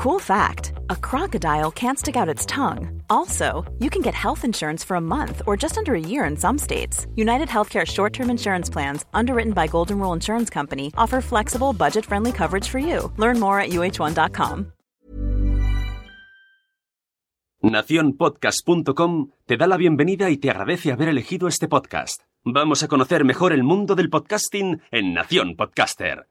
Cool fact a crocodile can't stick out its tongue. Also, you can get health insurance for a month or just under a year in some states. United Healthcare short term insurance plans, underwritten by Golden Rule Insurance Company, offer flexible, budget friendly coverage for you. Learn more at uh1.com. Naciónpodcast.com te da la bienvenida y te agradece haber elegido este podcast. Vamos a conocer mejor el mundo del podcasting en Nación Podcaster.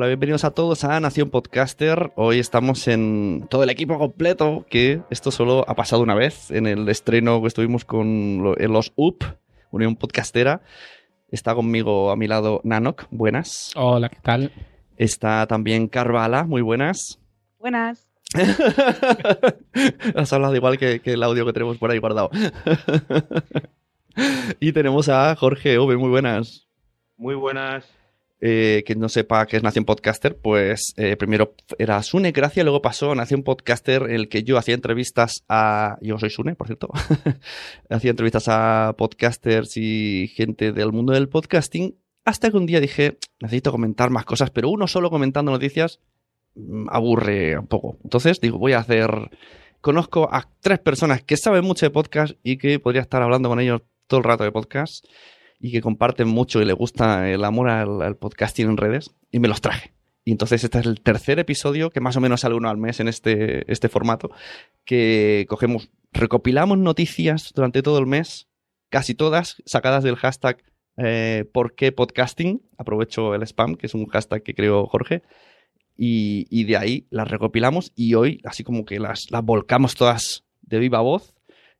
Hola, bienvenidos a todos a Nación Podcaster. Hoy estamos en todo el equipo completo, que esto solo ha pasado una vez en el estreno que estuvimos con lo- en los UP, Unión Podcastera. Está conmigo a mi lado Nanok, buenas. Hola, ¿qué tal? Está también Carvala, muy buenas. Buenas. Has hablado igual que, que el audio que tenemos por ahí guardado. y tenemos a Jorge Ove, muy buenas. Muy buenas. Eh, que no sepa qué es Nación Podcaster, pues eh, primero era Sune Gracia, luego pasó a Nación Podcaster, en el que yo hacía entrevistas a. Yo soy Sune, por cierto. hacía entrevistas a podcasters y gente del mundo del podcasting. Hasta que un día dije, necesito comentar más cosas, pero uno solo comentando noticias mm, aburre un poco. Entonces digo, voy a hacer. Conozco a tres personas que saben mucho de podcast y que podría estar hablando con ellos todo el rato de podcast y que comparten mucho y le gusta el amor al, podcasting en redes y me los traje. Y entonces este es el tercer episodio, que más o menos sale uno al mes en este, este formato, que cogemos, recopilamos noticias durante todo el mes, casi todas sacadas del hashtag eh, ¿Por qué podcasting? Aprovecho el spam, que es un hashtag que creó Jorge. Y, y de ahí las recopilamos y hoy así como que las, las volcamos todas de viva voz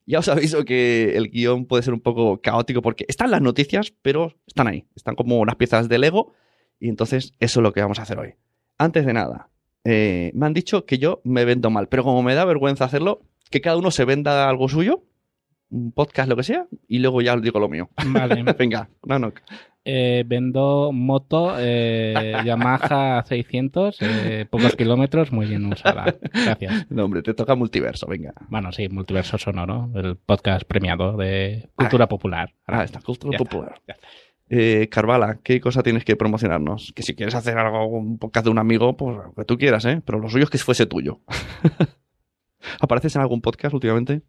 ya os aviso que el guion puede ser un poco caótico porque están las noticias, pero están ahí. Están como unas piezas de Lego. Y entonces eso es lo que vamos a hacer hoy. Antes de nada, eh, me han dicho que yo me vendo mal, pero como me da vergüenza hacerlo, que cada uno se venda algo suyo, un podcast, lo que sea, y luego ya os digo lo mío. Vale. Venga, no, Eh, vendo moto eh, Yamaha 600, eh, pocos kilómetros, muy bien usada. Gracias. No, hombre, te toca multiverso, venga. Bueno, sí, Multiverso Sonoro, el podcast premiado de cultura popular. Ah, está, cultura Ya popular. está. Eh, Carvala, ¿qué cosa tienes que promocionarnos? Que si quieres hacer algo, un podcast de un amigo, pues lo que tú quieras, ¿eh? Pero lo suyo es que fuese tuyo. ¿Apareces en algún podcast últimamente?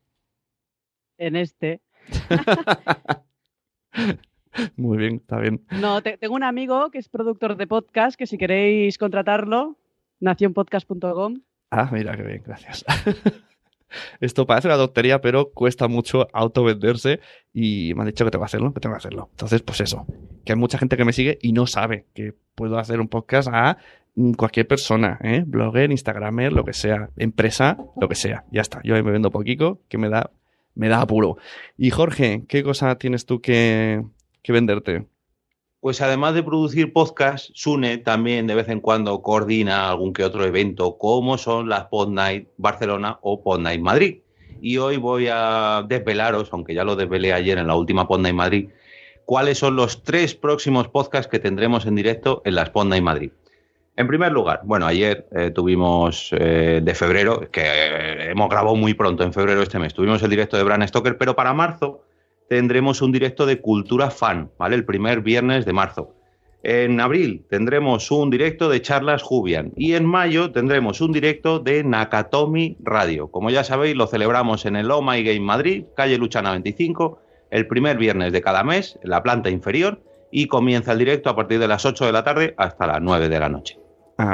En este. Muy bien, está bien. No, te- tengo un amigo que es productor de podcast, que si queréis contratarlo, nacionpodcast.com. Ah, mira, qué bien, gracias. Esto parece una tontería, pero cuesta mucho autovenderse y me han dicho que tengo que hacerlo, que tengo que hacerlo. Entonces, pues eso, que hay mucha gente que me sigue y no sabe que puedo hacer un podcast a cualquier persona, ¿eh? Blogger, Instagramer, lo que sea, empresa, lo que sea. Ya está, yo ahí me vendo poquito, que me da, me da apuro. Y Jorge, ¿qué cosa tienes tú que, que venderte? Pues además de producir podcast, Sune también de vez en cuando coordina algún que otro evento, como son las Pod Night Barcelona o Pod Night Madrid. Y hoy voy a desvelaros, aunque ya lo desvelé ayer en la última Pod Night Madrid, cuáles son los tres próximos podcasts que tendremos en directo en las Pod Night Madrid. En primer lugar, bueno, ayer eh, tuvimos eh, de febrero, que eh, hemos grabado muy pronto en febrero este mes, tuvimos el directo de Bran Stoker, pero para marzo tendremos un directo de cultura fan, ¿vale? El primer viernes de marzo. En abril tendremos un directo de charlas Jubian y en mayo tendremos un directo de Nakatomi Radio. Como ya sabéis, lo celebramos en el Oh My Game Madrid, calle Luchana 25, el primer viernes de cada mes, en la planta inferior, y comienza el directo a partir de las 8 de la tarde hasta las 9 de la noche.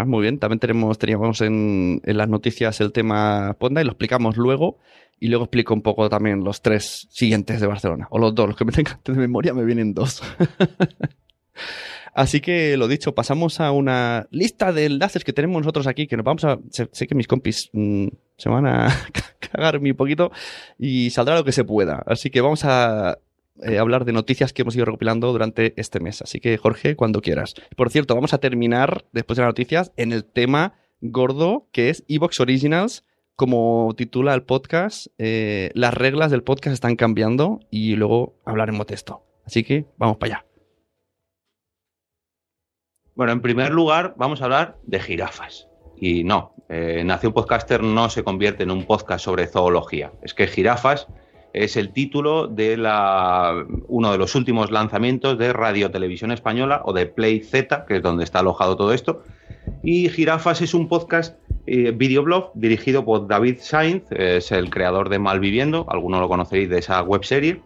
Muy bien. También tenemos, teníamos en, en las noticias el tema Ponda y lo explicamos luego. Y luego explico un poco también los tres siguientes de Barcelona. O los dos, los que me tengan de memoria me vienen dos. Así que lo dicho, pasamos a una lista de enlaces que tenemos nosotros aquí, que nos vamos a... Sé, sé que mis compis mm, se van a cagar un poquito y saldrá lo que se pueda. Así que vamos a eh, hablar de noticias que hemos ido recopilando durante este mes. Así que, Jorge, cuando quieras. Por cierto, vamos a terminar, después de las noticias, en el tema gordo, que es Evox Originals. Como titula el podcast, eh, las reglas del podcast están cambiando y luego hablaremos de esto. Así que vamos para allá. Bueno, en primer lugar, vamos a hablar de jirafas. Y no, eh, Nación Podcaster no se convierte en un podcast sobre zoología. Es que jirafas es el título de la, uno de los últimos lanzamientos de Radio Televisión Española o de Play Z, que es donde está alojado todo esto. Y Girafas es un podcast eh, videoblog dirigido por David Sainz, es el creador de Malviviendo, algunos lo conoceréis de esa webserie,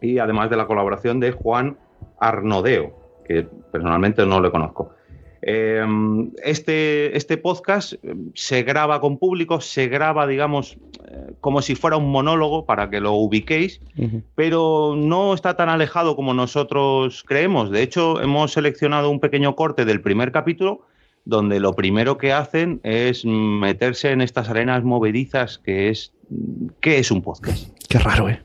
y además de la colaboración de Juan Arnodeo, que personalmente no le conozco. Eh, este, este, podcast eh, se graba con público, se graba, digamos, eh, como si fuera un monólogo para que lo ubiquéis, pero no está tan alejado como nosotros creemos. De hecho, hemos seleccionado un pequeño corte del primer capítulo donde lo primero que hacen es meterse en estas arenas movedizas que es ¿qué es un podcast? Qué raro, ¿eh?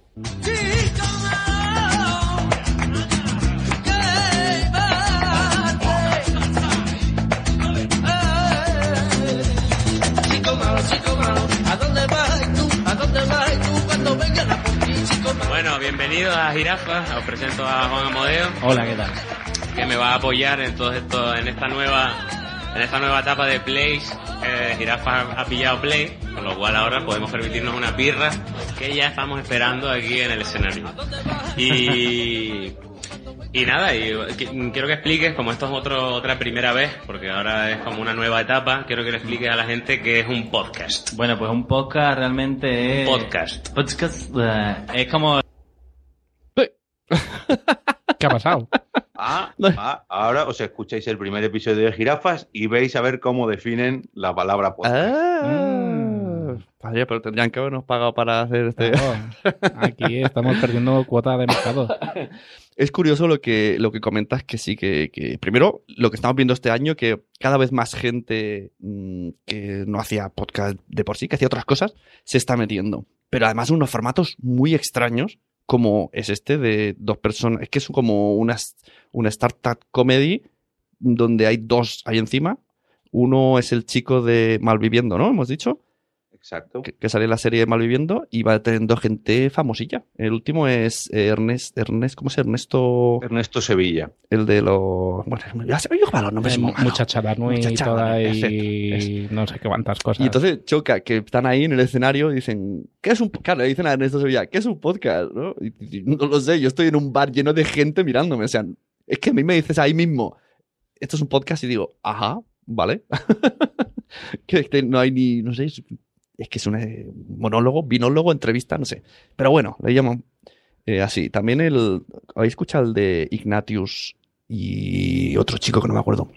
Bienvenidos a Jirafa, os presento a Juan Amodeo. Hola, ¿qué tal? Que me va a apoyar en todo esto, en esta nueva, en esta nueva etapa de plays. Eh, ha pillado play, con lo cual ahora podemos permitirnos una birra que ya estamos esperando aquí en el escenario. Y y nada, y quiero que expliques, como esto es otro, otra primera vez, porque ahora es como una nueva etapa, quiero que le expliques a la gente que es un podcast. Bueno, pues un podcast realmente es... Podcast. Podcast eh, es como... ¿Qué ha pasado? Ah, ah, ahora os escucháis el primer episodio de Jirafas y veis a ver cómo definen la palabra podcast. Ah, vaya, pero tendrían que habernos pagado para hacer este. Claro, aquí estamos perdiendo cuota de mercado. Es curioso lo que, lo que comentas, que sí, que, que primero lo que estamos viendo este año, que cada vez más gente mm, que no hacía podcast de por sí, que hacía otras cosas, se está metiendo. Pero además unos formatos muy extraños, como es este de dos personas. Es que es como una, una startup comedy donde hay dos ahí encima. Uno es el chico de Malviviendo, ¿no? Hemos dicho. Exacto. Que, que sale en la serie de Malviviendo y va teniendo gente famosilla. El último es eh, Ernest, Ernest, ¿cómo llama? Ernesto, Ernesto Sevilla. el de los, bueno, ya se me dio los nombres. Eh, muchacha Danui y toda no sé qué cuántas cosas. Y entonces choca que están ahí en el escenario y dicen, ¿qué es un Claro, le dicen a Ernesto Sevilla, ¿qué es un podcast? ¿no? Y- y no lo sé, yo estoy en un bar lleno de gente mirándome. O sea, es que a mí me dices ahí mismo, esto es un podcast y digo, ajá, vale. que es que no hay ni, no sé, es, que es un eh, monólogo, binólogo, entrevista, no sé. Pero bueno, le llaman eh, así. También el, ¿habéis escuchado el de Ignatius y otro chico que no me acuerdo?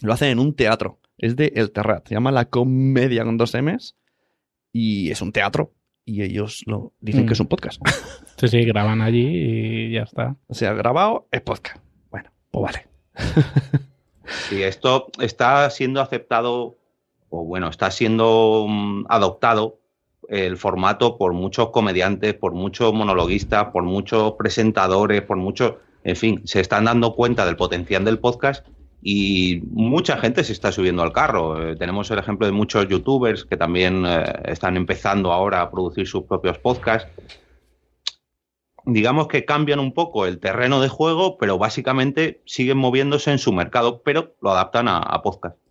Lo hacen en un teatro. Es de El Terrat. Se llama La Comedia con dos M's. Y es un teatro. Y ellos lo dicen Mm. que es un podcast. Sí, sí, graban allí y ya está. o sea, grabado es podcast. Bueno, pues vale. Sí, esto está siendo aceptado, o bueno, está siendo mm, adoptado el formato por muchos comediantes, por muchos monologuistas, por muchos presentadores, por muchos, en fin, se están dando cuenta del potencial del podcast y mucha gente se está subiendo al carro. Eh, tenemos el ejemplo de muchos youtubers que también eh, están empezando ahora a producir sus propios podcasts. Digamos que cambian un poco el terreno de juego, pero básicamente siguen moviéndose en su mercado, pero lo adaptan a, a podcast.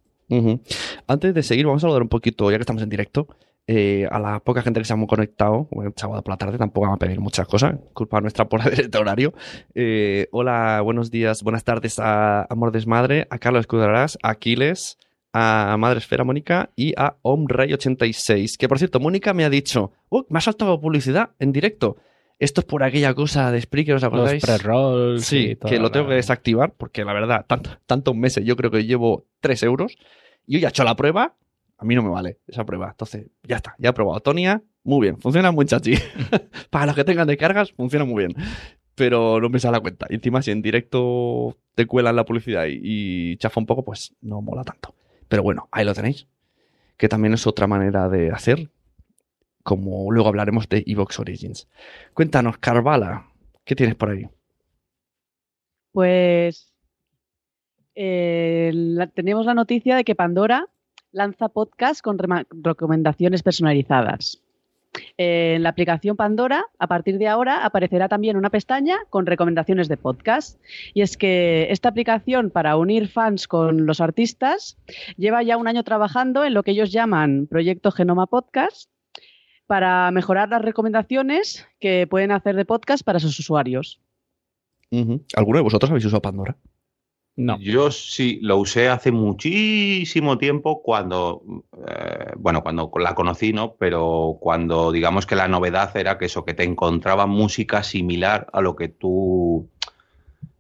Antes de seguir, vamos a saludar un poquito, ya que estamos en directo, eh, a la poca gente que se hemos conectado. Bueno, sábado por la tarde tampoco vamos a pedir muchas cosas, culpa nuestra por el horario. Eh, hola, buenos días, buenas tardes a Amor Desmadre, a Carlos Escudarás, a Aquiles, a Madre Esfera Mónica y a Omrey86. Que por cierto, Mónica me ha dicho, oh, me ha saltado publicidad en directo. Esto es por aquella cosa de Spreaker, ¿os Los acordáis? pre-rolls. Sí, que lo la- tengo que desactivar porque la verdad, tanto- tantos meses, yo creo que llevo 3 euros. Y yo ya he hecho la prueba, a mí no me vale esa prueba. Entonces, ya está, ya he probado Tonia, muy bien, funciona muy chachi. Para los que tengan descargas, funciona muy bien. Pero no me sale la cuenta. Y encima, si en directo te cuelan la publicidad y, y chafa un poco, pues no mola tanto. Pero bueno, ahí lo tenéis. Que también es otra manera de hacer. Como luego hablaremos de Evox Origins. Cuéntanos, Carvala, ¿qué tienes por ahí? Pues eh, tenemos la noticia de que Pandora lanza podcast con recomendaciones personalizadas. Eh, en la aplicación Pandora, a partir de ahora, aparecerá también una pestaña con recomendaciones de podcast. Y es que esta aplicación para unir fans con los artistas lleva ya un año trabajando en lo que ellos llaman Proyecto Genoma Podcast para mejorar las recomendaciones que pueden hacer de podcast para sus usuarios. ¿Alguno de vosotros habéis usado Pandora? No. Yo sí lo usé hace muchísimo tiempo cuando, eh, bueno, cuando la conocí, ¿no? Pero cuando digamos que la novedad era que eso, que te encontraba música similar a lo que tú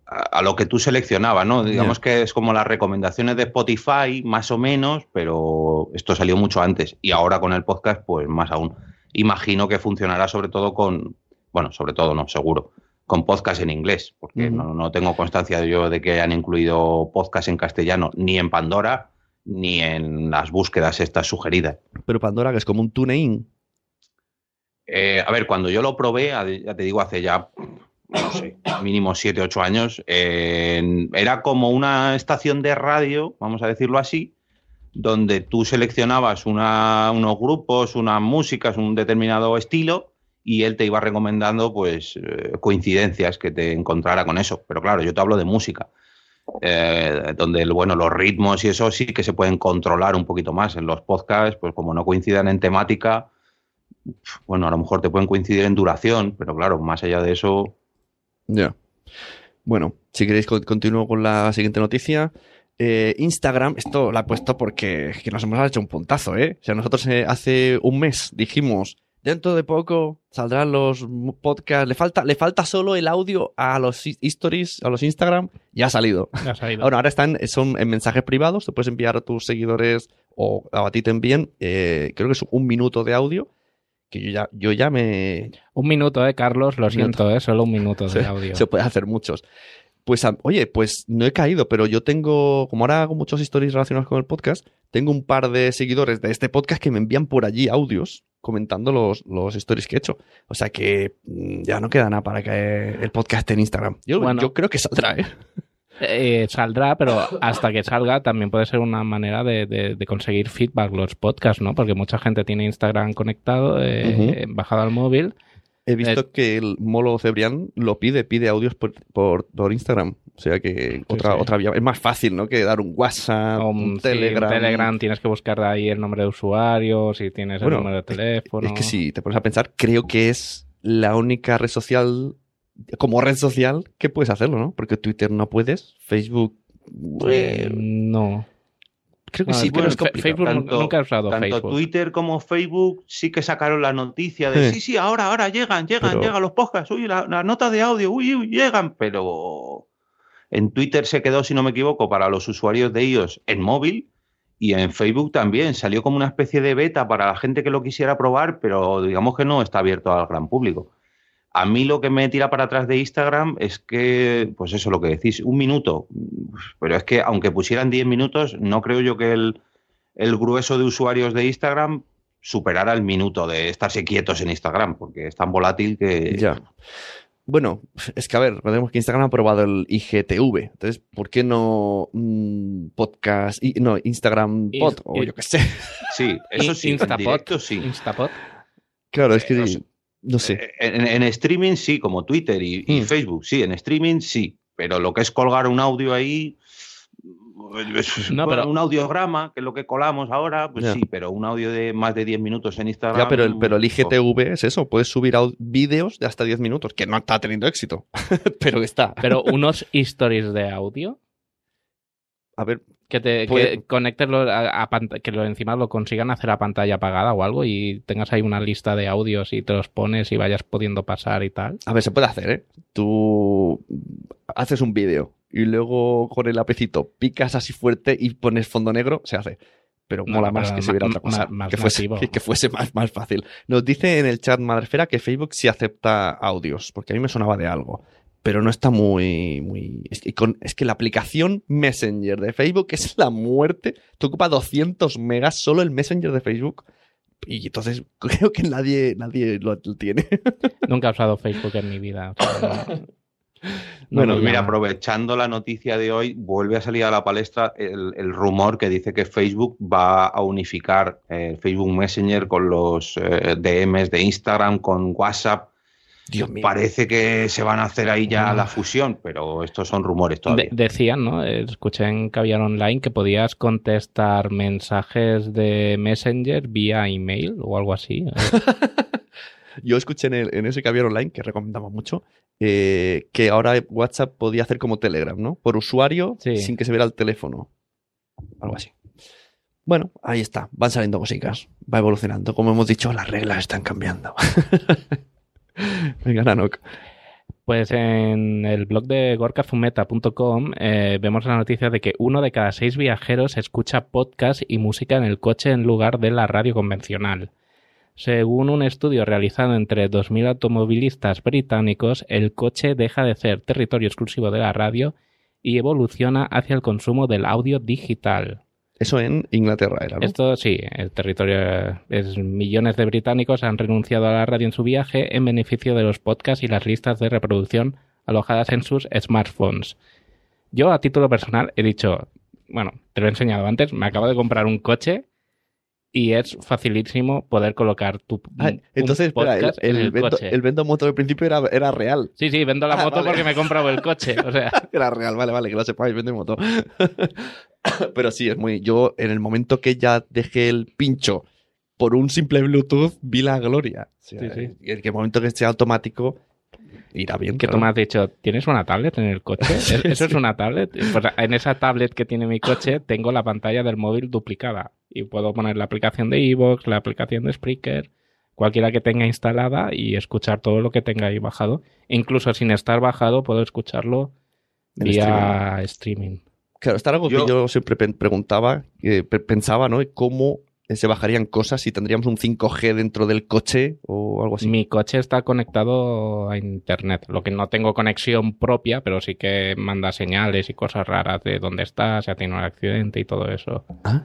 a a lo que tú seleccionabas, ¿no? Digamos que es como las recomendaciones de Spotify, más o menos, pero esto salió mucho antes. Y ahora con el podcast, pues más aún. Imagino que funcionará sobre todo con, bueno, sobre todo no, seguro, con podcast en inglés, porque no, no tengo constancia yo de que hayan incluido podcast en castellano ni en Pandora ni en las búsquedas estas sugeridas. Pero Pandora, que es como un tune-in. Eh, a ver, cuando yo lo probé, ya te digo, hace ya, no sé, mínimo 7, 8 años, eh, era como una estación de radio, vamos a decirlo así, donde tú seleccionabas una- unos grupos, unas músicas, un determinado estilo, y él te iba recomendando pues eh, coincidencias que te encontrara con eso. Pero claro, yo te hablo de música. eh, donde bueno, los ritmos y eso sí que se pueden controlar un poquito más. En los podcasts, pues como no coincidan en temática, bueno, a lo mejor te pueden coincidir en duración, pero claro, más allá de eso, Ya. Bueno, si queréis con- continúo con la siguiente noticia. Eh, Instagram, esto la he puesto porque que nos hemos hecho un puntazo, ¿eh? O sea, nosotros eh, hace un mes dijimos, dentro de poco saldrán los podcasts, le falta, le falta solo el audio a los stories, a los Instagram, ya ha salido. Ya se ha ido. Ahora, ahora están, son en mensajes privados, te puedes enviar a tus seguidores o a ti te envíen, eh, creo que es un minuto de audio, que yo ya, yo ya me, Un minuto, eh, Carlos, lo siento, eh, solo un minuto de se, audio. se puede hacer muchos. Pues, oye, pues no he caído, pero yo tengo, como ahora hago muchos stories relacionados con el podcast, tengo un par de seguidores de este podcast que me envían por allí audios comentando los, los stories que he hecho. O sea que mm, ya no queda nada para que el podcast esté en Instagram. Yo, Bueno. yo creo que saldrá, ¿eh? Eh, saldrá, pero hasta que salga también puede ser una manera de, de- de conseguir feedback los podcasts, ¿no? Porque mucha gente tiene Instagram conectado, eh, bajado al móvil. He visto Eh, que el Molo Cebrián lo pide, pide audios por, por, por Instagram. O sea que otra, sí. otra vía. Es más fácil, ¿no? Que dar un WhatsApp, un, sí, Telegram. Telegram, tienes que buscar ahí el nombre de usuario, si tienes Bueno, el número de teléfono. Es que si te pones a pensar, creo que es la única red social, como red social, que puedes hacerlo, ¿no? Porque Twitter no puedes, Facebook. Eh, no. Creo que sí, pero es complicado. Facebook Tanto- nunca he usado tanto Facebook. Twitter como Facebook sí que sacaron la noticia de Sí. sí, sí, ahora, ahora llegan, llegan, Pero- llegan los podcasts, uy, la- las notas de audio, uy, uy, llegan, pero en Twitter se quedó, si no me equivoco, para los usuarios de ellos en móvil y en Facebook también. Salió como una especie de beta para la gente que lo quisiera probar, pero digamos que no está abierto al gran público. A mí lo que me tira para atrás de Instagram es que, pues eso, lo que decís, un minuto. Pero es que aunque pusieran 10 minutos, no creo yo que el, el grueso de usuarios de Instagram superara el minuto de estarse quietos en Instagram, porque es tan volátil que... Ya. Bueno, es que a ver, recordemos que Instagram ha aprobado el IGTV. Entonces, ¿por qué no mm, podcast, y, no, Instagram Ins- Pod o yo qué sé? Sí, eso sí, en Instapod. directo sí. Instapod. Claro, es que Eh, no sé. No sé. Eh, En, en streaming sí, como Twitter y, y Mm. Facebook, sí, en streaming sí, pero lo que es colgar un audio ahí, es- No, bueno, pero- un audiograma, que es lo que colamos ahora, pues sí, pero un audio de más de 10 minutos en Instagram. Ya, pero el, pero el pues, IGTV es eso, puedes subir vídeos de hasta 10 minutos, que no está teniendo éxito, pero está. Pero unos stories de audio A ver, que te Puede- que lo- a, a pant- que lo encima lo consigan hacer a pantalla apagada o algo y tengas ahí una lista de audios y te los pones y vayas pudiendo pasar y tal. a ver, se puede hacer, ¿eh? Tú haces un vídeo y luego con el lapicito picas así fuerte y pones fondo negro, se hace. Pero No, mola pero más que se viera otra cosa. más que, fuese, nativo. que, que fuese más, más fácil. Nos dice en el chat Madrefera que Facebook sí acepta audios, porque a mí me sonaba de algo. Pero no está muy. muy... Es, que con- es que la aplicación Messenger de Facebook es la muerte. Te ocupa 200 megas solo el Messenger de Facebook. Y entonces creo que nadie, nadie lo, lo tiene. Nunca he usado Facebook en mi vida. o sea, no- no Bueno, mira, llama. aprovechando la noticia de hoy, vuelve a salir a la palestra el, el rumor que dice que Facebook va a unificar eh, Facebook Messenger con los eh, DMs de Instagram, con WhatsApp. Dios mío. Parece que se van a hacer ahí ya la fusión, pero estos son rumores todavía. De- decían, ¿no? Escuché en Caviar Online que podías contestar mensajes de Messenger vía email o algo así. Yo escuché en, el- en ese caviar online, que recomendamos mucho, eh, que ahora WhatsApp podía hacer como Telegram, ¿no? Por usuario, Sí. sin que se viera el teléfono. Algo así. Bueno, ahí está. Van saliendo cositas. Va evolucionando. Como hemos dicho, las reglas están cambiando. Venga, Nanok. Pues en el blog de gorkazumeta.com eh, vemos la noticia de que uno de cada seis viajeros escucha podcast y música en el coche en lugar de la radio convencional. Según un estudio realizado entre 2.000 automovilistas británicos, el coche deja de ser territorio exclusivo de la radio y evoluciona hacia el consumo del audio digital. Eso en Inglaterra era, ¿no? Esto sí, el territorio es millones de británicos han renunciado a la radio en su viaje en beneficio de los podcasts y las listas de reproducción alojadas en sus smartphones. Yo a título personal he dicho, bueno, te lo he enseñado antes, me acabo de comprar un coche y es facilísimo poder colocar tu Ah, entonces, espera, el, vendo, el vendo moto del principio era, era real. Sí, sí, vendo la Ah, moto vale. porque me he comprado el coche. O sea, Era real, vale, vale, que lo sepáis, vende moto. Pero sí, es muy. Yo, en el momento que ya dejé el pincho por un simple Bluetooth, vi la gloria. O sea, Sí, sí. y En el momento que sea automático, irá bien. que tú claro. me has dicho, ¿tienes una tablet en el coche? Sí, ¿E- ¿Eso es una tablet? Pues en esa tablet que tiene mi coche tengo la pantalla del móvil duplicada y puedo poner la aplicación de iVoox, la aplicación de Spreaker, cualquiera que tenga instalada y escuchar todo lo que tenga ahí bajado. Incluso sin estar bajado puedo escucharlo En vía streaming. Claro, esto era algo Yo- que yo siempre pe- preguntaba, eh, pe- pensaba, ¿no? ¿Cómo se bajarían cosas si tendríamos un 5G dentro del coche o algo así? Mi coche está conectado a internet, lo que no tengo conexión propia, pero sí que manda señales y cosas raras de dónde está, si ha tenido un accidente y todo eso. ¿Ah?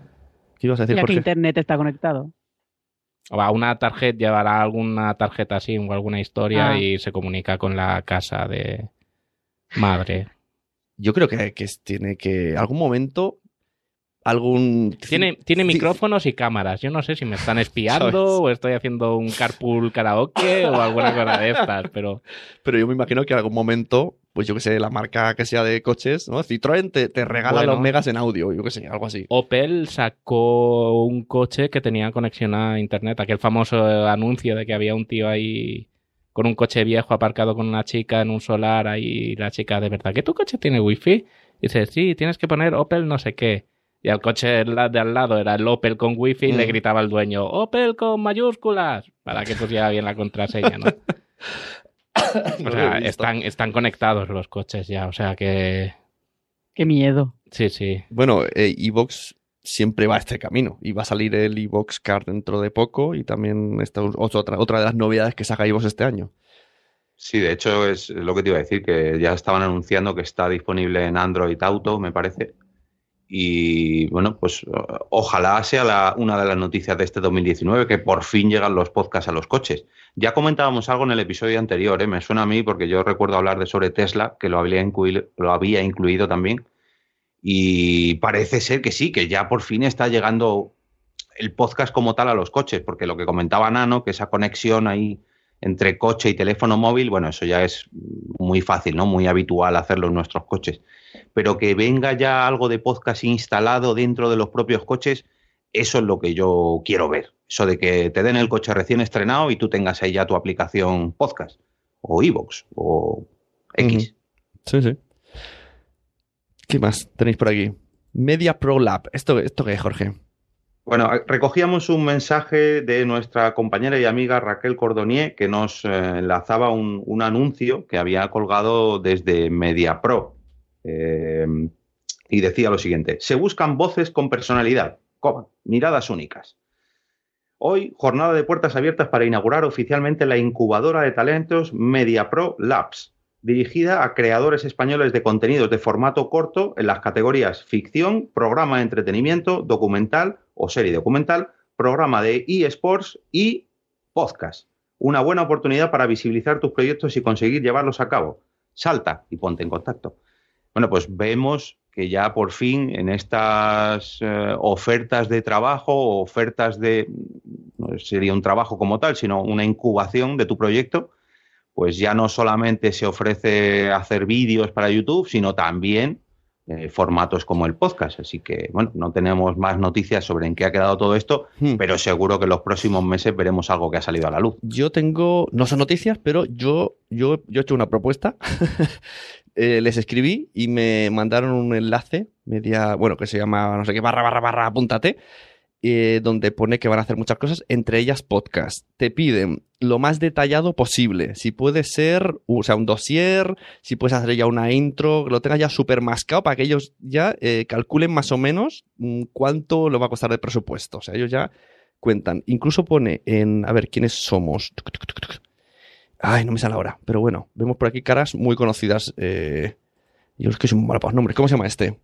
¿Qué ibas a decir, Ya que internet está conectado. O a una tarjeta, llevará alguna tarjeta así o alguna historia Ah. y se comunica con la casa de madre. Yo creo que, que tiene que. Algún momento. Algún. Tiene, tiene micrófonos y cámaras. Yo no sé si me están espiando ¿Sabes? o estoy haciendo un carpool karaoke o alguna cosa de estas, pero Pero yo me imagino que en algún momento, pues yo que sé, la marca que sea de coches, ¿no? Citroën te, te regala Bueno. los megas en audio, yo que sé, algo así. Opel sacó un coche que tenía conexión a internet, aquel famoso anuncio de que había un tío ahí con un coche viejo aparcado con una chica en un solar ahí la chica de verdad, ¿que tu coche tiene wifi? Dice, sí, tienes que poner Opel no sé qué. Y al coche de al lado era el Opel con wifi y le Mm. gritaba al dueño, Opel con mayúsculas, para que pusiera bien la contraseña, ¿no? No O sea, están, están conectados los coches ya, o sea que... Qué miedo. Sí, sí. Bueno, eh, Evox siempre va a este camino y va a salir el Evox Card dentro de poco y también esta es otra, otra de las novedades que saca Evox este año. Sí, de hecho es lo que te iba a decir, que ya estaban anunciando que está disponible en Android Auto, me parece. Y bueno, pues ojalá sea una de las noticias de este 2019, que por fin llegan los podcasts a los coches. Ya comentábamos algo en el episodio anterior, ¿eh? me suena a mí porque yo recuerdo hablar de sobre Tesla, que lo había, incluido, lo había incluido también. Y parece ser que sí, que ya por fin está llegando el podcast como tal a los coches, porque lo que comentaba Nano, que esa conexión ahí entre coche y teléfono móvil, bueno, eso ya es muy fácil, ¿no? Muy habitual hacerlo en nuestros coches. Pero que venga ya algo de podcast instalado dentro de los propios coches, eso es lo que yo quiero ver. Eso de que te den el coche recién estrenado y tú tengas ahí ya tu aplicación podcast, o iVoox, o X. Sí, sí. ¿Qué más tenéis por aquí? Media Pro Lab. ¿Esto, esto qué es, Jorge? Bueno, recogíamos un mensaje de nuestra compañera y amiga Raquel Cordonier que nos eh, enlazaba un, un anuncio que había colgado desde MediaPro. Eh, y decía lo siguiente, se buscan voces con personalidad, miradas únicas. Hoy, jornada de puertas abiertas para inaugurar oficialmente la incubadora de talentos MediaPro Labs, dirigida a creadores españoles de contenidos de formato corto en las categorías ficción, programa de entretenimiento, documental o serie documental, programa de eSports y podcast. Una buena oportunidad para visibilizar tus proyectos y conseguir llevarlos a cabo. Salta y ponte en contacto. Bueno, pues vemos que ya por fin en estas eh, ofertas de trabajo, ofertas de, no sería un trabajo como tal, sino una incubación de tu proyecto, pues ya no solamente se ofrece hacer vídeos para YouTube, sino también eh, formatos como el podcast. Así que, bueno, no tenemos más noticias sobre en qué ha quedado todo esto, Hmm. pero seguro que en los próximos meses veremos algo que ha salido a la luz. Yo tengo, no son noticias, pero yo, yo, yo he hecho una propuesta. Eh, les escribí y me mandaron un enlace media, bueno, que se llama no sé qué, barra, barra, barra, apúntate, eh, donde pone que van a hacer muchas cosas, entre ellas podcast. Te piden lo más detallado posible. Si puede ser, o sea, un dossier, si puedes hacer ya una intro, que lo tengas ya súper mascado para que ellos ya eh, calculen más o menos mm, cuánto lo va a costar de presupuesto. O sea, ellos ya cuentan. Incluso pone en, a ver, ¿quiénes somos? Ay, no me sale ahora. Pero bueno, vemos por aquí caras muy conocidas. Eh... Yo es que soy muy malo para los nombres. ¿Cómo se llama este?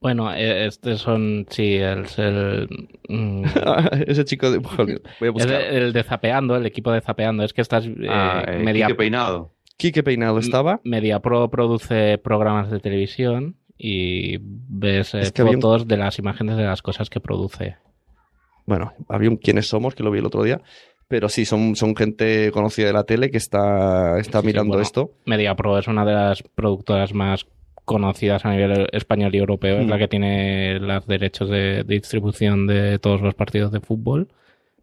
Bueno, eh, este son, sí, el, el, mm, Ese chico de... Voy a buscar. el, el de Zapeando, el equipo de Zapeando. Es que estás eh, Ah, eh, media, Quique Peinado. Quique Peinado estaba. MediaPro produce programas de televisión y ves eh, Es que un- fotos de las imágenes de las cosas que produce. Bueno, había un quiénes somos, que lo vi el otro día. Pero sí, son, son gente conocida de la tele que está, está Sí, sí, mirando bueno. esto. MediaPro es una de las productoras más conocidas a nivel español y europeo. Es Mm. la que tiene los derechos de, de distribución de todos los partidos de fútbol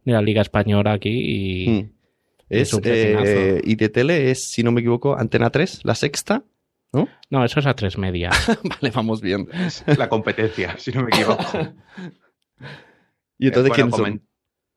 de la Liga Española aquí y Mm. es eh, y de tele es, si no me equivoco, Antena 3, la sexta. no, eso es a tres media. vale, vamos bien. Es la competencia, si no me equivoco. Y entonces, Eh, ¿quién bueno, son?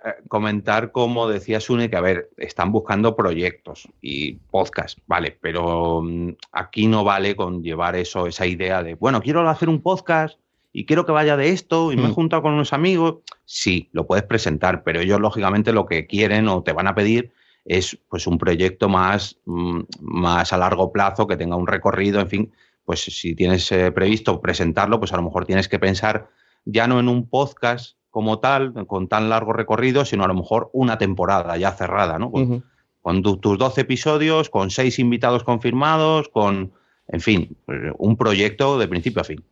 Eh, comentar, como decía Sune, que a ver, están buscando proyectos y podcast, vale, pero mm, aquí no vale con llevar eso, esa idea de, bueno, quiero hacer un podcast y quiero que vaya de esto y me he Mm. juntado con unos amigos. Sí, lo puedes presentar, pero ellos lógicamente lo que quieren o te van a pedir es pues un proyecto más, mm, más a largo plazo, que tenga un recorrido, en fin, pues si tienes eh, previsto presentarlo, pues a lo mejor tienes que pensar ya no en un podcast como tal, con tan largo recorrido, sino a lo mejor una temporada ya cerrada, ¿no? Con, Ujú. con tu- tus 12 episodios, con seis invitados confirmados, con, en fin, pues, un proyecto de principio a fin.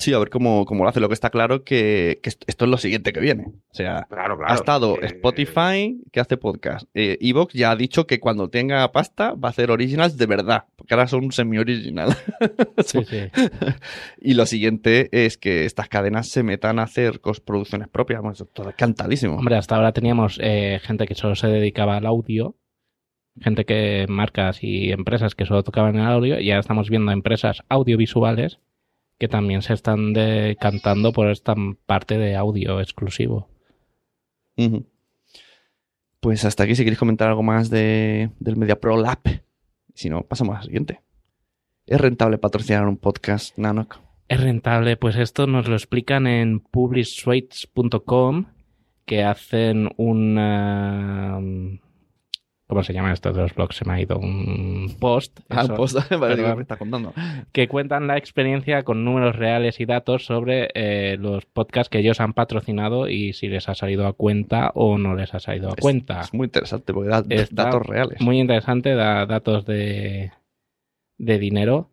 Sí, a ver cómo, cómo lo hace. Lo que está claro que, que esto- es lo siguiente que viene. O sea, Claro, claro. ha estado Eh, Spotify, que hace podcast. Eh, Evox ya ha dicho que cuando tenga pasta va a hacer originals de verdad. Porque ahora son semi-original. Sí, sí. y lo siguiente es que estas cadenas se metan a hacer producciones propias. Bueno, eso todo es cantadísimo. Hombre, hasta ahora teníamos eh, gente que solo se dedicaba al audio, gente que marcas y empresas que solo tocaban el audio, y ahora estamos viendo empresas audiovisuales que también se están decantando por esta parte de audio exclusivo. Pues hasta aquí, si queréis comentar algo más de, del Media Pro Lab. Si no, pasamos a la siguiente. ¿Es rentable patrocinar un podcast, Nanok? ¿Es rentable? Pues esto nos lo explican en publishsuites.com que hacen una... ¿Cómo se llama esto de los blogs? Se me ha ido un post. Ah, eso. vale, digo, Perdón. me está contando. que cuentan la experiencia con números reales y datos sobre eh, los podcasts que ellos han patrocinado y si les ha salido a cuenta o no les ha salido a Es- cuenta. Es, muy interesante porque da Está datos reales. Muy interesante, da datos de, de dinero.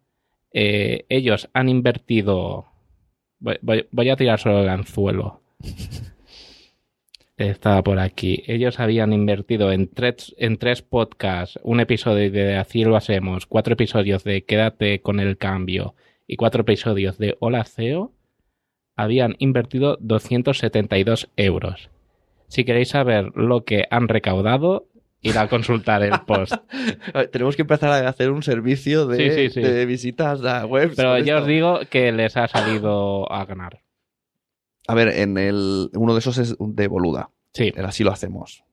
Eh, ellos han invertido. Voy, voy- voy a tirar solo el anzuelo. Estaba por aquí. Ellos habían invertido en tres, en tres podcasts, un episodio de Así lo hacemos, cuatro episodios de Quédate con el cambio y cuatro episodios de Hola CEO. Habían invertido 272 euros. Si queréis saber lo que han recaudado, ir a consultar el post. Tenemos que empezar a hacer un servicio de, Sí, sí, sí. de visitas a webs. Pero ya esto. os digo que les ha salido a ganar. A ver, en el uno de esos es de Boluda. Sí. El así lo hacemos.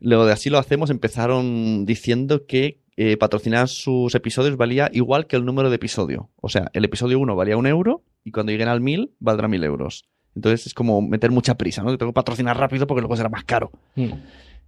Luego de así lo hacemos empezaron diciendo que eh, patrocinar sus episodios valía igual que el número de episodio. O sea, el episodio 1 valía un euro y cuando lleguen al 1000 valdrá 1000 euros. Entonces es como meter mucha prisa, ¿no? Tengo que patrocinar rápido porque luego será más caro. Mm.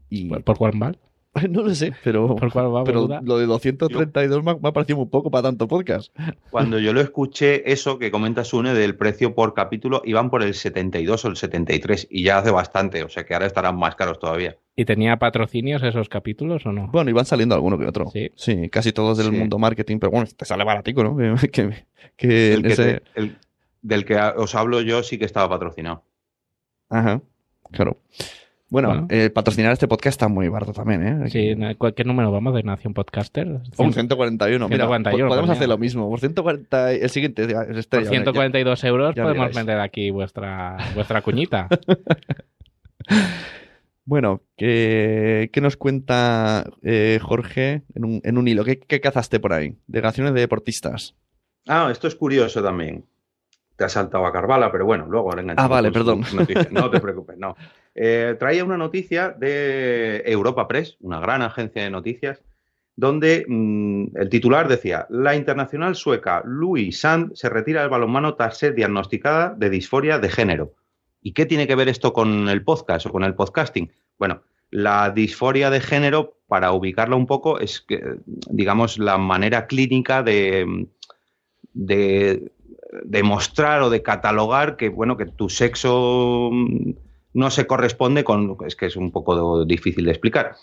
Y ¿Por, por cuál va? no lo sé, pero, ¿Por cuál va, pero lo de 232 me ha, me ha parecido muy poco para tanto podcast. Cuando yo lo escuché, eso que comenta Sune del precio por capítulo, iban por el 72 o el 73 y ya hace bastante, o sea que ahora estarán más caros todavía. ¿Y tenía patrocinios esos capítulos o no? Bueno, iban saliendo alguno que otro. Sí. casi todos del Sí. mundo marketing, pero bueno, te sale baratico, ¿no? Que, que- que El que ese- te- el- del que os hablo yo sí que estaba patrocinado. Ajá, claro. Bueno, Bueno. eh, patrocinar este podcast está muy barato también, ¿eh? Sí, ¿en ¿qué número vamos de Nación Podcaster? Por 141. Mira, 141, po- podemos hacer lo mismo. Por 140, el siguiente es Por estrella, ya- 142 euros ya podemos vender aquí vuestra, vuestra cuñita. Bueno, ¿qué, qué nos cuenta eh, Jorge en un, en un hilo? ¿Qué, qué cazaste por ahí? Declaraciones de deportistas. Ah, esto es curioso también. Te has saltado a Carvala, pero bueno, luego le enganchamos Ah, vale, perdón. No te preocupes, no. Eh, traía una noticia de Europa Press, una gran agencia de noticias, donde mm, el titular decía: La internacional sueca Louise Sand se retira del balonmano tras ser diagnosticada de disforia de género. ¿Y qué tiene que ver esto con el podcast o con el podcasting? Bueno, la disforia de género, para ubicarla un poco, es que, digamos, la manera clínica de, de demostrar o de catalogar que, bueno, que tu sexo mm, no se corresponde con. Es que es un poco difícil de explicar.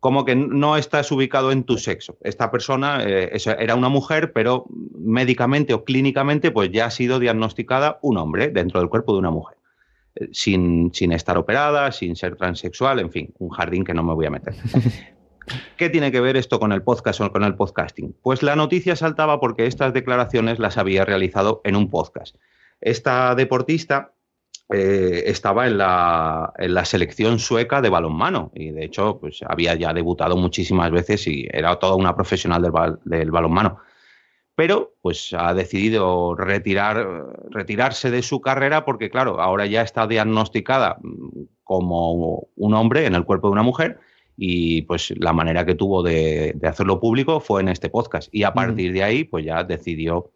Como que no estás ubicado en tu sexo. Esta persona eh, era una mujer, pero médicamente o clínicamente, pues ya ha sido diagnosticada un hombre dentro del cuerpo de una mujer eh, sin, sin estar operada, sin ser transexual, en fin, un jardín que no me voy a meter. ¿Qué tiene que ver esto con el podcast o con el podcasting? Pues la noticia saltaba porque estas declaraciones las había realizado en un podcast. Esta deportista eh, estaba en la, selección sueca de balonmano y de hecho pues, había ya debutado muchísimas veces y era toda una profesional del, bal- del balonmano pero pues ha decidido retirar, retirarse de su carrera porque, claro, ahora ya está diagnosticada como un hombre en el cuerpo de una mujer y pues la manera que tuvo de, de hacerlo público fue en este podcast y a partir de ahí pues ya decidió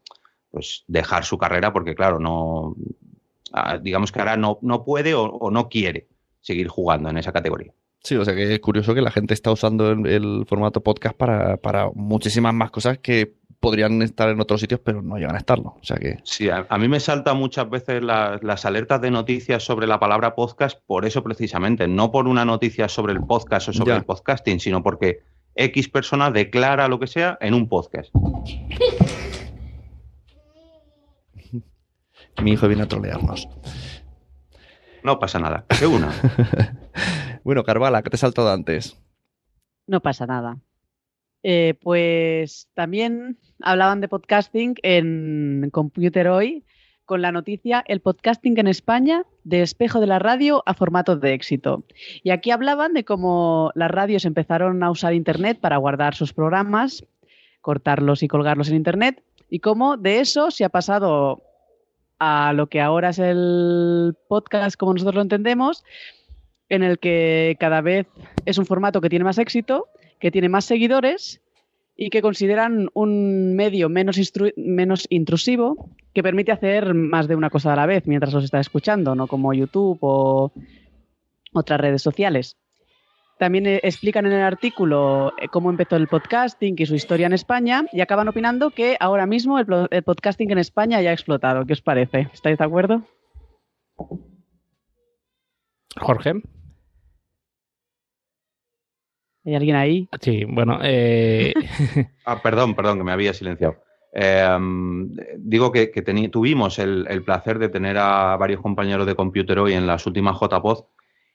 pues dejar su carrera porque, claro, no, ah, digamos que ahora no, no puede o, o no quiere seguir jugando en esa categoría. Sí, o sea que es curioso que la gente está usando el, el formato podcast para, para muchísimas más cosas que podrían estar en otros sitios, pero no llegan a estarlo. O sea que. Sí, a, a mí me saltan muchas veces las, las alertas de noticias sobre la palabra podcast por eso precisamente, no por una noticia sobre el podcast o sobre Ya. el podcasting, sino porque X persona declara lo que sea en un podcast. Mi hijo viene a trolearnos. No pasa nada. ¿Qué una? Bueno, Carvala, ¿qué te he saltado antes? No pasa nada. Eh, pues también hablaban de podcasting en Computer Hoy con la noticia El podcasting en España de espejo de la radio a formato de éxito. Y aquí hablaban de cómo las radios empezaron a usar Internet para guardar sus programas, cortarlos y colgarlos en Internet, y cómo de eso se ha pasado a lo que ahora es el podcast como nosotros lo entendemos, en el que cada vez es un formato que tiene más éxito, que tiene más seguidores y que consideran un medio menos, menos intrusivo que permite hacer más de una cosa a la vez mientras los estás escuchando, no como YouTube o otras redes sociales. También eh, explican en el artículo eh, cómo empezó el podcasting y su historia en España y acaban opinando que ahora mismo el, el podcasting en España ya ha explotado. ¿Qué os parece? ¿Estáis de acuerdo? Jorge. ¿Hay alguien ahí? Sí, bueno, eh, Ah, perdón, perdón, que me había silenciado. Eh, digo que, tuvimos el, el placer de tener a varios compañeros de Computer hoy en las últimas JPod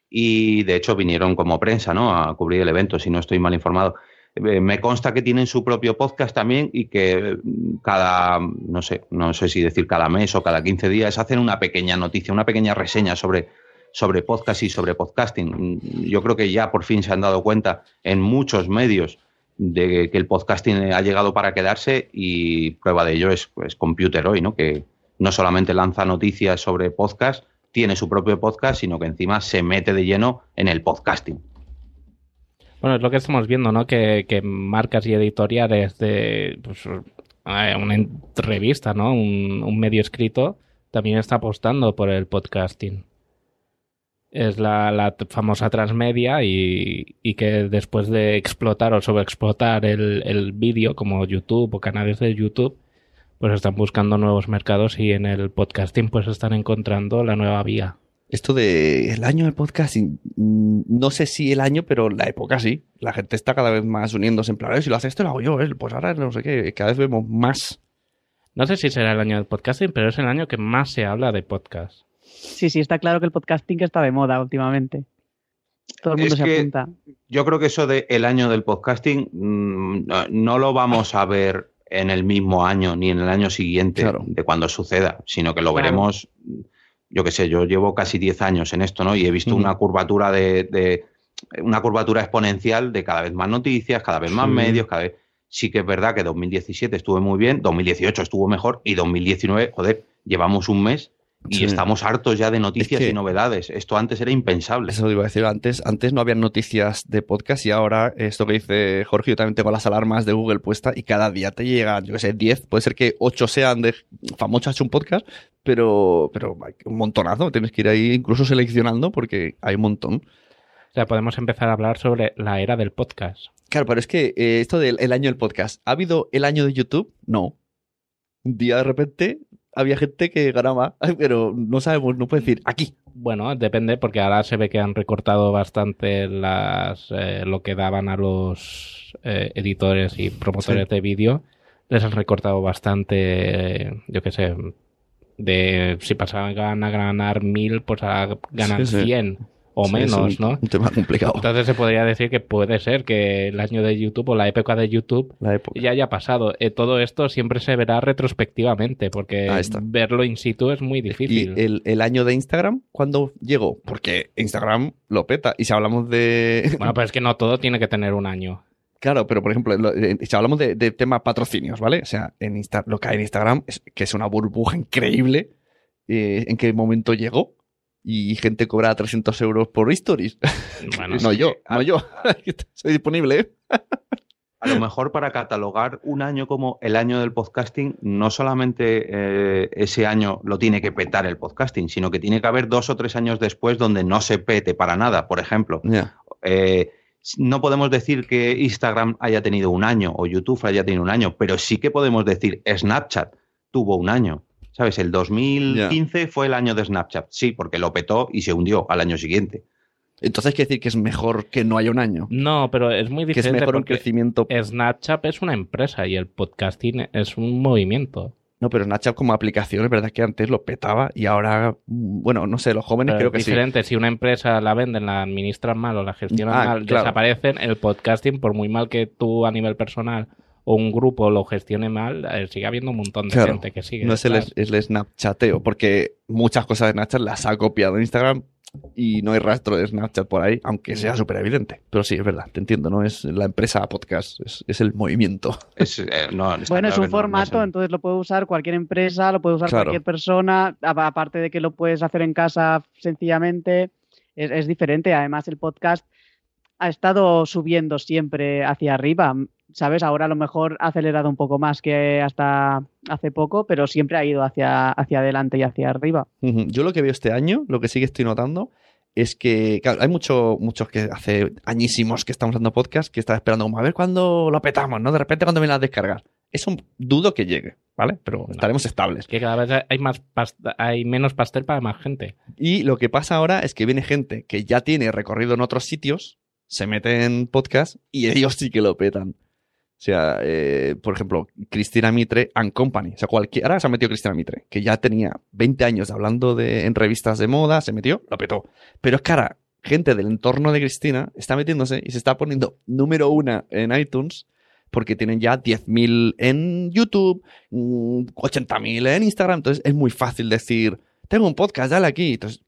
y de hecho vinieron como prensa ¿no? a cubrir el evento, si no estoy mal informado. Eh, me consta que tienen su propio podcast también y que cada, no sé, no sé si decir cada mes o cada 15 días hacen una pequeña noticia, una pequeña reseña sobre, sobre podcast y sobre podcasting. Yo creo que ya por fin se han dado cuenta en muchos medios de que el podcasting ha llegado para quedarse y prueba de ello es pues, Computer hoy, ¿no? Que no solamente lanza noticias sobre podcast, tiene su propio podcast, sino que encima se mete de lleno en el podcasting. bueno, es lo que estamos viendo, ¿no? Que, marcas y editoriales de pues, eh, una revista, ¿no? Un medio escrito también está apostando por el podcasting. Es la, la famosa transmedia y, y que después de explotar o sobreexplotar el, el vídeo como YouTube o canales de YouTube, pues están buscando nuevos mercados y en el podcasting pues están encontrando la nueva vía. Esto de el año del podcasting, mm, no sé si el año, pero la época sí. La gente está cada vez más uniéndose en plan, "Eh, si lo hace esto, lo hago yo, ¿eh? pues ahora no sé qué, cada vez vemos más. No sé si será el año del podcasting, pero es el año que más se habla de podcast. Sí, sí, está claro que el podcasting está de moda últimamente. Todo el mundo Es se que- apunta. Yo creo que eso de el año del podcasting mm, no- no lo vamos a ver en el mismo año ni en el año siguiente Claro. de cuando suceda, sino que lo Claro. veremos. Yo qué sé, yo llevo casi 10 años en esto, ¿no? Y he visto una curvatura de, de- una curvatura exponencial de cada vez más noticias, cada vez más Sí. medios, cada vez. Sí que es verdad que 2017 estuvo muy bien, 2018 estuvo mejor y 2019, joder, llevamos un mes y Sí. estamos hartos ya de noticias Es que- y novedades. Esto antes era impensable. Eso digo a decir, antes, antes no había noticias de podcast y ahora esto que dice Jorge, yo también tengo las alarmas de Google puestas y cada día te llegan, yo que sé, 10, puede ser que 8 sean de famosos hecho un podcast, pero, pero hay un montonazo, tienes que ir ahí incluso seleccionando porque hay un montón. O sea, podemos empezar a hablar sobre la era del podcast. Claro, pero es que eh, esto del el año del podcast, ¿ha habido el año de YouTube? No. Un día de repente había gente que ganaba, pero no sabemos, no puede decir aquí. Bueno, depende, porque ahora se ve que han recortado bastante las eh, lo que daban a los eh, editores y promotores Sí. de vídeo. Les han recortado bastante, eh, yo qué sé, de si pasaban a ganar mil, pues ganan Sí, sí. 100 o Sí, menos, es un, ¿no? Un tema complicado. Entonces se podría decir que puede ser que el año de YouTube o la época de YouTube La época. ya haya pasado. Eh, todo esto siempre se verá retrospectivamente, porque verlo in situ es muy Y difícil. el, el año de Instagram, ¿cuándo llegó? Porque Instagram lo peta. Y si hablamos de. Bueno, pero es que no todo tiene que tener un año. Claro, pero por ejemplo, lo- eh, si hablamos de, de tema patrocinios, ¿vale? O sea, en Insta, lo que hay en Instagram es que es una burbuja increíble. eh, ¿En qué momento llegó? Y gente cobra 300 euros por stories. Bueno, no yo, que- no yo. Soy disponible, ¿eh? A lo mejor para catalogar un año como el año del podcasting, no solamente eh, ese año lo tiene que petar el podcasting, sino que tiene que haber dos o tres años después donde no se pete para nada. Por ejemplo, eh, no podemos decir que Instagram haya tenido un año o YouTube haya tenido un año, pero sí que podemos decir Snapchat tuvo un año. ¿Sabes? El 2015 fue el año de Snapchat, sí, porque lo petó y se hundió al año siguiente. Entonces quiere decir que es mejor que no haya un año. No, pero es muy Que es diferente mejor un crecimiento. Snapchat es una empresa y el podcasting es un movimiento. No, pero Snapchat como aplicación es verdad que antes lo petaba y ahora, bueno, no sé, los jóvenes Pero creo que es sí. diferente. Si una empresa la venden, la administran mal o la gestionan Ah, mal, claro. desaparecen. El podcasting, por muy mal que tú a nivel personal o un grupo lo gestione mal, eh, sigue habiendo un montón de Claro. gente que sigue. No es el, el Snapchateo, porque muchas cosas de Snapchat las ha copiado en Instagram y no hay rastro de Snapchat por ahí, aunque sea súper evidente. Pero sí, es verdad, te entiendo, ¿no? Es la empresa podcast, es, es el movimiento. Es, eh, no, Bueno, es un que no- no formato, es- entonces lo puede usar cualquier empresa, lo puede usar Claro. cualquier persona, aparte de que lo puedes hacer en casa sencillamente, es, es diferente. Además, el podcast ha estado subiendo siempre hacia arriba, ¿sabes? Ahora a lo mejor ha acelerado un poco más que hasta hace poco, pero siempre ha ido hacia, hacia adelante y hacia arriba. Yo lo que veo este año, lo que sí que estoy notando, es que, claro, hay mucho, muchos que hace añísimos que estamos dando podcast que están esperando como a ver cuándo lo petamos, ¿no? De repente cuando vienen a descargar. Eso dudo que llegue, ¿vale? Pero estaremos estables. Es que cada vez hay, más hay menos pastel para más gente. Y lo que pasa ahora es que viene gente que ya tiene recorrido en otros sitios, se mete en podcast y ellos sí que lo petan. O sea, eh, por ejemplo, Cristina Mitre and Company. O sea, cualquiera se ha metido Cristina Mitre, que ya tenía 20 años hablando de, en revistas de moda, se metió, lo petó. Pero es que ahora, gente del entorno de Cristina está metiéndose y se está poniendo número una en iTunes porque tienen ya 10.000 en YouTube, mm, 80.000 en Instagram. Entonces es muy fácil decir, tengo un podcast, dale aquí. Entonces,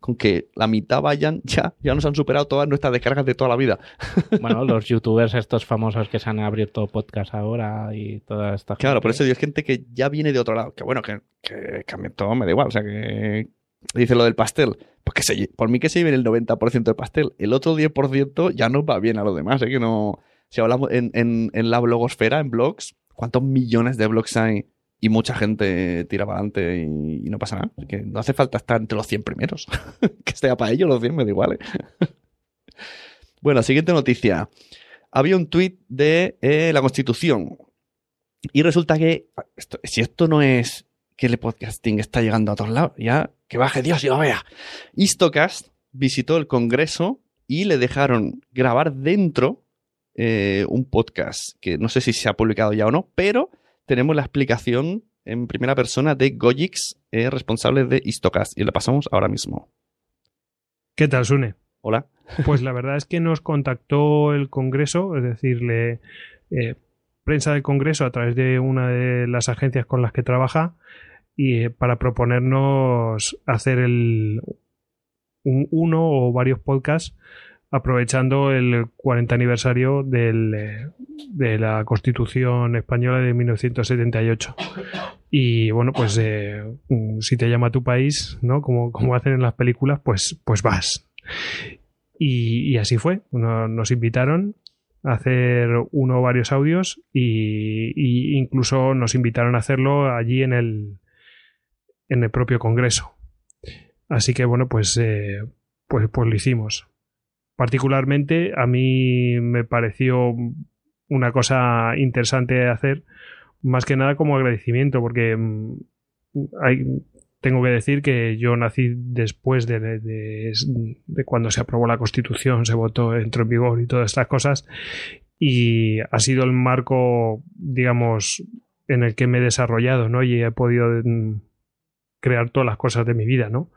con que la mitad vayan, ya, ya nos han superado todas nuestras descargas de toda la vida. Bueno, los youtubers estos famosos que se han abierto podcast ahora y toda esta Claro, por eso digo, es gente que ya viene de otro lado. Que bueno, que, que todo, me da igual. O sea, que dice lo del pastel. Pues que se, por mí que se lleven el 90% del pastel. El otro 10% ya nos va bien a los demás. ¿eh? Que no. Si hablamos en, en, en la blogosfera, en blogs, ¿cuántos millones de blogs hay? Y mucha gente tira para adelante y, no pasa nada. Que no hace falta estar entre los 100 primeros. que esté para ellos los 100, me da igual. ¿eh? bueno, siguiente noticia. Había un tuit de eh, la Constitución. Y resulta que, esto- si esto no es que el podcasting está llegando a todos lados, ya que baje Dios y lo vea. Istocast visitó el Congreso y le dejaron grabar dentro eh, un podcast que no sé si se ha publicado ya o no, pero tenemos la explicación en primera persona de Gojix, eh, responsable de Istocast, y le pasamos ahora mismo. ¿Qué tal, Sune? Hola. Pues la verdad es que nos contactó el Congreso, es decir, le, eh, prensa del Congreso a través de una de las agencias con las que trabaja y eh, para proponernos hacer el un, uno o varios podcasts aprovechando el 40 aniversario del, eh, de la Constitución española de 1978. Y bueno, pues eh, si te llama tu país, ¿no? Como, como hacen en las películas, pues, pues vas. Y, así fue. Nos, invitaron a hacer uno o varios audios y, y incluso nos invitaron a hacerlo allí en el, en el propio Congreso. Así que bueno, pues, eh, pues, pues lo hicimos. Particularmente a mí me pareció una cosa interesante de hacer, más que nada como agradecimiento, porque mm, tengo que decir que yo nací después de, de, de, cuando se aprobó la Constitución, se votó, entró en vigor y todas estas cosas, y ha sido el marco, digamos, en el que me he desarrollado, ¿no? Y he podido mm, crear todas las cosas de mi vida, ¿no?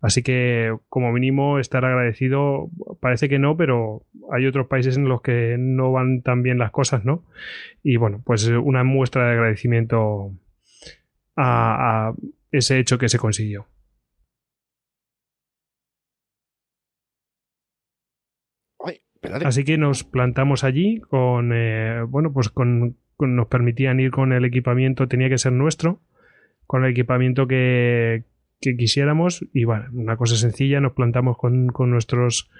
Así que, como mínimo, estar agradecido, parece que no, pero hay otros países en los que no van tan bien las cosas, ¿no? Y bueno, pues una muestra de agradecimiento a, a ese hecho que se consiguió. Así que nos plantamos allí con, eh, bueno, pues con, con, nos permitían ir con el equipamiento, tenía que ser nuestro, con el equipamiento que, que quisiéramos y bueno, una cosa sencilla, nos plantamos con, con nuestros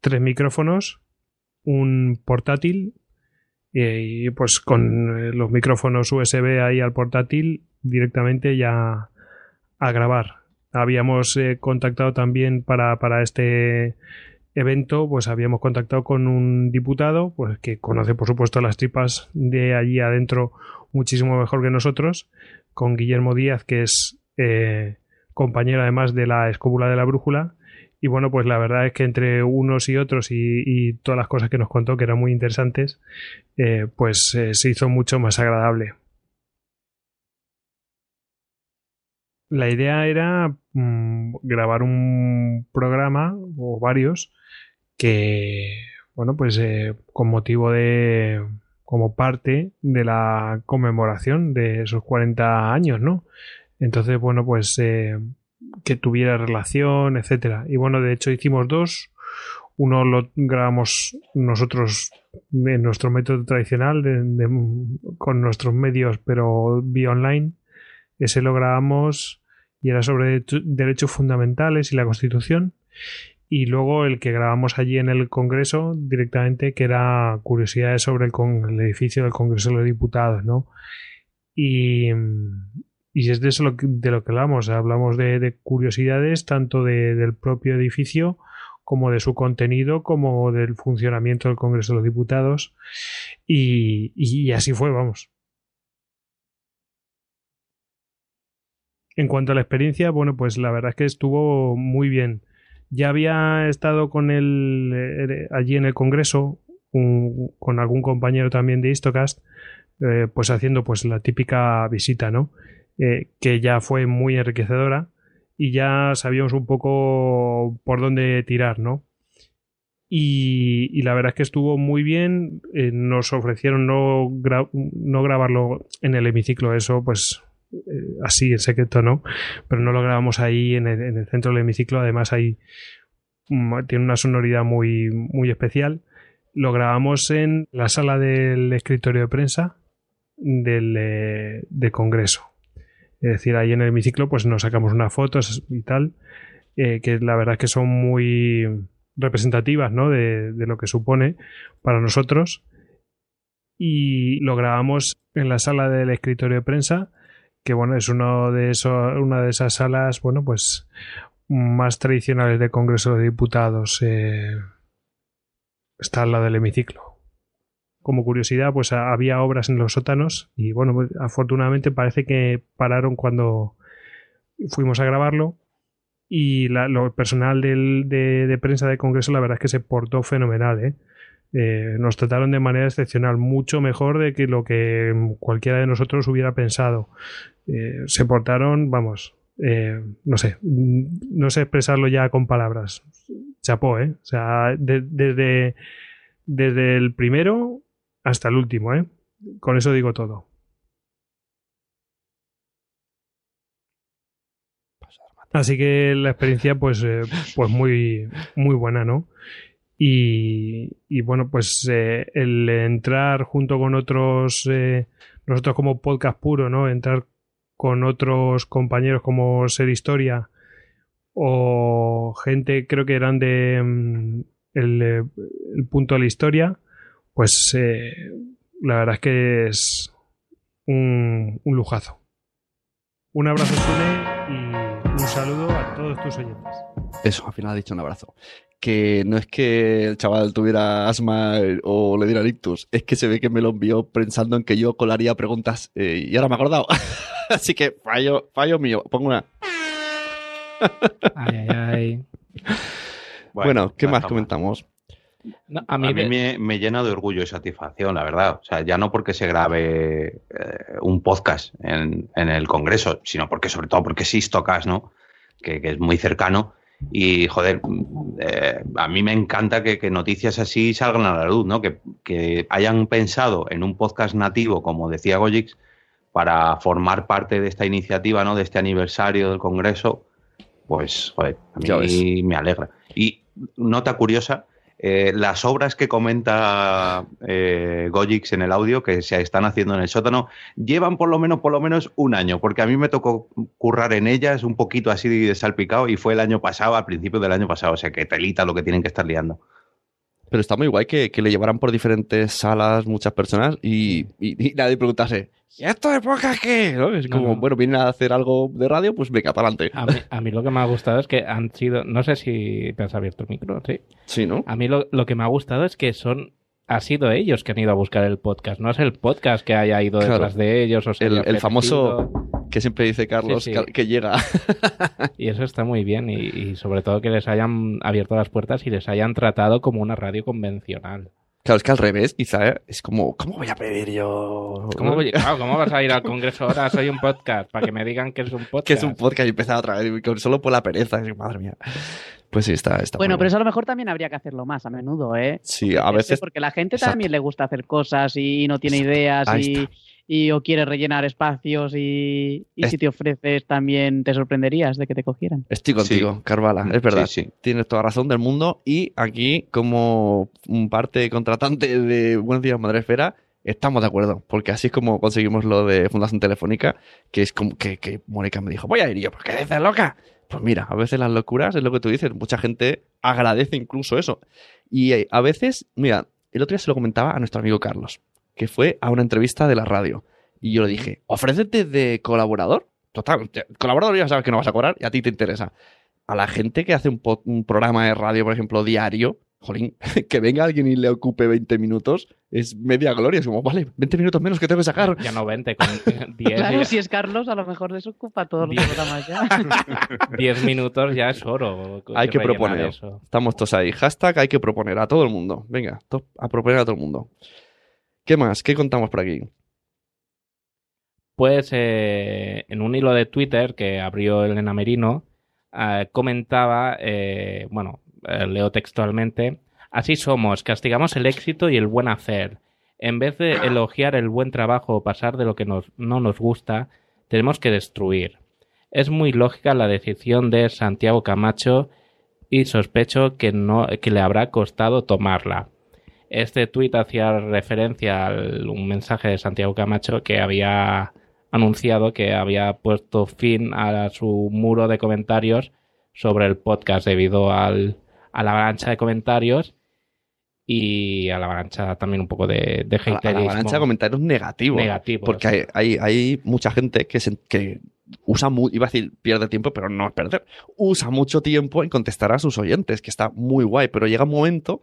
tres micrófonos, un portátil y, y pues con los micrófonos USB ahí al portátil directamente ya a grabar. Habíamos eh, contactado también para, para este evento, pues habíamos contactado con un diputado, pues que conoce por supuesto las tripas de allí adentro muchísimo mejor que nosotros, con Guillermo Díaz, que es eh, compañero además de la escóbula de la brújula. Y bueno, pues la verdad es que entre unos y otros y, y todas las cosas que nos contó, que eran muy interesantes, eh, pues eh, se hizo mucho más agradable. La idea era mmm, grabar un programa o varios que, bueno, pues eh, con motivo de, como parte de la conmemoración de esos 40 años, ¿no? Entonces, bueno, pues eh, que tuviera relación, etcétera. Y bueno, de hecho hicimos dos. Uno lo grabamos nosotros en nuestro método tradicional, con nuestros medios, pero vía online. Ese lo grabamos y era sobre derechos fundamentales y la Constitución. Y luego el que grabamos allí en el Congreso directamente, que era curiosidades sobre el, el edificio del Congreso de los Diputados, ¿no? Y, y es de eso de lo que hablamos. Hablamos de, de curiosidades tanto de, del propio edificio como de su contenido, como del funcionamiento del Congreso de los Diputados. Y, y, así fue, vamos. En cuanto a la experiencia, bueno, pues la verdad es que estuvo muy bien. Ya había estado con él eh, allí en el Congreso, con algún compañero también de Istocast, eh, pues haciendo pues la típica visita, ¿no? Que ya fue muy enriquecedora y ya sabíamos un poco por dónde tirar, ¿no? Y, la verdad es que estuvo muy bien. Eh, nos ofrecieron no, no grabarlo en el hemiciclo, eso pues eh, así en secreto no, pero no lo grabamos ahí en el, en el centro del hemiciclo, además ahí um, tiene una sonoridad muy, muy especial. Lo grabamos en la sala del escritorio de prensa del, eh, del Congreso. Es decir, ahí en el hemiciclo pues nos sacamos unas fotos y tal, eh, que la verdad es que son muy representativas ¿no? de, lo que supone para nosotros. Y lo grabamos en la sala del escritorio de prensa que bueno, es uno de una de esas salas, bueno, pues más tradicionales del Congreso de Diputados. Eh, está al lado del hemiciclo. Como curiosidad, pues había obras en los sótanos y bueno, pues, afortunadamente parece que pararon cuando fuimos a grabarlo y la, lo personal del, de, prensa del Congreso la verdad es que se portó fenomenal, ¿eh? Eh, nos trataron de manera excepcional, mucho mejor de que lo que cualquiera de nosotros hubiera pensado. Eh, se portaron, vamos, eh, no sé, no sé expresarlo ya con palabras. chapó, ¿eh? O sea, de- desde, desde el primero hasta el último, ¿eh? Con eso digo todo. Así que la experiencia, pues, eh, pues muy, muy buena, ¿no? Y, y bueno, pues eh, el entrar junto con otros, eh, nosotros como podcast puro, ¿no? Entrar con otros compañeros como Ser Historia o gente, creo que eran de mm, eh, el punto de la historia, pues eh, la verdad es que es un, un lujazo. Un abrazo, Sune, y un saludo a todos tus oyentes. Eso, al final ha dicho un abrazo. Que no es que el chaval tuviera asma eh, o le diera ictus, es que se ve que me lo envió pensando en que yo colaría preguntas eh, y ahora me he acordado. Así que fallo, fallo mío. Pongo una. Ay, ay, ay. Bueno, ¿qué no más comentamos? No, a A mí, de- me, me llena de orgullo y satisfacción, la verdad. O sea, ya no porque se grabe eh, un podcast en, en el Congreso, sino porque, sobre todo, porque es Istocast, ¿no? Que, que es muy cercano. Y, joder, eh, a mí me encanta que, que noticias así salgan a la luz, ¿no? Que, que hayan pensado en un podcast nativo, como decía Gojix, para formar parte de esta iniciativa, ¿no? De este aniversario del Congreso, pues, joder, a mí me alegra. Y nota curiosa, eh, las obras que comenta eh, en el audio que se están haciendo en el sótano llevan por lo menos por lo menos un año, porque a mí me tocó currar en ellas un poquito así de salpicado y fue el año pasado, al principio del año pasado, o sea que telita lo que tienen que estar liando. Pero está muy guay que, que le llevaran por diferentes salas muchas personas y- y nadie preguntase, ¿y esto de podcast qué? ¿No? Es como, no. bueno, vienen a hacer algo de radio, pues venga, para adelante. a, mí, a mí lo que me ha gustado es que han sido. No sé si te has abierto el micro, sí. Sí, ¿no? A mí lo, lo que me ha gustado es que son. Ha sido ellos que han ido a buscar el podcast, no es el podcast que haya ido Claro. detrás de ellos o se El, el famoso que siempre dice Carlos Sí, sí. Que, que llega. Y eso está muy bien y, y sobre todo que les hayan abierto las puertas y les hayan tratado como una radio convencional. Claro, es que al revés, quizá ¿eh? es como, ¿cómo voy a pedir yo? ¿Cómo, voy- claro, ¿cómo vas a ir al Congreso ahora? Soy un podcast, para que me digan que es un podcast. Que es un podcast y empezar otra vez, solo por la pereza. madre mía. Pues sí, está, está Bueno, pero bien. eso a lo mejor también habría que hacerlo más a menudo, ¿eh? Sí, a veces. Porque la gente Exacto. también le gusta hacer cosas y no tiene Exacto. ideas Ahí y, está. Y o quiere rellenar espacios y, y Es- si te ofreces también te sorprenderías de que te cogieran. Estoy contigo, Sí. Carvala, es verdad. Sí, sí. Tienes toda razón del mundo y aquí, como un parte contratante de Buenos Días Madresfera, estamos de acuerdo, porque así es como conseguimos lo de Fundación Telefónica, que es como que, que Mónica me dijo, voy a ir Y yo, ¿por qué dices loca? Pues mira, a veces las locuras es lo que tú dices, mucha gente agradece incluso eso. Y eh, a veces, mira, el otro día se lo comentaba a nuestro amigo Carlos, que fue a una entrevista de la radio. Y yo le dije, ofrécete de colaborador. Total, colaborador ya sabes que no vas a cobrar y a ti te interesa. A la gente que hace un, programa de radio, por ejemplo, diario, jolín, que venga alguien y le ocupe 20 minutos, es media gloria. Es como, vale, 20 minutos menos que tengo que sacar. Ya no 20, con 10, Claro, ya- si es Carlos, a lo mejor les ocupa todos los programas ya. 10 minutos ya es oro. Hay que proponer. eso. Estamos todos ahí. Hashtag hay que proponer a todo el mundo. Venga, a proponer a todo el mundo. ¿Qué más? ¿Qué contamos por aquí? Pues eh, en un hilo de Twitter que abrió Elena Merino, eh, comentaba, eh, bueno, eh, leo textualmente, así somos, castigamos el éxito y el buen hacer. En vez de elogiar el buen trabajo o pasar de lo que no nos gusta, tenemos que destruir. Es muy lógica la decisión de Santiago Camacho y sospecho que, no, que le habrá costado tomarla. Este tuit hacía referencia a un mensaje de Santiago Camacho que había anunciado que había puesto fin a su muro de comentarios sobre el podcast debido al, a la avalancha de comentarios y a la avalancha también un poco de, de A la, a la haterismo avalancha de comentarios negativos. negativo. Porque hay, hay, hay mucha gente que, se, que usa mucho, iba a decir pierde tiempo, pero no es perder. Usa mucho tiempo en contestar a sus oyentes, que está muy guay, pero llega un momento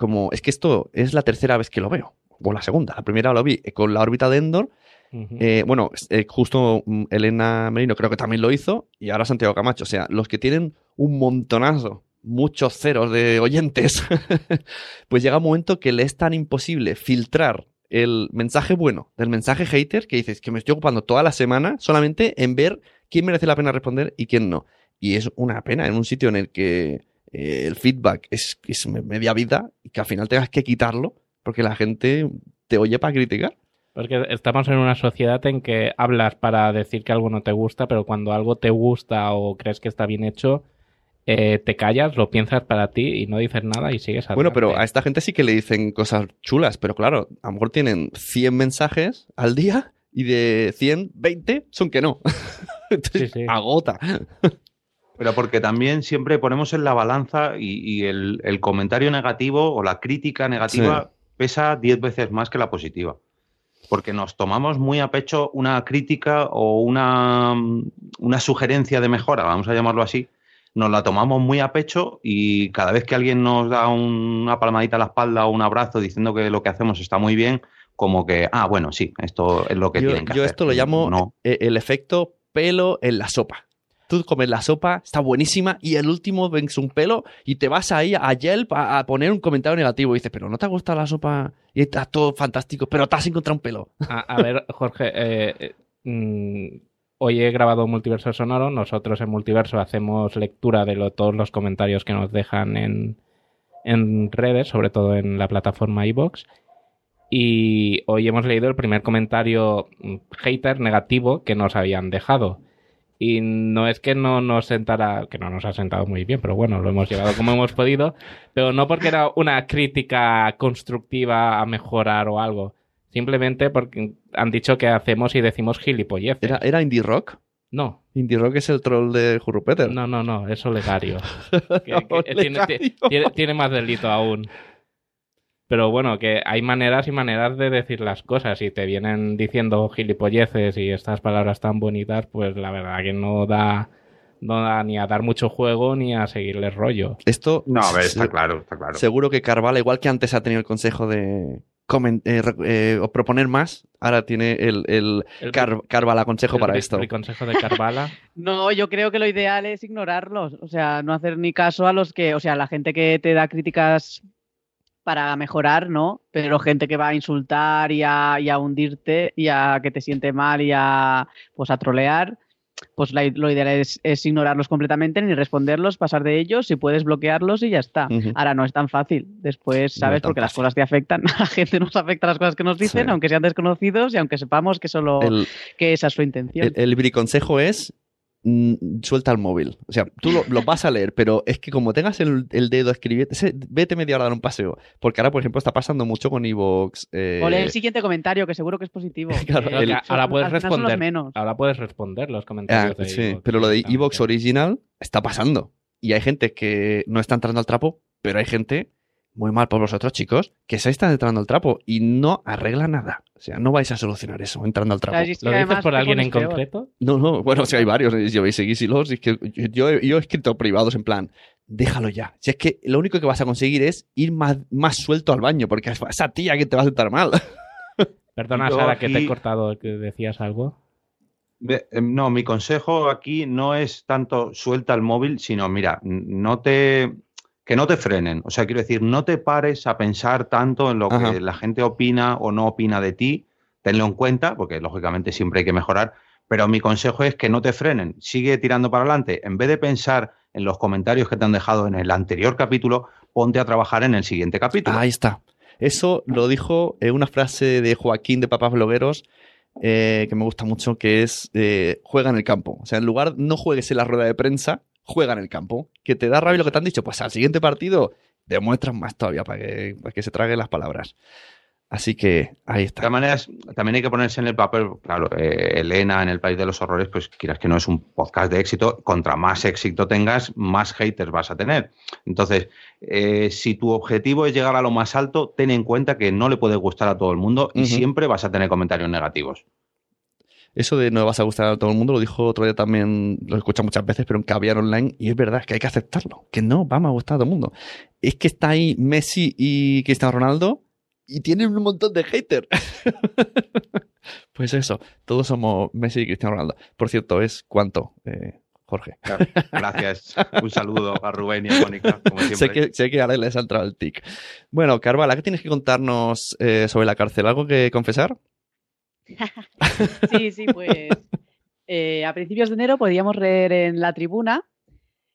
como, es que esto es la tercera vez que lo veo, o la segunda. La primera lo vi con la órbita de Endor. Eh, bueno, eh, justo mm, Elena Merino creo que también lo hizo, y ahora Santiago Camacho. O sea, los que tienen un montonazo, muchos ceros de oyentes, pues llega un momento que le es tan imposible filtrar el mensaje bueno del mensaje hater que dices que me estoy ocupando toda la semana solamente en ver quién merece la pena responder y quién no. Y es una pena en un sitio en el que eh, el feedback es, es media vida y que al final tengas que quitarlo porque la gente te oye para criticar. Porque estamos en una sociedad en que hablas para decir que algo no te gusta, pero cuando algo te gusta o crees que está bien hecho, eh, te callas, lo piensas para ti y no dices nada y sigues adelante. Bueno, pero a esta gente sí que le dicen cosas chulas, pero claro, a lo mejor tienen 100 mensajes al día y de 100, 20 son que no. Entonces, Sí, sí. agota. Pero porque también siempre ponemos en la balanza y, y el, el comentario negativo o la crítica negativa pesa 10 veces más que la positiva. Porque nos tomamos muy a pecho una crítica o una, una sugerencia de mejora, vamos a llamarlo así, nos la tomamos muy a pecho y cada vez que alguien nos da una palmadita a la espalda o un abrazo diciendo que lo que hacemos está muy bien, como que, ah, bueno, sí, esto es lo que Yo, tienen que yo hacer. esto lo llamo No. eh, el efecto pelo en la sopa. Tú comes la sopa, está buenísima, y el último ves un pelo y te vas ahí a Yelp a, a poner un comentario negativo. Y dices, pero no te ha gustado la sopa y está todo fantástico, pero te has encontrado un pelo. A, ver, Jorge, eh, eh, mm, hoy he grabado Multiverso Sonoro. Nosotros en Multiverso hacemos lectura de todos los comentarios que nos dejan en, en redes, sobre todo en la plataforma iBox. Y hoy hemos leído el primer comentario mm, hater negativo que nos habían dejado. Y no es que no nos sentara, que no nos ha sentado muy bien, pero bueno, lo hemos llevado como hemos podido, pero no porque era una crítica constructiva a mejorar o algo, simplemente porque han dicho que hacemos y decimos gilipolleces. ¿Era, era Indie Rock? No, Indie Rock es el troll de Jurupeter. no, no, no, es Olegario. Que- que tiene, Olegario. tiene- tiene más delito aún. Pero bueno, que hay maneras y maneras de decir las cosas. Y te vienen diciendo gilipolleces y estas palabras tan bonitas, pues la verdad que no da, no da ni a dar mucho juego ni a seguirle rollo. Esto. No, a ver, está claro, está claro. Seguro que Carvala, igual que antes ha tenido el consejo de eh, eh, o proponer más, ahora tiene el, el, El- Car- Carvala consejo El para esto. briconsejo de Carvala. No, yo creo que lo ideal es ignorarlos, o sea, no hacer ni caso a los que, o sea, la gente que te da críticas para mejorar, ¿no? Pero gente que va a insultar y a, y a hundirte y a que te siente mal y a, pues a trolear, pues la- lo ideal es, es ignorarlos completamente, ni responderlos, pasar de ellos, si puedes bloquearlos y ya está. Ahora no es tan fácil. Después, ¿sabes? Porque las cosas te afectan. A la gente nos afecta las cosas que nos dicen, Sí. aunque sean desconocidos y aunque sepamos que solo El, que esa es su intención. el, el briconsejo es suelta el móvil. O sea, tú lo, lo vas a leer, pero es que como tengas el, el dedo escribiendo, vete media hora a dar un paseo. Porque ahora, por ejemplo, está pasando mucho con Evox. eh, O lee el siguiente comentario, que seguro que es positivo. Claro, el- ahora puedes responder. menos. Ahora puedes responder los Ah, comentarios de sí, pero lo de. Evox original está pasando. Y hay gente que no está entrando al trapo, pero hay gente, muy mal por vosotros, chicos, que se está entrando al trapo y no arregla nada. O sea, no vais a solucionar eso entrando al trapo. sea, si es que ¿Lo dices además por alguien en concreto? No, no, bueno, si hay varios, yo veis seguís y es que yo, yo he- yo he escrito privados en plan, déjalo ya. Si es que lo único que vas a conseguir es ir más, más suelto al baño, porque es esa tía que te va a sentar mal. Perdona, Yo Sara, que te he cortado, que decías algo. Eh, No, mi consejo aquí no es tanto suelta el móvil, sino mira, no te que no te frenen. O sea, quiero decir, no te pares a pensar tanto en lo Ajá. que la gente opina o no opina de ti. Tenlo en cuenta, porque lógicamente siempre hay que mejorar. Pero mi consejo es que no te frenen. Sigue tirando para adelante. En vez de pensar en los comentarios que te han dejado en el anterior capítulo, ponte a trabajar en el siguiente capítulo. Ahí está. Eso lo dijo eh, una frase de Joaquín de Papás Blogueros eh, que me gusta mucho, que es eh, juega en el campo. O sea, en lugar no juegues en la rueda de prensa, juega en el campo. Que te da rabia lo que te han dicho, pues al siguiente partido demuestras más todavía para que, para que se traguen las palabras. Así que ahí De está. todas maneras, también hay que ponerse en el papel, claro, eh, Elena en el País de los Horrores, pues quieras que no es un podcast de éxito, contra más éxito tengas, más haters vas a tener. Entonces, eh, si tu objetivo es llegar a lo más alto, ten en cuenta que no le puede gustar a todo el mundo y siempre vas a tener comentarios negativos. Eso de no vas a gustar a todo el mundo lo dijo otro día también, lo he escuchado muchas veces, pero en Caviar Online, y es verdad, es que hay que aceptarlo, que no vamos a gustar a todo el mundo. Es que está ahí Messi y Cristiano Ronaldo y tienen un montón de haters. pues eso, todos somos Messi y Cristiano Ronaldo. Por cierto, es cuánto, eh, Jorge. Claro. Gracias. Un saludo a Rubén y a Mónica, como siempre. sé, que, sé que ahora les ha entrado el tic. Bueno, Carvala, ¿qué tienes que contarnos eh, sobre la cárcel? ¿Algo que confesar? Sí, sí, pues eh, a principios de enero podíamos leer en la tribuna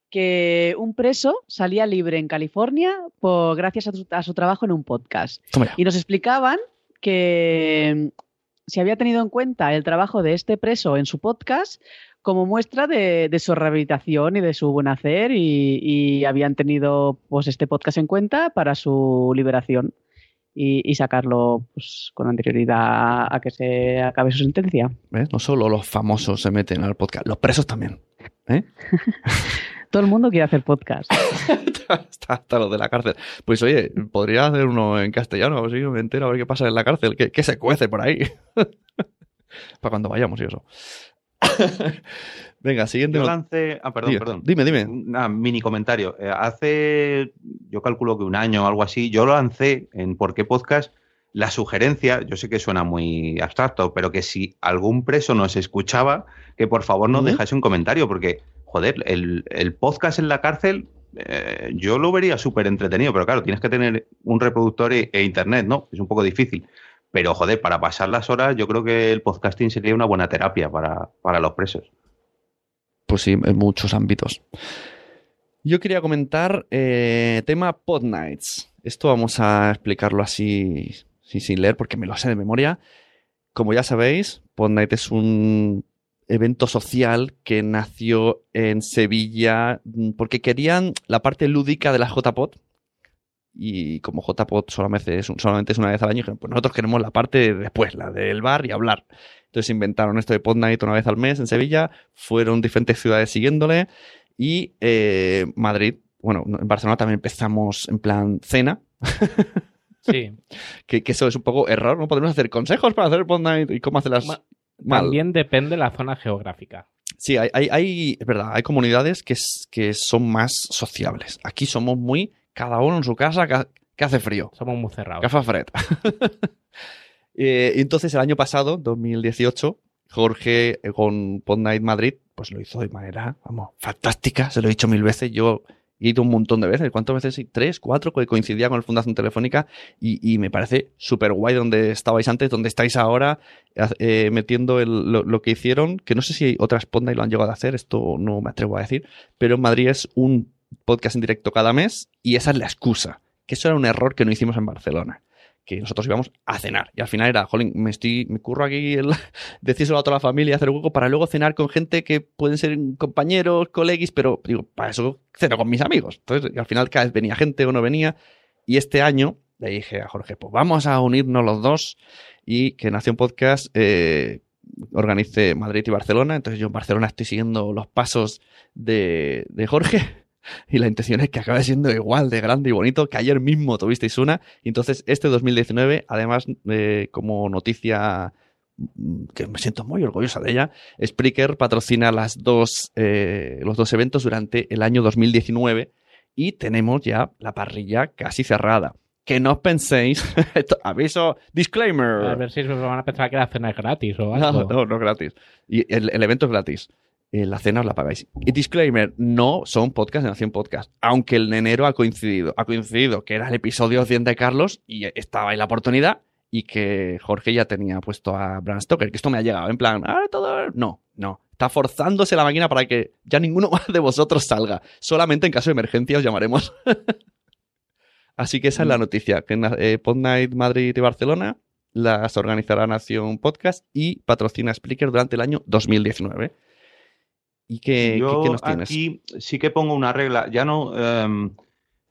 que un preso salía libre en California por, gracias a su, a su trabajo en un podcast. Toma. Y nos explicaban que mm, se había tenido en cuenta el trabajo de este preso en su podcast como muestra de, de su rehabilitación y de su buen hacer y, y habían tenido pues este podcast en cuenta para su liberación y, y sacarlo pues, con anterioridad a que se acabe su sentencia. ¿Ves? No solo los famosos se meten al podcast, los presos también. ¿eh? Todo el mundo quiere hacer podcast. hasta, hasta los de la cárcel. Pues oye, podría hacer uno en castellano, a ver si me entero, a ver qué pasa en la cárcel, qué, qué se cuece por ahí. Para cuando vayamos y eso. Venga, siguiente. Yo lancé. Ah, perdón, Dime, perdón. Dime, dime. Un ah, mini comentario. Eh, hace, yo calculo que un año o algo así, yo lancé en Por qué Podcast la sugerencia, yo sé que suena muy abstracto, pero que si algún preso nos escuchaba, que por favor nos Ujú. dejase un comentario, porque, joder, el, el podcast en la cárcel, eh, yo lo vería súper entretenido, pero claro, tienes que tener un reproductor e, e internet, ¿no? Es un poco difícil. Pero, joder, para pasar las horas, yo creo que el podcasting sería una buena terapia para, para los presos. Pues sí, en muchos ámbitos. Yo quería comentar eh, tema Pod Nights. Esto vamos a explicarlo así, sí, sin leer, porque me lo sé de memoria. Como ya sabéis, Pod Night es un evento social que nació en Sevilla mm, porque querían la parte lúdica de la JPod. Y como JPod solamente es, solamente es una vez al año, dijeron, pues nosotros queremos la parte de después, la del bar y hablar. Entonces inventaron esto de Pod Night una vez al mes en Sevilla, fueron diferentes ciudades siguiéndole y eh, Madrid, bueno, en Barcelona también empezamos en plan cena, Sí. que, que eso es un poco error, ¿no? Podemos hacer consejos para hacer Pod Night y cómo hacerlas Ma- mal. También depende de la zona geográfica. Sí, hay, hay, hay- es verdad, hay comunidades que, que son más sociables. Aquí somos muy, cada uno en su casa, que, que hace frío. Somos muy cerrados. Gafa Fred. Eh, y entonces el año pasado, 2018, Jorge con Pod Night Madrid, pues lo hizo de manera, vamos, fantástica. Se lo he dicho mil veces. Yo he ido un montón de veces. ¿Cuántas veces? Tres, cuatro, que coincidía con el Fundación Telefónica. Y, y me parece súper guay donde estabais antes, donde estáis ahora, eh, metiendo el- lo, lo que hicieron. Que no sé si otras Pod Night lo han llegado a hacer, esto no me atrevo a decir. Pero en Madrid es un podcast en directo cada mes y esa es la excusa. Que eso era un error que no hicimos en Barcelona que nosotros íbamos a cenar. Y al final era, jolín, me estoy, me curro aquí el decírselo a toda la familia, hacer hueco para luego cenar con gente que pueden ser compañeros, colegis, pero digo, para eso ceno con mis amigos. Entonces, al final cada vez venía gente o no venía. Y este año le dije a Jorge, pues vamos a unirnos los dos y que Nación Podcast eh, organice Madrid y Barcelona. Entonces yo en Barcelona estoy siguiendo los pasos de, de Jorge. Y la intención es que acabe siendo igual de grande y bonito que ayer mismo tuvisteis una. Y entonces este 2019, además, eh, como noticia mm, que me siento muy orgullosa de ella, Spreaker patrocina las dos, eh, los dos eventos durante el año 2019 y tenemos ya la parrilla casi cerrada. Que no os penséis, esto- aviso, disclaimer. A ver si se van a pensar que la cena es gratis o No, algo. no, no es gratis. Y el, el evento es gratis. Eh, la cena os la pagáis. Y disclaimer, no son podcast de Nación Podcast. Aunque el enero ha coincidido. Ha coincidido que era el episodio 100 de Carlos y estaba ahí la oportunidad y que Jorge ya tenía puesto a Bram Stoker. Que esto me ha llegado en plan, ah, todo... No, no. Está forzándose la máquina para que ya ninguno más de vosotros salga. Solamente en caso de emergencia os llamaremos. Así que esa es la noticia. Que na- eh, Pod Night Madrid y Barcelona las organizará Nación Podcast y patrocina Spreaker durante el año 2019. ¿Y qué, Yo qué- qué nos tienes? aquí sí que pongo una regla, ya no, em,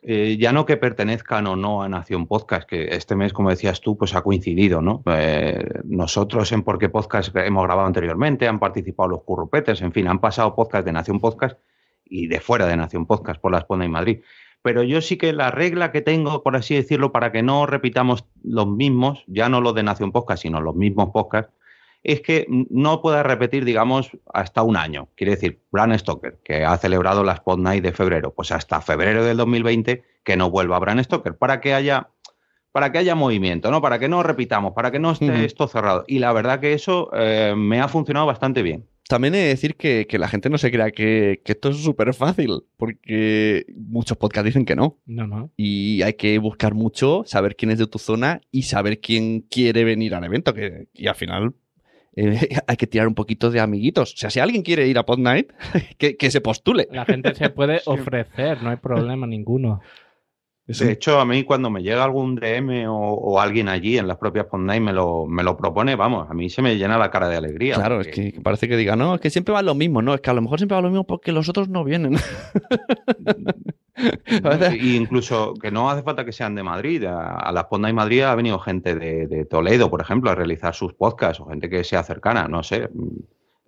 eh, ya no que pertenezcan o no a Nación Podcast, que este mes, como decías tú, pues ha coincidido, ¿no? Eh, nosotros en Por qué Podcast hemos grabado anteriormente, han participado los currupetes, en fin, han pasado podcast de Nación Podcast y de fuera de Nación Podcast por la Esponda y Madrid. Pero yo sí que la regla que tengo, por así decirlo, para que no repitamos los mismos, ya no los de Nación Podcast, sino los mismos podcasts, es que no pueda repetir, digamos, hasta un año. Quiere decir, Bran Stoker, que ha celebrado la Spot Night de febrero, pues hasta febrero del 2020 que no vuelva Bran Stoker, para que haya para que haya movimiento, ¿no? Para que no repitamos, para que no esté esto cerrado. Y la verdad que eso eh, me ha funcionado bastante bien. También he de decir que, que la gente no se crea que, que esto es súper fácil, porque muchos podcasts dicen que no. No, no. Y hay que buscar mucho, saber quién es de tu zona y saber quién quiere venir al evento. Que, y al final eh, hay que tirar un poquito de amiguitos. O sea, si alguien quiere ir a Pod Night, que, que se postule. La gente se puede ofrecer, no hay problema ninguno. De hecho, a mí cuando me llega algún DM o, o alguien allí en las propias Podnight me lo, me lo propone, vamos, a mí se me llena la cara de alegría. Claro, porque- es que parece que diga, no, es que siempre va lo mismo, no, es que a lo mejor siempre va lo mismo porque los otros no vienen. Y incluso que no hace falta que sean de Madrid. A, a las Podnight Madrid ha venido gente de, de Toledo, por ejemplo, a realizar sus podcasts o gente que sea cercana, no sé.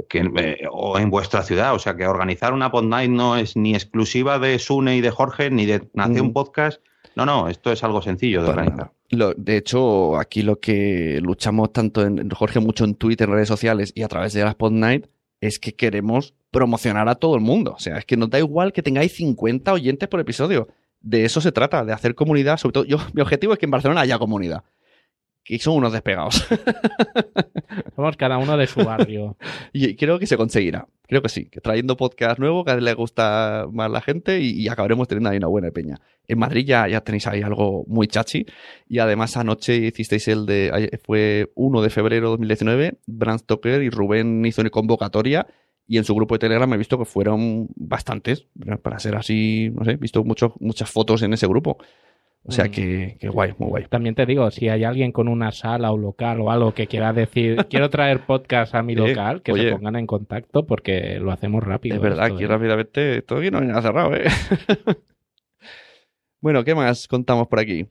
Que, eh, o en vuestra ciudad. O sea, que organizar una Podnight no es ni exclusiva de Sune y de Jorge, ni de Nación Mm. Podcast. No, no, esto es algo sencillo de Para organizar. Lo- de hecho, aquí lo que luchamos tanto en Jorge mucho en Twitter, en redes sociales y a través de las Pod Night es que queremos promocionar a todo el mundo. O sea, es que nos da igual que tengáis 50 oyentes por episodio. De eso se trata, de hacer comunidad. Sobre todo, yo, mi objetivo es que en Barcelona haya comunidad. Que son unos despegados. Somos cada uno de su barrio. y creo que se conseguirá. Creo que sí. Que trayendo podcast nuevo, cada vez le gusta más la gente y, y acabaremos teniendo ahí una buena peña. En Madrid ya, ya tenéis ahí algo muy chachi. Y además anoche hicisteis el de, fue 1 de febrero de 2019, Bram Stoker y Rubén hizo una convocatoria y en su grupo de Telegram he visto que fueron bastantes, para ser así, no sé, he visto muchos muchas fotos en ese grupo. O sea Mm. que, que guay, muy guay. También te digo, si hay alguien con una sala o local o algo que quiera decir, quiero traer podcast a mi local, que oye. se pongan en contacto porque lo hacemos rápido. Es verdad, esto, aquí ¿eh? rápidamente todo aquí no ha cerrado, ¿eh? bueno, ¿qué más contamos por aquí?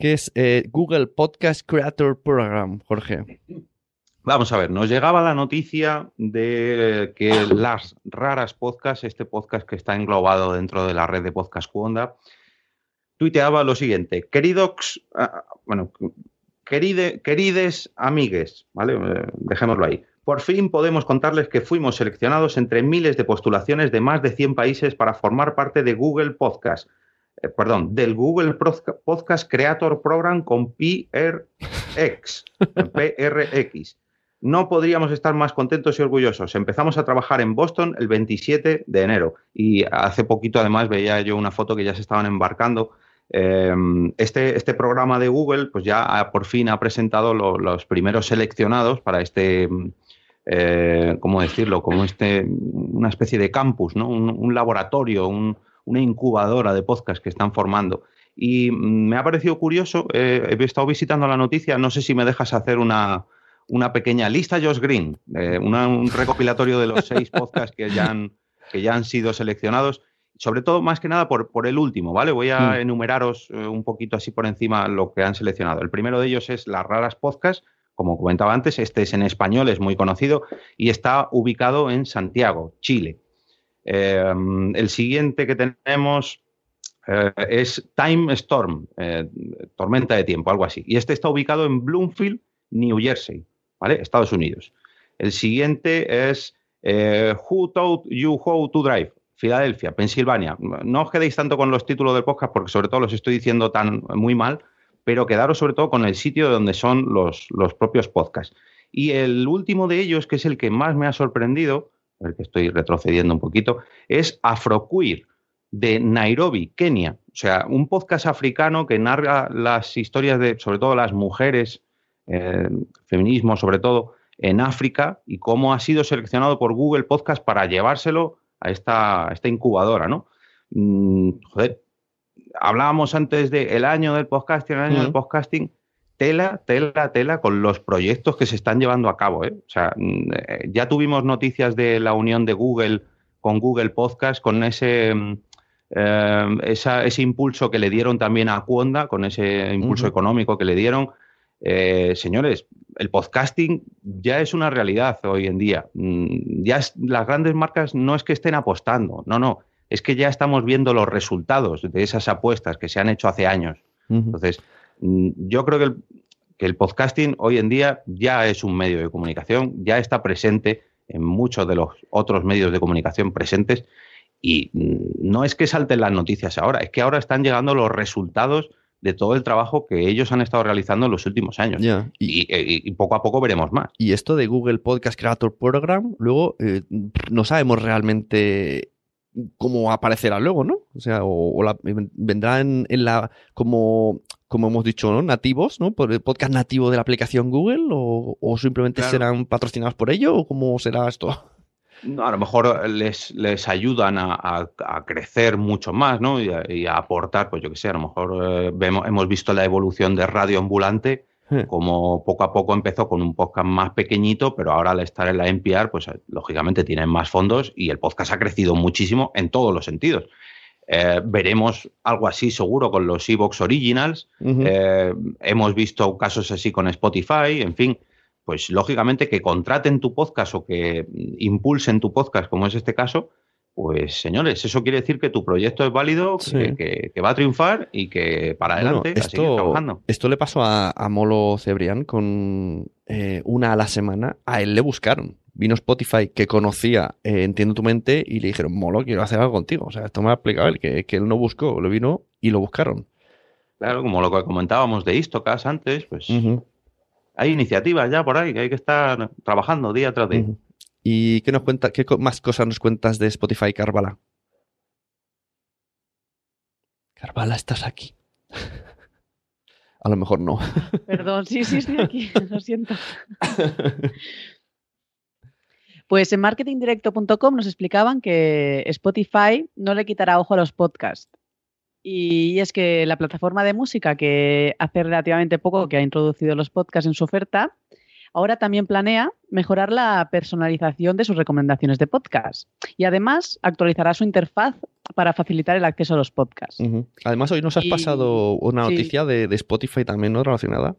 ¿Qué es eh, Google Podcast Creator Program, Jorge? Vamos a ver, nos llegaba la noticia de que las raras podcasts, este podcast que está englobado dentro de la red de podcast Cuonda, tuiteaba lo siguiente, queridos, ah, bueno, queride, querides amigues, ¿vale? Eh, Dejémoslo ahí. Por fin podemos contarles que fuimos seleccionados entre miles de postulaciones de más de 100 países para formar parte de Google Podcast, eh, perdón, del Google Podcast Creator Program con PRX, PRX. No podríamos estar más contentos y orgullosos. Empezamos a trabajar en Boston el 27 de enero y hace poquito además veía yo una foto que ya se estaban embarcando. Eh, este, este programa de Google pues ya por fin ha presentado lo- los primeros seleccionados para este, mm, eh, ¿cómo decirlo? Como este, una especie de campus, ¿no? un, laboratorio, un- una incubadora de podcast que están formando. Y mm, me ha parecido curioso, eh, he estado visitando la noticia, no sé si me dejas hacer una, una pequeña lista, Josh Green, eh, una- un recopilatorio de los seis podcasts que ya han, que ya han sido seleccionados, sobre todo más que nada por, por el último, ¿vale? Voy a Mm. enumeraros eh, un poquito así por encima lo que han seleccionado. El primero de ellos es Las Raras Podcasts, como comentaba antes, este es en español, es muy conocido y está ubicado en Santiago, Chile. Eh, el siguiente que tenemos eh, es Time Storm, eh, tormenta de tiempo, algo así. Y este está ubicado en Bloomfield, New Jersey, ¿vale? Estados Unidos. El siguiente es eh, Who Taught You How to Drive, Filadelfia, Pensilvania. No os quedéis tanto con los títulos del podcast porque sobre todo los estoy diciendo tan muy mal, pero quedaros sobre todo con el sitio donde son los, los propios podcasts. Y el último de ellos, que es el que más me ha sorprendido, ver que estoy retrocediendo un poquito, es Afroqueer de Nairobi, Kenia. O sea, un podcast africano que narra las historias de, sobre todo, las mujeres, eh, feminismo sobre todo, en África y cómo ha sido seleccionado por Google Podcast para llevárselo a esta, a esta incubadora, ¿no? Mm, joder, hablábamos antes del año del podcasting, el año del podcasting, tela, tela, tela con los proyectos que se están llevando a cabo. ¿eh? O sea, mm, eh, ya tuvimos noticias de la unión de Google con Google Podcast, con ese, mm, eh, esa- ese impulso que le dieron también a Cuonda, con ese impulso económico que le dieron. Eh, señores, el podcasting ya es una realidad hoy en día. Mm, Ya es- las grandes marcas no es que estén apostando, no, no, es que ya estamos viendo los resultados de esas apuestas que se han hecho hace años. Entonces, mm, yo creo que el, que el podcasting hoy en día ya es un medio de comunicación, ya está presente en muchos de los otros medios de comunicación presentes y mm, no es que salten las noticias ahora, es que ahora están llegando los resultados de todo el trabajo que ellos han estado realizando en los últimos años. Y- Y, y- y poco a poco veremos más. Y esto de Google Podcast Creator Program, luego eh, no sabemos realmente cómo aparecerá luego, ¿no? O sea, o, o la- vendrá en, en la como como hemos dicho, ¿no? nativos, ¿no? Por el podcast nativo de la aplicación Google o, o simplemente Claro. serán patrocinados por ello o cómo será esto? No, a lo mejor les, les ayudan a, a- a crecer mucho más, ¿no? Y a, y a aportar, pues yo qué sé, a lo mejor eh, vemos, hemos visto la evolución de Radio Ambulante, Eh. como poco a poco empezó con un podcast más pequeñito, pero ahora al estar en la NPR, pues eh, lógicamente tienen más fondos y el podcast ha crecido muchísimo en todos los sentidos. Eh, veremos algo así seguro con los Evox Originals. Eh, hemos visto casos así con Spotify, en fin, pues lógicamente que contraten tu podcast o que impulsen tu podcast, como es este caso, pues señores, eso quiere decir que tu proyecto es válido, que, Sí. que- que va a triunfar y que para Bueno, adelante a seguir esto, trabajando. esto le pasó a, a Molo Cebrián con eh, una a la semana. A él le buscaron. Vino Spotify que conocía eh, Entiendo tu mente y le dijeron, Molo, quiero hacer algo contigo. O sea, esto me ha explicado él, que, que él no buscó, lo vino y lo buscaron. Claro, como lo que comentábamos de Istocas antes, pues hay iniciativas ya por ahí que hay que estar trabajando día tras día. ¿Y qué nos cuenta, qué más cosas nos cuentas de Spotify, Carvala? Carvala, estás aquí. a lo mejor no. Perdón, sí, sí, estoy aquí, lo siento. Pues en marketingdirecto.com nos explicaban que Spotify no le quitará ojo a los podcasts. Y es que la plataforma de música que hace relativamente poco que ha introducido los podcasts en su oferta, ahora también planea mejorar la personalización de sus recomendaciones de podcast. Y además actualizará su interfaz para facilitar el acceso a los podcasts. Además, hoy nos has Y- pasado una sí. noticia de, de Spotify también, ¿no? Relacionada.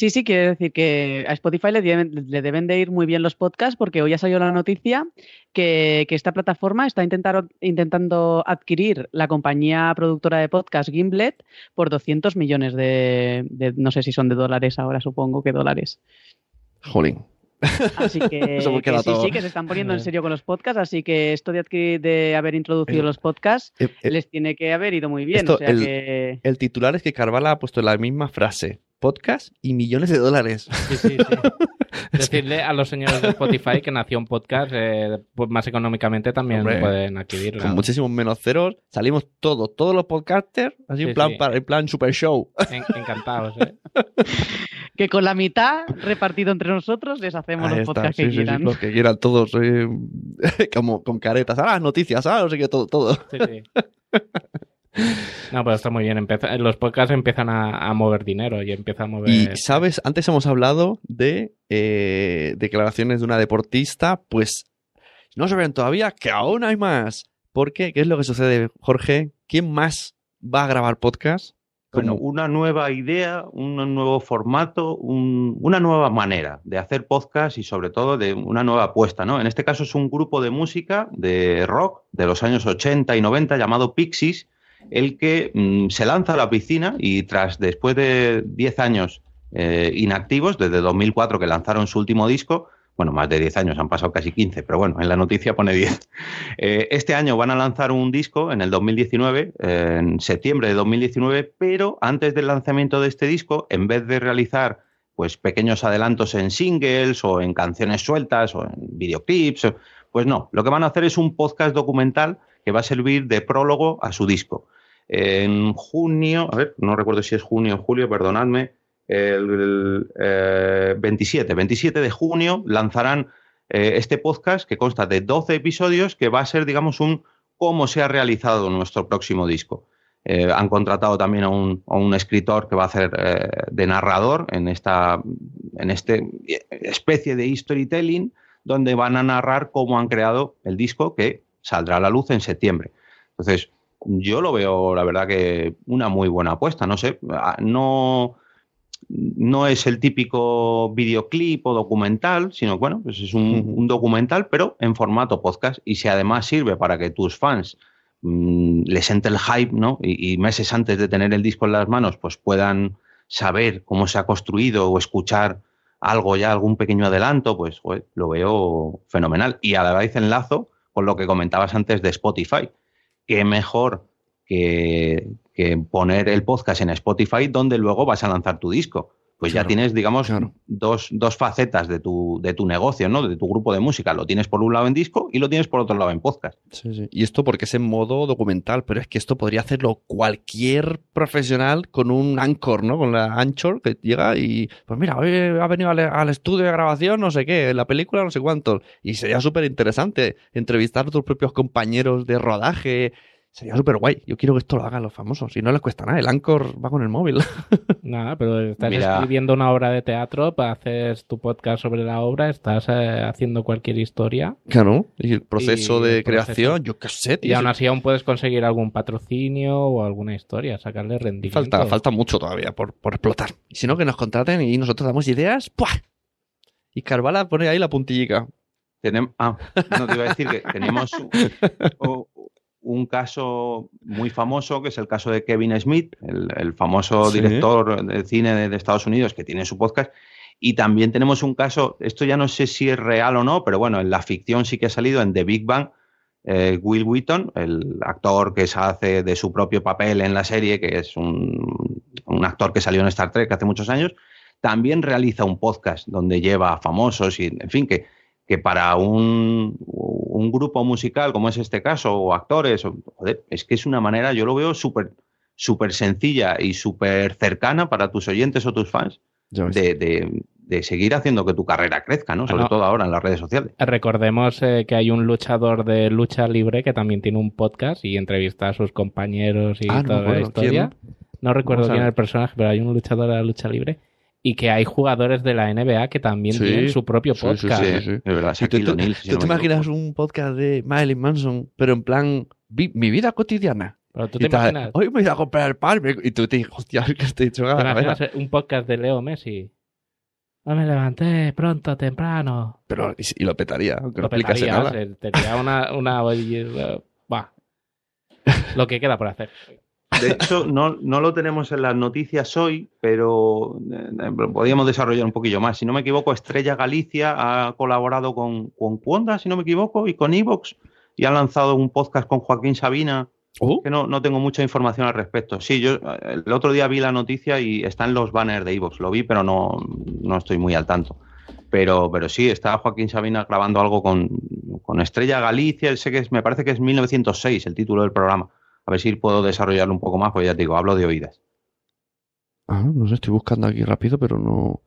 Sí, sí, quiero decir que a Spotify le deben, le deben de ir muy bien los podcasts porque hoy ha salido la noticia que, que esta plataforma está intentando, intentando adquirir la compañía productora de podcast Gimlet por 200 millones de, de- no sé si son de dólares ahora, supongo que dólares. Jolín. Así que, Eso que sí, todo. sí, que se están poniendo en serio con los podcasts, así que esto de, adquirir, de haber introducido El- los podcasts Eh, eh, les tiene que haber ido muy bien. esto, o sea el- que... El titular es que Carvala ha puesto la misma frase. Podcast y millones de dólares. Sí, sí, sí. Decirle a los señores de Spotify que nació un podcast, eh, pues más económicamente también Hombre, pueden adquirirlo. Con muchísimos menos ceros. Salimos todos, todos los podcasters, así Sí, en plan, sí. para- en plan super show. En- encantados, ¿eh? que con la mitad repartido entre nosotros les hacemos Ahí los está, podcasts sí, que sí, sí, quieran. los que quieran todos, eh, como con caretas. Ah, las noticias, ah, no sé qué, todo, todo. Sí, sí. No, pero está muy bien. Empieza- los podcasts empiezan a, a mover dinero y empiezan a mover. Y, ¿sabes? Antes hemos hablado de eh, declaraciones de una deportista, pues no se ven todavía, que aún hay más. ¿Por qué? ¿Qué es lo que sucede, Jorge? ¿Quién más va a grabar podcast? Bueno, una nueva idea, un nuevo formato, un- una nueva manera de hacer podcast y sobre todo de una nueva apuesta, ¿no? En este caso es un grupo de música, de rock, de los años 80 y 90 llamado Pixies, el que mm, se lanza a la piscina y tras después de 10 años eh, inactivos, desde 2004 que lanzaron su último disco, bueno, más de 10 años, han pasado casi 15, pero bueno, en la noticia pone 10. Eh, este año van a lanzar un disco en el 2019, eh, en septiembre de 2019, pero antes del lanzamiento de este disco, en vez de realizar pues pequeños adelantos en singles o en canciones sueltas o en videoclips, pues no, lo que van a hacer es un podcast documental que va a servir de prólogo a su disco. En junio, a ver, no recuerdo si es junio o julio, perdonadme, el, el, eh, 27, 27 de junio lanzarán eh, este podcast que consta de 12 episodios que va a ser, digamos, un cómo se ha realizado nuestro próximo disco. Eh, han contratado también a un, a un escritor que va a hacer eh, de narrador en esta en este especie de storytelling donde van a narrar cómo han creado el disco que saldrá a la luz en septiembre. Entonces, yo lo veo, la verdad, que una muy buena apuesta. No sé, ah, no, no es el típico videoclip o documental, sino bueno, pues es un, documental, pero en formato podcast. Y si además sirve para que tus fans mm, les entre el hype, ¿no? Y, y meses antes de tener el disco en las manos, pues puedan saber cómo se ha construido o escuchar algo ya, algún pequeño adelanto, pues lo veo fenomenal. Y a la vez enlazo con lo que comentabas antes de Spotify. Qué mejor que, que poner el podcast en Spotify donde luego vas a lanzar tu disco. Pues ya tienes, digamos, claro. dos, dos facetas de tu, de tu negocio, ¿no? De tu grupo de música. Lo tienes por un lado en disco y lo tienes por otro lado en podcast. Sí, sí. Y esto porque es en modo documental, pero es que esto podría hacerlo cualquier profesional con un Anchor, ¿no? Con la Anchor que llega y, pues mira, hoy ha venido al, al estudio de grabación, no sé qué, en la película no sé cuántos. Y sería súper interesante entrevistar a tus propios compañeros de rodaje. Sería súper guay. Yo quiero que esto lo hagan los famosos. Y no les cuesta nada. El Anchor va con el móvil. Nada, pero estás Mira. escribiendo una obra de teatro, pa- haces tu podcast sobre la obra, estás eh, haciendo cualquier historia claro. Y el proceso Y de el proceso. creación, yo qué sé, y tío. aún así aún puedes conseguir algún patrocinio o alguna historia, sacarle rendimiento. Falta, falta mucho todavía por, por explotar. Y si no, que nos contraten y nosotros damos ideas. ¡Puah! Y Carvala pone ahí la puntillica. Tenem- ah, no te iba a decir que tenemos un, caso muy famoso, que es el caso de Kevin Smith, el, el famoso Sí. director de cine de, de Estados Unidos que tiene su podcast. Y también tenemos un caso, esto ya no sé si es real o no, pero bueno, en la ficción sí que ha salido en The Big Bang. eh, Will Wheaton, el actor que se hace de su propio papel en la serie, que es un, un actor que salió en Star Trek hace muchos años, también realiza un podcast donde lleva a famosos y, en fin, que, que para un, un grupo musical como es este caso, o actores, o- joder, es que es una manera, yo lo veo súper súper sencilla y súper cercana para tus oyentes o tus fans de, de- de seguir haciendo que tu carrera crezca, ¿no? Sobre Bueno. todo ahora en las redes sociales. Recordemos eh, que hay un luchador de lucha libre que también tiene un podcast y entrevista a sus compañeros y Ah, no toda la historia. No recuerdo quién es el personaje, pero hay un luchador de la lucha libre y que hay jugadores de la NBA que también Sí. tienen su propio podcast. sí, Sí, sí. es verdad. ¿Y tú, tú- si tú no te imaginas un podcast de Marilyn Manson, pero en plan vi- mi vida cotidiana? Pero tú te tal, imaginas, Hoy me voy a comprar el pan y tú te dices, hostia, que estoy hecho un podcast de Leo Messi. Hoy me levanté pronto, temprano. Pero y, y lo petaría, aunque Lo no explicase petaría, nada. se- una... una Buah. Lo que queda por hacer. De hecho, no, no lo tenemos en las noticias hoy, pero eh, podríamos desarrollar un poquillo más. Si no me equivoco, Estrella Galicia ha colaborado con, con Cuonda, si no me equivoco, y con Evox, y ha lanzado un podcast con Joaquín Sabina, Oh, que no, no tengo mucha información al respecto. Sí, yo eh, el otro día vi la noticia y están los banners de Evox, lo vi, pero no, no estoy muy al tanto. Pero, pero sí, está Joaquín Sabina grabando algo con, con Estrella Galicia, sé que es, me parece que es 1906 el título del programa. A ver si puedo desarrollarlo un poco más, pues ya te digo, hablo de oídas. ah, no sé, estoy buscando aquí rápido, pero no.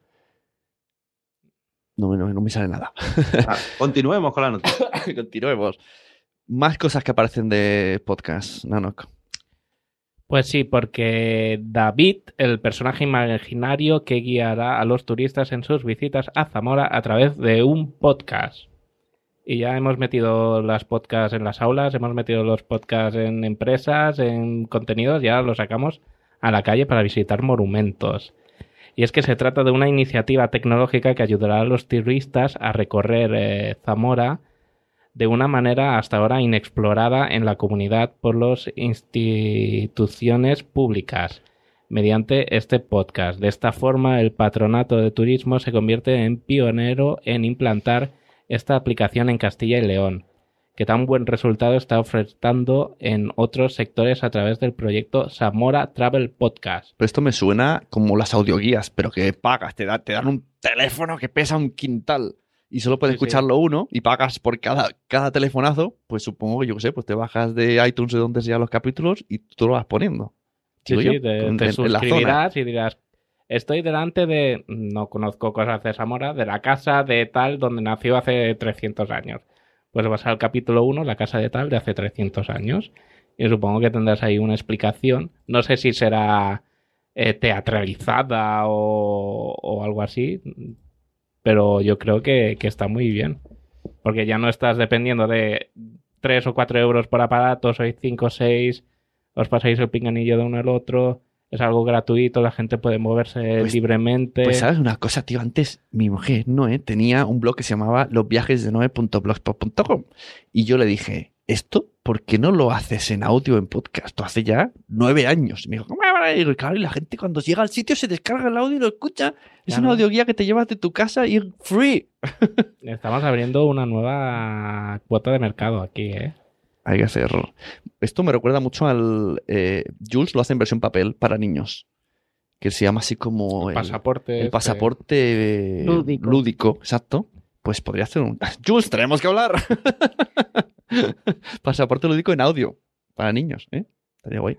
No, me- no, no me sale nada. Ah, continuemos con la noticia. Continuemos. Más cosas que aparecen de podcast, Nanok. Pues sí, porque David, el personaje imaginario que guiará a los turistas en sus visitas a Zamora a través de un podcast. Y ya hemos metido las podcasts en las aulas, hemos metido los podcasts en empresas, en contenidos, ya los sacamos a la calle para visitar monumentos. Y es que se trata de una iniciativa tecnológica que ayudará a los turistas a recorrer eh, Zamora de una manera hasta ahora inexplorada en la comunidad por las instituciones públicas mediante este podcast. De esta forma, el patronato de turismo se convierte en pionero en implantar esta aplicación en Castilla y León, que tan buen resultado está ofreciendo en otros sectores a través del proyecto Zamora Travel Podcast. Pero esto me suena como las audioguías, pero que pagas, te, da- te dan un teléfono que pesa un quintal y solo puedes Sí, sí. escucharlo uno y pagas por cada, cada telefonazo, pues supongo que yo qué sé, pues te bajas de iTunes de donde sean los capítulos y tú lo vas poniendo. Sí, sí, te, te suscribirás y dirás, estoy delante de, no conozco cosas de Zamora, de la casa de tal donde nació hace 300 años. Pues vas al capítulo 1, la casa de tal de hace 300 años. Y supongo que tendrás ahí una explicación. No sé si será eh, teatralizada o, o algo así, pero yo creo que, está muy bien. Porque ya no estás dependiendo de 3 o 4 euros por aparato, sois 5 o 6, os pasáis el pinganillo de uno al otro, es algo gratuito, la gente puede moverse Pues- libremente. Pues sabes una cosa, tío, antes mi mujer, Noé, tenía un blog que se llamaba losviajesdenoe.blogspot.com y yo le dije, ¿esto por qué no lo haces en audio en podcast? Hace ya nueve años. Y me dijo, ¿cómo van a ir? Y claro, y la gente cuando llega al sitio se descarga el audio y lo escucha. Es Claro. una audioguía que te llevas de tu casa y es free. Estamos abriendo una nueva cuota de mercado aquí, ¿eh? Hay que hacer. Esto me recuerda mucho al. eh, Jules lo hace en versión papel para niños. que se llama así como el, pasaporte. el este. pasaporte eh, Lúdico. lúdico, exacto. Pues podría hacer un... Jules, tenemos que hablar. pasaporte lúdico en audio para niños, ¿eh? Estaría guay.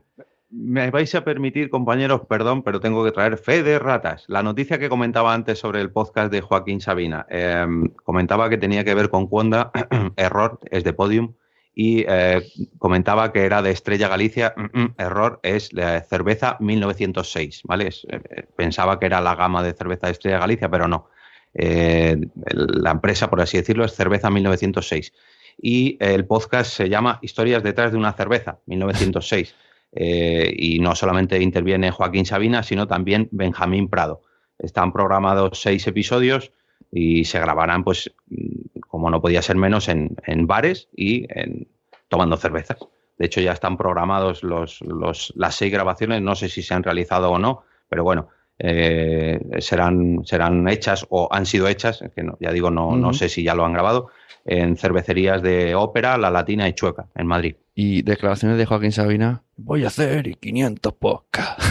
Me vais a permitir, compañeros, perdón, pero tengo que traer fe de ratas. La noticia que comentaba antes sobre el podcast de Joaquín Sabina, eh, comentaba que tenía que ver con Cuonda, error, es de Podium, y eh, comentaba que era de Estrella Galicia, mm, mm, error, es la cerveza 1906, ¿vale? Es, eh, pensaba que era la gama de cerveza de Estrella Galicia, pero no. Eh, la empresa, por así decirlo, es Cerveza 1906. Y el podcast se llama Historias detrás de una cerveza, 1906. Eh, y no solamente interviene Joaquín Sabina, sino también Benjamín Prado. Están programados seis episodios y se grabarán, pues, mm, como no podía ser menos, en, en bares y en, tomando cervezas. De hecho, ya están programados los, los- las seis grabaciones, no sé si se han realizado o no, pero bueno, eh, serán, serán hechas o han sido hechas, que no- ya digo, no, no sé si ya lo han grabado, en cervecerías de ópera, La Latina y Chueca, en Madrid. Y declaraciones de Joaquín Sabina. Voy a hacer 500 podcasts.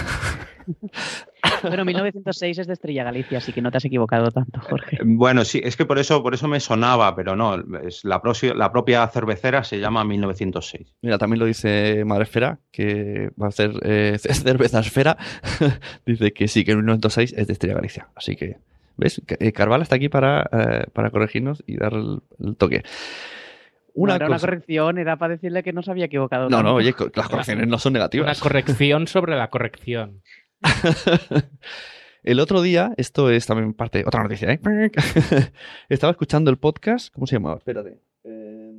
Pero 1906 es de Estrella Galicia, así que no te has equivocado tanto, Jorge. Bueno, sí, es que por eso, por eso me sonaba, pero no, es la, propia cervecera se llama 1906. Mira, también lo dice Madresfera, que va a hacer eh, cerveza esfera. dice que sí, que el 1906 es de Estrella Galicia. Así que, ¿ves? Eh, Carval está aquí para, eh, para corregirnos y dar el, el toque. Una no era una corrección, era para decirle que no se había equivocado. No, tanto. no, oye, las correcciones no son Una negativas. corrección sobre la corrección. El otro día, esto es también parte, otra noticia, ¿eh? Estaba escuchando el podcast, ¿cómo se llamaba? Espérate. Eh,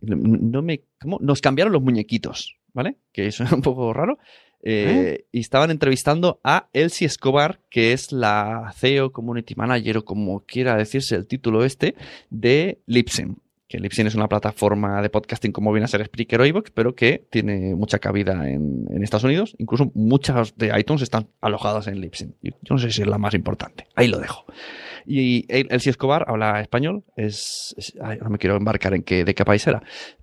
No me, ¿cómo? Nos cambiaron los muñequitos, ¿vale? Que eso es un poco raro. Eh, Y estaban entrevistando a Elsie Escobar, que es la CEO, Community Manager, o como quiera decirse el título este, de Libsyn. Que Libsyn es una plataforma de podcasting como viene a ser Spreaker o iVoox, pero que tiene mucha cabida en, Estados Unidos. Incluso muchas de iTunes están alojadas en Libsyn. Yo, no sé si es la más importante. Ahí lo dejo. Y El- Elsie Escobar habla español. Es, no me quiero embarcar en qué, de qué país era.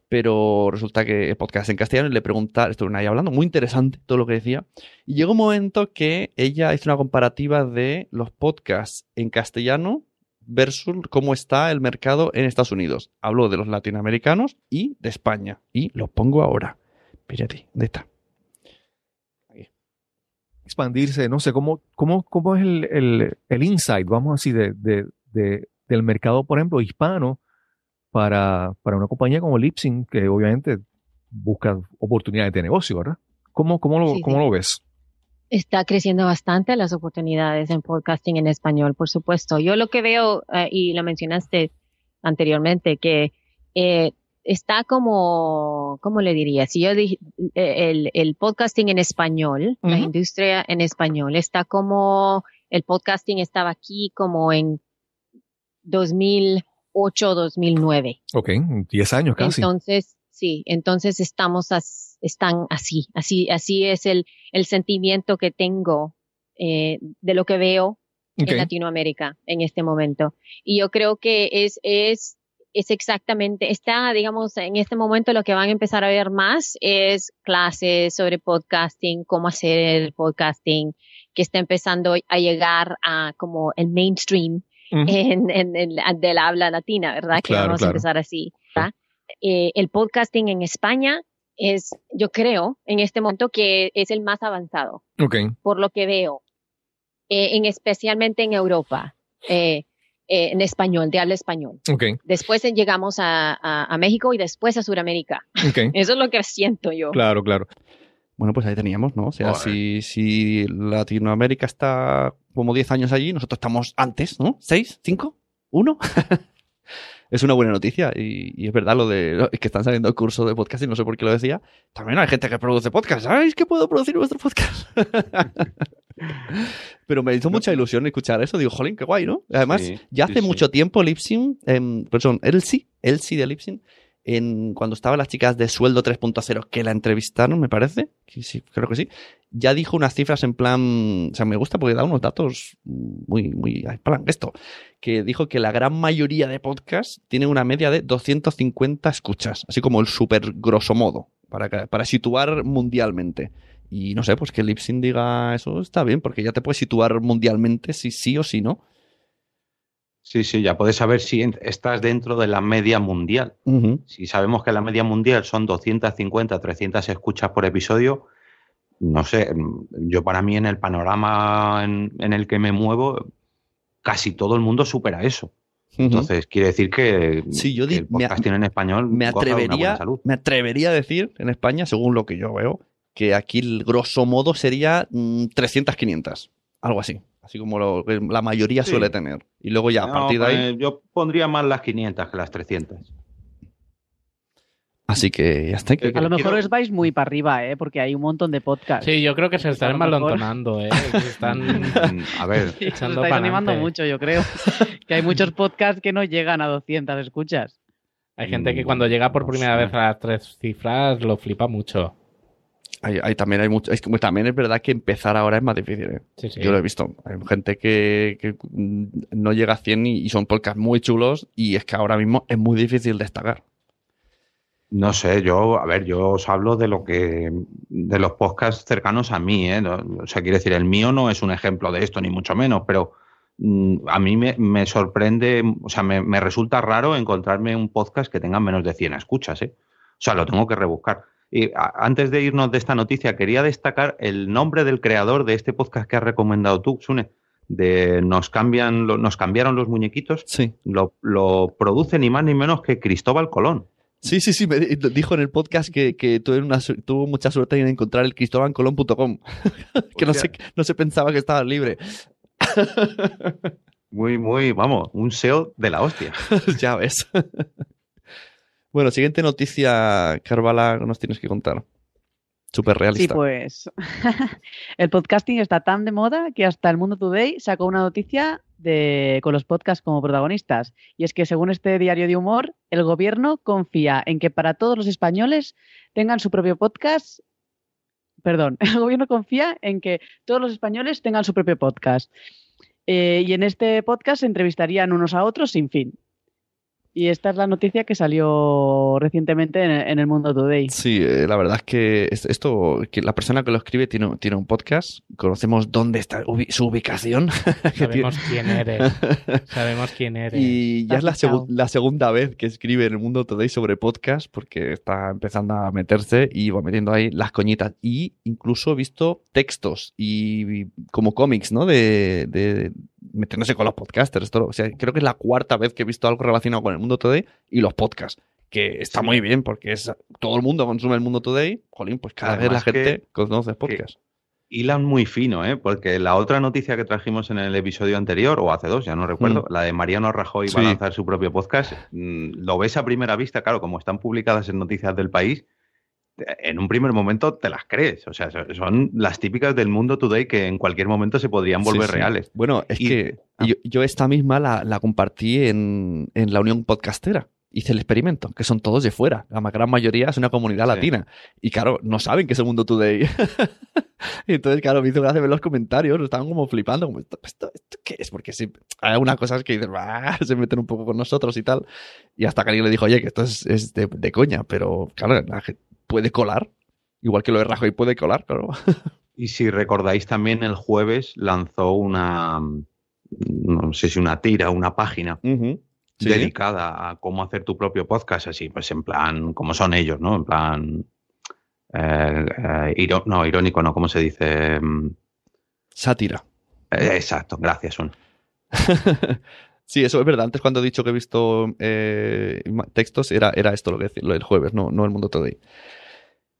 Pero resulta que el podcast en castellano y le pregunta, estuvieron ahí hablando, muy interesante todo lo que decía. Y llegó un momento que ella hizo una comparativa de los podcasts en castellano versus cómo está el mercado en Estados Unidos. Habló de los latinoamericanos y de España. Y lo pongo ahora. Espérate, ¿dónde está? expandirse, no sé, ¿cómo, cómo, cómo es el, el, el insight, vamos así, de, de, de- del mercado, por ejemplo, hispano para, para una compañía como Lipsyn, que obviamente busca oportunidades de negocio, ¿verdad? ¿Cómo, cómo, lo, Sí, cómo lo ves? Está creciendo bastante las oportunidades en podcasting en español, por supuesto. Yo lo que veo, eh, y lo mencionaste anteriormente, que eh, está como, ¿cómo le diría? Si yo dije, eh, el, el podcasting en español, la industria en español, está como, el podcasting estaba aquí como en 2008, 2009. Ok, 10 años casi. Entonces, sí, entonces estamos, as- están así, así, así es el, el sentimiento que tengo eh, de lo que veo en Latinoamérica en este momento. Y yo creo que es, es, es exactamente, está, digamos, en este momento lo que van a empezar a ver más es clases sobre podcasting, cómo hacer el podcasting, que está empezando a llegar a como el mainstream Ujú. en, en, en- del habla latina, ¿verdad? que Claro, vamos claro. a empezar así. ¿verdad? Eh, el podcasting en España es, yo creo, en este momento que es el más avanzado, Ok, por lo que veo, eh, en, especialmente en Europa, eh, eh, en español, de habla español. ok, Después llegamos a, a- a México y después a Sudamérica. ok. Eso es lo que siento yo. Claro, claro. Bueno, pues ahí teníamos, ¿no? O sea, si, si Latinoamérica está como 10 años allí, nosotros estamos antes, ¿no? ¿6? ¿5? ¿1? Es una buena noticia y, y es verdad lo de que están saliendo cursos de podcast y no sé por qué lo decía. También hay gente que produce podcast. ¿Sabéis que puedo producir vuestro podcast? Pero me hizo mucha ilusión escuchar eso. Digo, jolín, qué guay, ¿no? Además, Sí, ya hace sí. mucho tiempo Lipsin, eh, perdón, Elsie, Elsie de Lipsin, en, cuando estaban las chicas de Sueldo 3.0 que la entrevistaron, me parece, que sí, creo que sí, ya dijo unas cifras en plan, o sea, me gusta porque da unos datos muy, muy, plan, esto, que dijo que la gran mayoría de podcasts tiene una media de 250 escuchas, así como el súper grosso modo, para, para situar mundialmente. Y no sé, pues que Lipsyn diga eso está bien, porque ya te puedes situar mundialmente si sí o si no. Sí, sí, ya puedes saber si estás dentro de la media mundial. Si sabemos que la media mundial son 250, 300 escuchas por episodio, no sé, mm, yo para mí en el panorama en, en el que me muevo, casi todo el mundo supera eso. Entonces, quiere decir que, Sí, yo que el me- en español me una buena atrevería, salud. me atrevería a decir en España, según lo que yo veo, que aquí el grosso modo sería mm, 300, 500. Algo así. Así como lo la mayoría Sí. suele tener. Y luego ya, a partir de ahí. pues, yo pondría más las 500 que las 300. Así que ya está. que- A lo mejor quiero- os vais muy para arriba, ¿eh? porque hay un montón de podcasts. Sí, yo creo que se están malontonando, ¿eh? Se están Mm, A ver, Sí, echando estáis animando mucho, yo creo. que hay muchos podcasts que no llegan a 200 escuchas. Hay gente que cuando llega por primera vez a las tres cifras lo flipa mucho. Hay, hay- también hay mucho. es que también es verdad que empezar ahora es más difícil. ¿eh? Sí, sí. Yo lo he visto. Hay gente que, que, no llega a 100 y, y son podcasts muy chulos. Y es que ahora mismo es muy difícil destacar. No sé, yo, a ver, yo os hablo de lo que, de los podcasts cercanos a mí, ¿eh? O sea, quiero decir, el mío no es un ejemplo de esto, ni mucho menos, pero mm, a mí me, me sorprende, o sea, me, me resulta raro encontrarme un podcast que tenga menos de 100 escuchas, ¿eh? O sea, lo tengo que rebuscar. Y antes de irnos de esta noticia, quería destacar el nombre del creador de este podcast que has recomendado tú, Sune, de Nos, cambian, lo- nos cambiaron los muñequitos. Sí. Lo, lo produce ni más ni menos que Cristóbal Colón. Sí, sí, sí. Me di- dijo en el podcast que, que tuvo, una su- tuvo mucha suerte en encontrar el cristobancolón.com. que no se, no se pensaba que estaba libre. Muy, muy, vamos, un SEO de la hostia. ya ves. Bueno, siguiente noticia, Carvala, nos tienes que contar. Súper Sí, realista. pues el podcasting está tan de moda que hasta el Mundo Today sacó una noticia de, con los podcasts como protagonistas. Y es que según este diario de humor, el gobierno confía en que para todos los españoles tengan su propio podcast. Perdón, el gobierno confía en que todos los españoles tengan su propio podcast. Eh, y en este podcast se entrevistarían unos a otros sin fin. Y esta es la noticia que salió recientemente en, en el Mundo Today. Sí, eh, la verdad es que es- esto, que la persona que lo escribe tiene, tiene un podcast, conocemos dónde está ubi- su ubicación. Sabemos quién eres. Sabemos quién eres. Y ya es la, segu- segunda vez que escribe en el mundo Today sobre podcast, porque está empezando a meterse y va metiendo ahí las coñitas. Y incluso he visto textos y, y como cómics, ¿no? De, de metiéndose con los podcasters. Esto, o sea, creo que es la cuarta vez que he visto algo relacionado con el mundo Today y los podcasts. Que está muy bien, porque es todo el mundo consume el mundo Today. Jolín, pues cada vez la gente conoce podcast. Hilan muy fino, ¿eh? Porque la otra noticia que trajimos en el episodio anterior, o hace dos, ya no recuerdo, Mm. la de Mariano Rajoy va Sí. a lanzar su propio podcast, mm, lo ves a primera vista, claro, como están publicadas en Noticias del País, en un primer momento te las crees. O sea, son- las típicas del mundo today que en cualquier momento se podrían volver Sí, sí. reales. Bueno, es Y- que ah. yo, yo esta misma la, la compartí en, en la Unión Podcastera. Hice el experimento, que son todos de fuera. La gran mayoría es una comunidad Sí. latina. Y claro, no saben que es el mundo today. Y Entonces, claro, me hizo gracia ver los comentarios, estaban como flipando, como, ¿esto, esto, esto qué es? Porque sí, hay algunas cosas que dicen, se meten un poco con nosotros y tal. Y hasta que alguien le dijo, oye, que esto es, es de, de coña, pero claro, puede colar. Igual que lo de Rajoy puede colar, claro. Y si recordáis también, el jueves lanzó una, no sé si una tira, una página Ujú. Sí. dedicada a cómo hacer tu propio podcast, así, pues en plan, como son ellos, ¿no? En plan, eh, eh, no, irónico, no, ¿cómo se dice? Mm, Sátira. eh, exacto, gracias, un. sí, eso es verdad. Antes cuando he dicho que he visto textos, era, era esto lo que decía, lo del jueves, no, no el mundo today.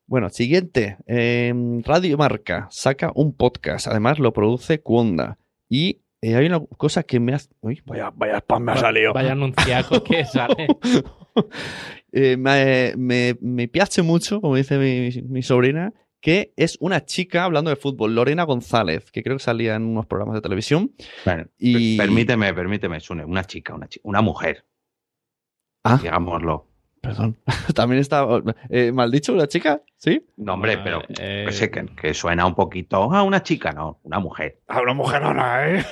Bueno, siguiente. Eh, Radio Marca saca un podcast. Además lo produce Cuonda. Y eh, hay una cosa que me hace... Uy, vaya, vaya spam me ha salido. Vaya anunciaco que sale. Eh, me, me, me piace mucho, como dice mi, mi sobrina, que es una chica hablando de fútbol, Lorena González, que creo que salía en unos programas de televisión. Bueno, Y- per- Permíteme, permíteme, Sune, una chica, una, chi- una mujer, Ah, digámoslo. Perdón. También está eh, mal dicho una chica, ¿sí? No, hombre, Bueno, pero eh, que sé que, que suena un poquito a una chica, no, una mujer. A una mujerona, ¿eh?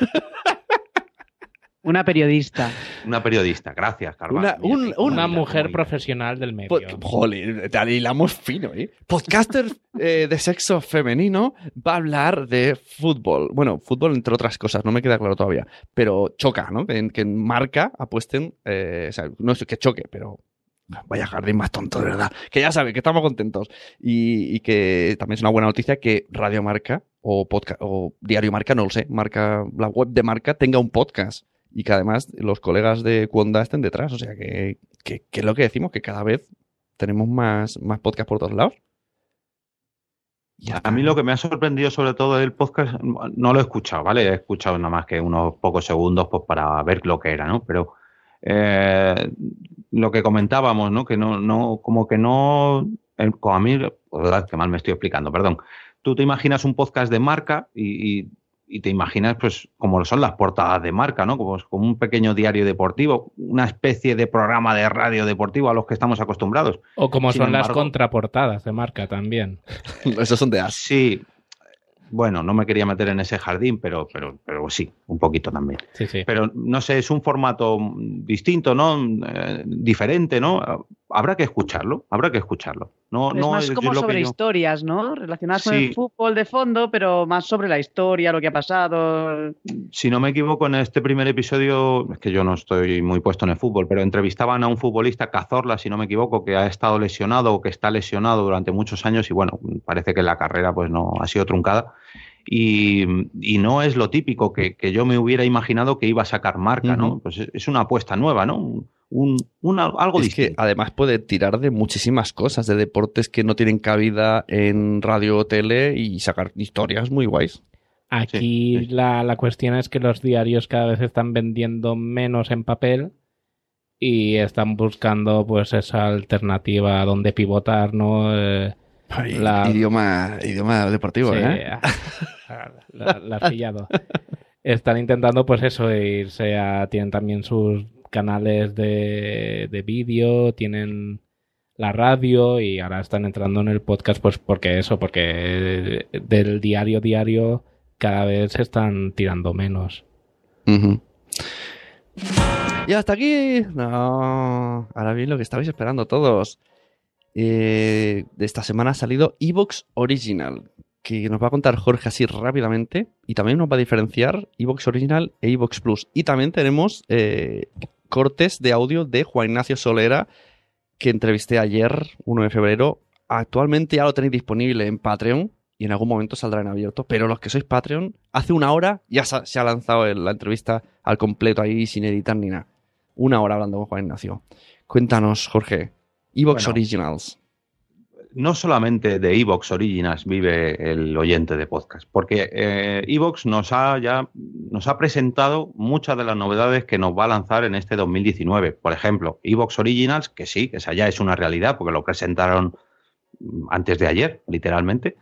Una periodista. Una periodista, gracias, Carvalho. Una, un- un- Una mujer profesional del medio. Po- Joder, te hilamos fino, ¿eh? Podcaster eh, de sexo femenino va a hablar de fútbol. Bueno, fútbol entre otras cosas, no me queda claro todavía. Pero choca, ¿no? Que, en- que marca apuesten. eh, o sea, no es que choque, pero. Vaya jardín más tonto, de verdad. Que ya sabe que estamos contentos. Y, y que también es una buena noticia que Radio Marca o, podcast, o Diario Marca, no lo sé, marca, la web de Marca tenga un podcast. Y que además los colegas de Cuonda estén detrás. O sea, que, que, que es lo que decimos, que cada vez tenemos más, más podcast por todos lados. A mí lo que me ha sorprendido sobre todo del podcast, no lo he escuchado, ¿vale? He escuchado nada más que unos pocos segundos pues, para ver lo que era, ¿no? Pero eh, lo que comentábamos, ¿no? Que no, no, como que no, el- como a mí, verdad, que mal me estoy explicando, perdón. Tú te imaginas un podcast de marca y, y- y te imaginas, pues, como son las portadas de marca, ¿no? Como, como un pequeño diario deportivo, una especie de programa de radio deportivo a los que estamos acostumbrados. O como Sin son las contraportadas de marca también. Esos son de as. Sí. Bueno, no me quería meter en ese jardín, pero, pero, pero sí, un poquito también. Sí, sí. Pero no sé, es un formato distinto, ¿no? Eh, diferente, ¿no? Habrá que escucharlo, habrá que escucharlo. No, es no más es como lo sobre yo- historias, ¿no? Relacionadas con el fútbol de fondo, pero más sobre la historia, lo que ha pasado. Si no me equivoco, en este primer episodio, es que yo no estoy muy puesto en el fútbol, pero entrevistaban a un futbolista, Cazorla, si no me equivoco, que ha estado lesionado o que está lesionado durante muchos años y bueno, parece que la carrera pues no ha sido truncada. Y, y no es lo típico que, que yo me hubiera imaginado que iba a sacar marca, ¿no? Pues es- es una apuesta nueva, ¿no? Un, un- un al- algo es distinto. que además puede tirar de muchísimas cosas, de deportes que no tienen cabida en radio o tele y sacar historias muy guays. Aquí La, la cuestión es que los diarios cada vez están vendiendo menos en papel y están buscando pues esa alternativa donde pivotar, ¿no? Eh, la- Idioma, idioma deportivo, Sí, ¿eh? la, la has pillado. Están intentando, pues eso, irse a. Tienen también sus canales de, de vídeo, tienen la radio y ahora están entrando en el podcast, pues porque eso, porque del diario diario cada vez se están tirando menos. Ujú. Y hasta aquí. No. Ahora bien, lo que estabais esperando todos. Eh, de esta semana ha salido Evox Original, que nos va a contar Jorge así rápidamente. Y también nos va a diferenciar Evox Original e Evox Plus. Y también tenemos eh, cortes de audio de Juan Ignacio Solera, que entrevisté ayer, 1 de febrero. Actualmente ya lo tenéis disponible en Patreon y en algún momento saldrá en abierto. Pero los que sois Patreon, hace una hora ya se ha, lanzado la entrevista al completo ahí sin editar ni nada. Una hora hablando con Juan Ignacio. Cuéntanos, Jorge. Evox Bueno. Originals. no solamente de Evox Originals vive el oyente de podcast, porque eh, Evox nos ha ya nos ha presentado muchas de las novedades que nos va a lanzar en este 2019. Por ejemplo, Evox Originals, que sí, que esa ya es una realidad, porque lo presentaron mm, antes de ayer, literalmente.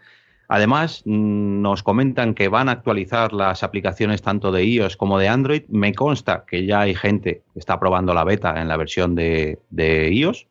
Además, mm, nos comentan que van a actualizar las aplicaciones tanto de iOS como de Android. Me consta que ya hay gente que está probando la beta en la versión de, de iOS.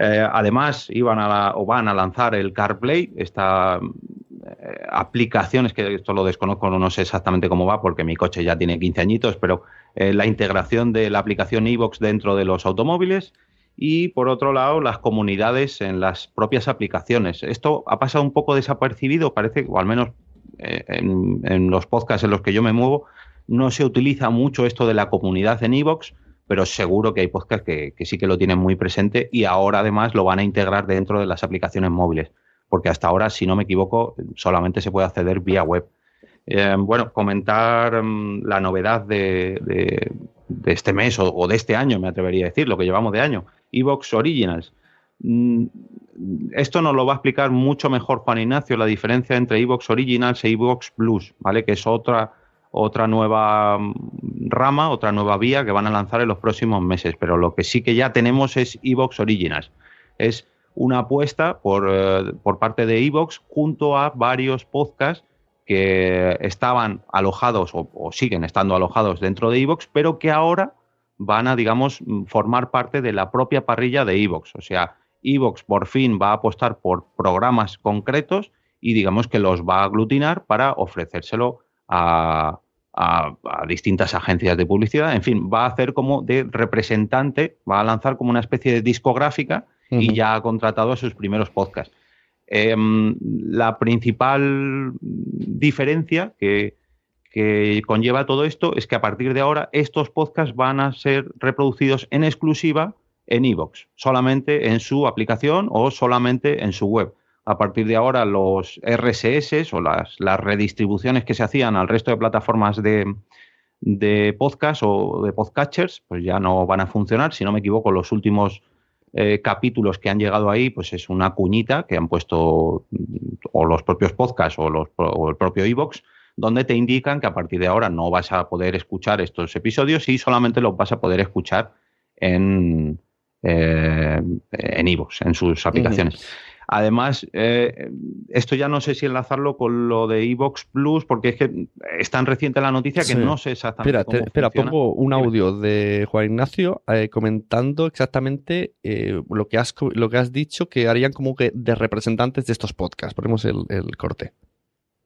Eh, además, iban a la- o van a lanzar el CarPlay, esta eh, aplicación, es que esto lo desconozco, no sé exactamente cómo va porque mi coche ya tiene 15 añitos, pero eh, la integración de la aplicación iVoox dentro de los automóviles y por otro lado las comunidades en las propias aplicaciones. Esto ha pasado un poco desapercibido, parece, o al menos en, los podcasts en los que yo me muevo, no se utiliza mucho esto de la comunidad en iVoox, pero seguro que hay podcasts que, que sí que lo tienen muy presente y ahora además lo van a integrar dentro de las aplicaciones móviles, porque hasta ahora, si no me equivoco, solamente se puede acceder vía web. Eh, bueno, comentar mm, la novedad de, de- este mes o, o de este año, me atrevería a decir, lo que llevamos de año, Evox Originals. Mm, Esto nos lo va a explicar mucho mejor Juan Ignacio, la diferencia entre Evox Originals e Evox Plus, ¿vale? Que es otra, otra nueva mm, rama, otra nueva vía que van a lanzar en los próximos meses. Pero lo que sí que ya tenemos es Evox Originals. Es una apuesta por, eh, por parte de Evox junto a varios podcasts que estaban alojados o, o siguen estando alojados dentro de Evox, pero que ahora van a, digamos, mm, formar parte de la propia parrilla de Evox. O sea, Evox por fin va a apostar por programas concretos y digamos que los va a aglutinar para ofrecérselo a, a, a distintas agencias de publicidad. En fin, va a hacer como de representante, va a lanzar como una especie de discográfica y ya ha contratado a sus primeros podcasts. Em, la principal diferencia que, que conlleva todo esto es que a partir de ahora estos podcasts van a ser reproducidos en exclusiva en iVoox, solamente en su aplicación o solamente en su web. A partir de ahora los RSS o las, las redistribuciones que se hacían al resto de plataformas de, de podcast o de podcatchers, pues ya no van a funcionar. Si no me equivoco, los últimos eh, capítulos que han llegado ahí, pues es una cuñita que han puesto mm, o los propios podcasts o, los, o el propio iVoox, donde te indican que a partir de ahora no vas a poder escuchar estos episodios y solamente los vas a poder escuchar en eh, en iVoox, en sus aplicaciones. Además, eh, esto ya no sé si enlazarlo con lo de Evox Plus, porque es que es tan reciente la noticia que Sí. no sé exactamente Espera, cómo te- espera, funciona. pongo un audio de Juan Ignacio eh, comentando exactamente eh, lo, que has, co- lo que has dicho que harían como que de representantes de estos podcasts. Ponemos el, el corte.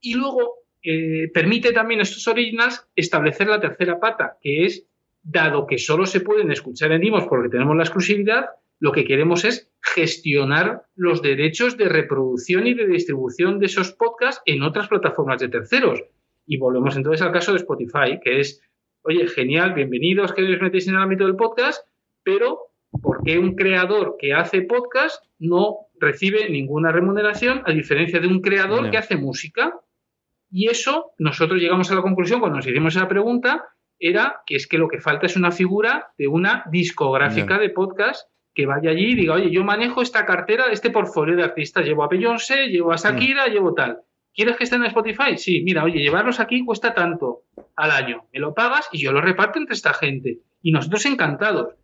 Y luego eh, permite también a estos originals establecer la tercera pata, que es, dado que solo se pueden escuchar en Dimos porque tenemos la exclusividad, lo que queremos es gestionar los derechos de reproducción y de distribución de esos podcasts en otras plataformas de terceros. Y volvemos entonces al caso de Spotify, que es, oye, genial, bienvenidos que os metéis en el ámbito del podcast, pero ¿por qué un creador que hace podcast no recibe ninguna remuneración a diferencia de un creador que hace música? Y eso, nosotros llegamos a la conclusión cuando nos hicimos esa pregunta, era que es que lo que falta es una figura de una discográfica de podcast que vaya allí y diga, oye, yo manejo esta cartera, este portfolio de artistas, llevo a Beyoncé, llevo a Shakira, llevo tal. ¿Quieres que esté en Spotify? Sí, mira, oye, llevarlos aquí cuesta tanto al año. Me lo pagas y yo lo reparto entre esta gente. Y nosotros encantados.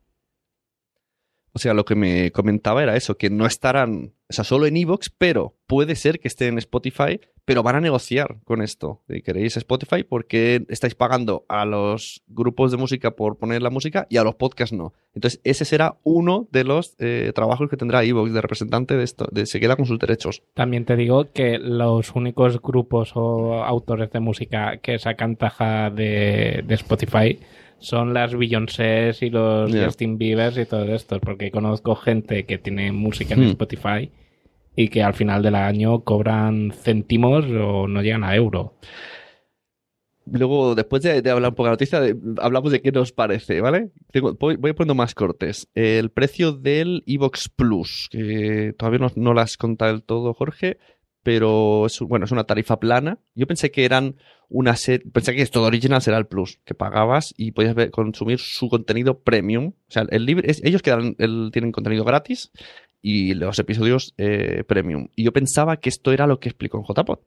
O sea, lo que me comentaba era eso, que no estarán, o sea, solo en Evox, pero puede ser que estén en Spotify, pero van a negociar con esto. Queréis Spotify, porque estáis pagando a los grupos de música por poner la música y a los podcasts no? Entonces, ese será uno de los eh, trabajos que tendrá Evox de representante de esto, de se queda con sus derechos. También te digo que los únicos grupos o autores de música que sacan taja de Spotify son las Beyoncés y los Ya. Justin Biebers y todos estos, porque conozco gente que tiene música en Hmm. Spotify y que al final del año cobran céntimos o no llegan a euro. Luego, después de, de hablar un poco de la noticia, de- hablamos de qué nos parece, ¿vale? Tengo- voy, voy poniendo más cortes. El precio del Evox Plus, que todavía no, no lo has contado del todo, Jorge, pero es, bueno, es una tarifa plana. Yo pensé que eran una serie, pensé que esto de original será el Plus, que pagabas y podías ver- consumir su contenido premium. O sea, el libre, ellos tienen contenido gratis y los episodios eh, premium. Y yo pensaba que esto era lo que explicó en JPod.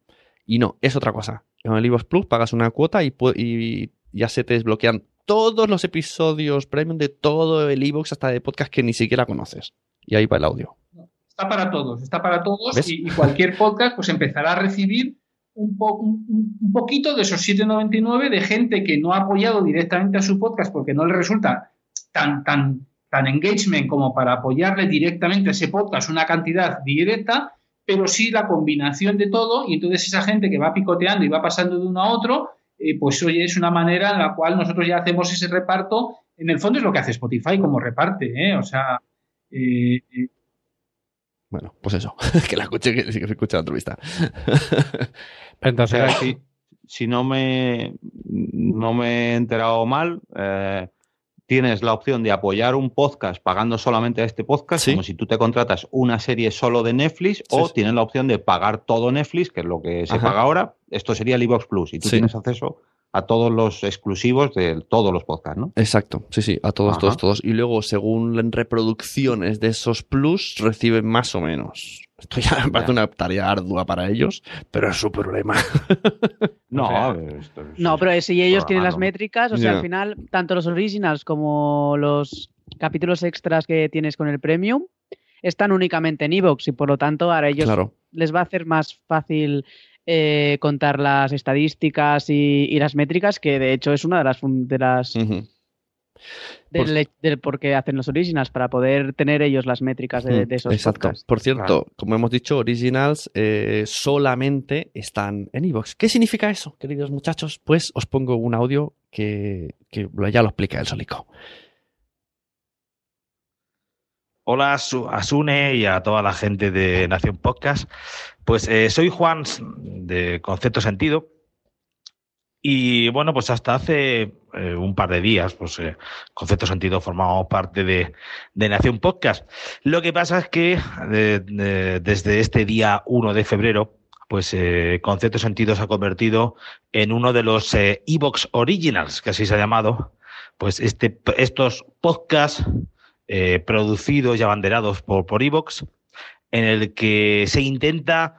Y no, es otra cosa. En el iVoox Plus pagas una cuota y, ya se te desbloquean todos los episodios premium de todo el iVoox hasta de podcast que ni siquiera conoces. Y ahí va el audio. Está para todos, está para todos y, y cualquier podcast pues empezará a recibir un, po- un- un- poquito de esos 7,99 de gente que no ha apoyado directamente a su podcast porque no le resulta tan, tan, tan engagement como para apoyarle directamente a ese podcast una cantidad directa, pero sí la combinación de todo y entonces esa gente que va picoteando y va pasando de uno a otro, eh, pues oye, es una manera en la cual nosotros ya hacemos ese reparto. En el fondo es lo que hace Spotify como reparte, ¿eh? O sea, eh, eh, Bueno, pues eso. que la escuche, que, que se escuche la entrevista. O sea, si, si no me no me he enterado mal, eh, tienes la opción de apoyar un podcast pagando solamente a este podcast, como si tú te contratas una serie solo de Netflix, o sí. tienes la opción de pagar todo Netflix, que es lo que se Ajá. paga ahora. Esto sería el iVoox Plus, y tú Sí. tienes acceso a todos los exclusivos de todos los podcasts, ¿no? Exacto, sí, sí, a todos, Ajá. todos, todos. Y luego, según las reproducciones de esos plus, reciben más o menos. Esto ya me parece una tarea ardua para ellos, pero es su problema. No, O sea, a ver, esto es- No, pero si ellos tienen las métricas, o sea, al final, tanto los originals como los capítulos extras que tienes con el premium están únicamente en Evox y por lo tanto ahora ellos Claro. les va a hacer más fácil eh, contar las estadísticas y, y las métricas, que de hecho es una de las, de las Del, del por qué hacen los originals, para poder tener ellos las métricas de, de esos Exacto. podcasts. Por cierto, como hemos dicho, Originals eh, solamente están en iVoox. ¿Qué significa eso, queridos muchachos? Pues os pongo un audio que, que ya lo explica el Solico. Hola a Su- a Sune y a toda la gente de Nación Podcast. Pues eh, soy Juan de Concepto Sentido. Y bueno, pues hasta hace eh, un par de días, pues eh, Concepto Sentido formábamos parte de, de Nación Podcast. Lo que pasa es que eh, de- desde este día 1 de febrero, pues eh, Concepto Sentido se ha convertido en uno de los eh, Evox Originals, que así se ha llamado. Pues este, estos podcasts eh, producidos y abanderados por, por Evox, en el que se intenta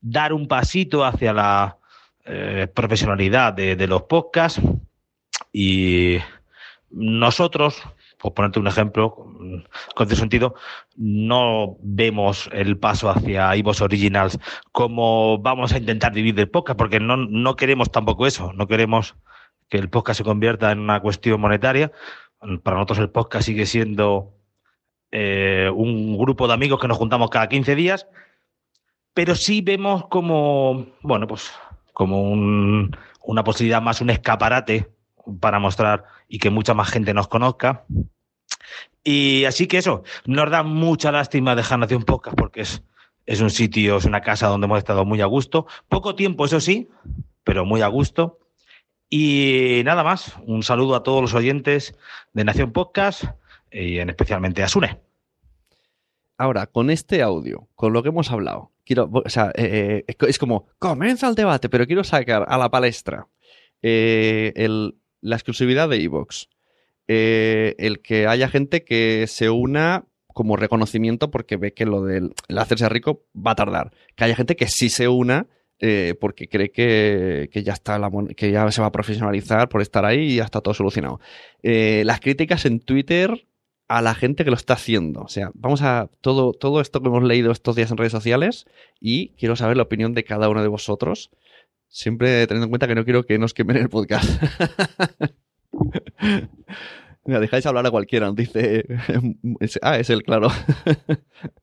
dar un pasito hacia la eh, profesionalidad de, los podcasts y nosotros, por ponerte un ejemplo, con ese sentido, no vemos el paso hacia Evox Originals como vamos a intentar vivir del podcast, porque no, no queremos tampoco eso, no queremos que el podcast se convierta en una cuestión monetaria. Para nosotros el podcast sigue siendo eh, un grupo de amigos que nos juntamos cada 15 días, pero sí vemos como, bueno, pues como un- una posibilidad más, un escaparate para mostrar y que mucha más gente nos conozca. Y así que eso, nos da mucha lástima dejar Nación Podcast porque es, es un sitio, es una casa donde hemos estado muy a gusto. Poco tiempo, eso sí, pero muy a gusto. Y nada más, un saludo a todos los oyentes de Nación Podcast y en especialmente a Sune. Ahora, con este audio, con lo que hemos hablado, quiero, o sea, eh, eh, es como, comienza el debate, pero quiero sacar a la palestra eh, el- la exclusividad de Evox. El que haya gente que se una como reconocimiento porque ve que lo del el hacerse rico va a tardar. Que haya gente que sí se una eh, porque cree que, que ya está la que ya se va a profesionalizar por estar ahí y ya está todo solucionado. Eh, las críticas en Twitter a la gente que lo está haciendo. O sea, vamos a todo, todo esto que hemos leído estos días en redes sociales y quiero saber la opinión de cada uno de vosotros. Siempre teniendo en cuenta que no quiero que nos quemen el podcast. Mira, dejáis hablar a cualquiera, dice. ah, es él, claro.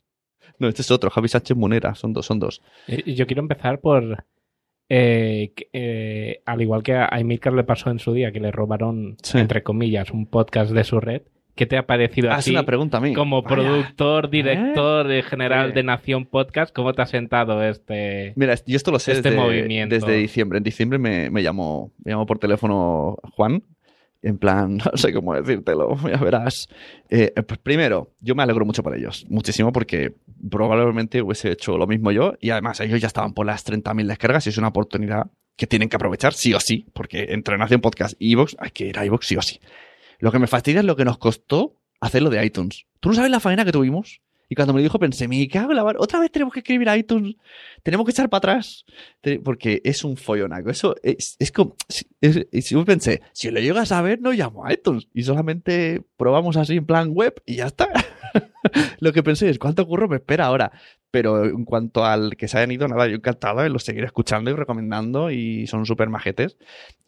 no, este es otro, Javi Sánchez Munera, son dos, son dos. Yo quiero empezar por. eh, eh, al igual que a Emilcar le pasó en su día, que le robaron, Sí. entre comillas, un podcast de su red. ¿Qué te ha parecido Ah, a ti una pregunta a mí. como Vaya. productor, director eh, general Sí. de Nación Podcast? ¿Cómo te ha sentado este, Mira, yo esto lo sé este desde, movimiento? desde diciembre. En diciembre me, me llamó, me llamó por teléfono Juan. En plan, no sé cómo decírtelo, ya verás. Eh, pues primero, yo me alegro mucho por ellos. Muchísimo porque probablemente hubiese hecho lo mismo yo. Y además ellos ya estaban por las 30.000 descargas y es una oportunidad que tienen que aprovechar sí o sí. Porque entre Nación Podcast y Evox hay que ir a Evox sí o sí. Lo que me fastidia es lo que nos costó hacerlo de iTunes. ¿Tú no sabes la faena que tuvimos? Y cuando me lo dijo pensé, me cago en la mar. Otra vez tenemos que escribir a iTunes. Tenemos que echar para atrás. Porque es un follonaco. Eso es, es como... y si pensé, si lo llegas a ver, no llamo a iTunes. Y solamente probamos así en plan web y ya está. lo que pensé es, ¿cuánto curro me espera ahora? Pero en cuanto al que se hayan ido, nada, yo encantado de los seguir escuchando y recomendando y son súper majetes.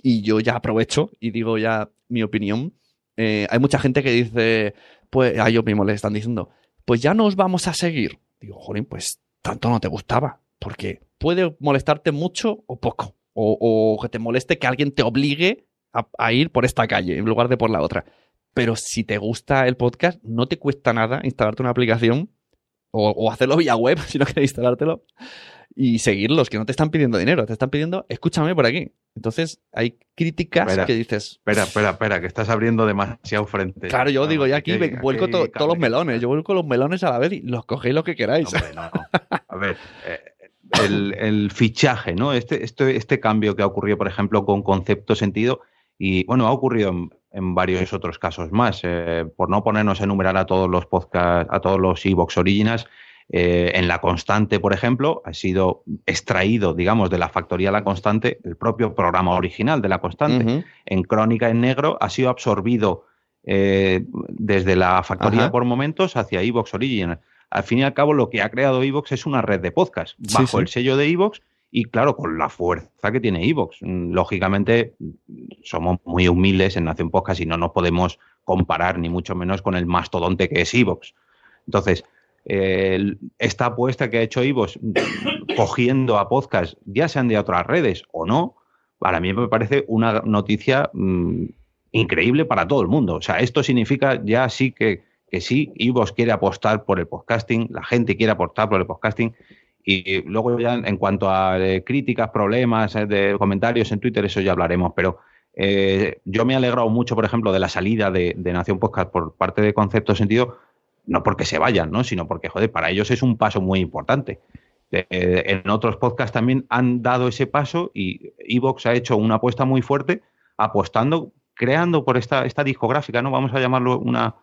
Y yo ya aprovecho y digo ya mi opinión. Eh, hay mucha gente que dice, pues a ellos mismos les están diciendo, pues ya nos vamos a seguir. Digo, jolín, pues tanto no te gustaba. Porque puede molestarte mucho o poco. O, que te moleste que alguien te obligue a ir por esta calle en lugar de por la otra. Pero si te gusta el podcast, no te cuesta nada instalarte una aplicación o, o hacerlo vía web, si no quieres instalártelo, y seguirlos, que no te están pidiendo dinero, te están pidiendo, escúchame por aquí. Entonces, hay críticas Espera, que dices, Espera, espera, espera, que estás abriendo demasiado frente. Claro, yo digo, ya aquí vuelco to- todos los melones. Yo vuelco los melones a la vez y los cogéis lo que queráis. A ver, eh, el, el fichaje, ¿no? Este, este, este cambio que ha ocurrido, por ejemplo, con Concepto Sentido, y bueno, ha ocurrido en, en varios otros casos más. eh, por no ponernos a enumerar a todos los podcasts, a todos los Evox Originals, eh, en La Constante, por ejemplo, ha sido extraído, digamos, de la factoría La Constante el propio programa original de La Constante. En Crónica en Negro ha sido absorbido eh, desde la factoría Ajá. por momentos hacia Evox Original. Al fin y al cabo, lo que ha creado Evox es una red de podcast Sí, bajo sí. el sello de Evox y claro, con la fuerza que tiene Evox. Lógicamente, somos muy humildes en Nación Podcast y no nos podemos comparar ni mucho menos con el mastodonte que es Evox. Entonces, esta apuesta que ha hecho Evox cogiendo a podcast, ya sean de otras redes o no, para mí me parece una noticia mm, increíble para todo el mundo. O sea, esto significa ya sí que, que sí, Evox quiere apostar por el podcasting, la gente quiere apostar por el podcasting y luego ya en cuanto a eh, críticas, problemas, eh, de comentarios en Twitter, eso ya hablaremos. Pero eh, yo me he alegrado mucho, por ejemplo, de la salida de, Nación Podcast por parte de Concepto Sentido, no porque se vayan, ¿no? sino porque, joder, para ellos es un paso muy importante. en otros podcasts también han dado ese paso y Evox ha hecho una apuesta muy fuerte, apostando, creando por esta, esta discográfica, ¿no? Vamos a llamarlo una.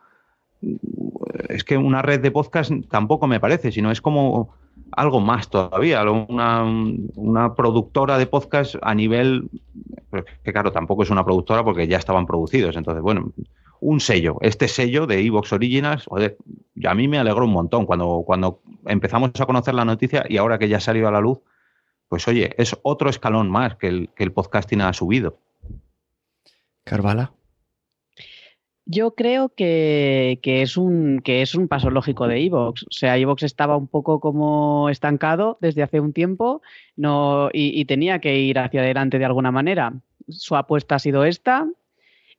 Es que una red de podcast tampoco me parece, sino es como algo más todavía, una, productora de podcast a nivel, que claro, tampoco es una productora porque ya estaban producidos, entonces, bueno, un sello, este sello de Evox Originals, joder, a mí me alegró un montón cuando, cuando empezamos a conocer la noticia y ahora que ya salió a la luz, pues oye, es otro escalón más que el, que el podcasting ha subido. Carvala. Yo creo que, es un, que es un paso lógico de Evox. O sea, Evox estaba un poco como estancado desde hace un tiempo no, y, tenía que ir hacia adelante de alguna manera. Su apuesta ha sido esta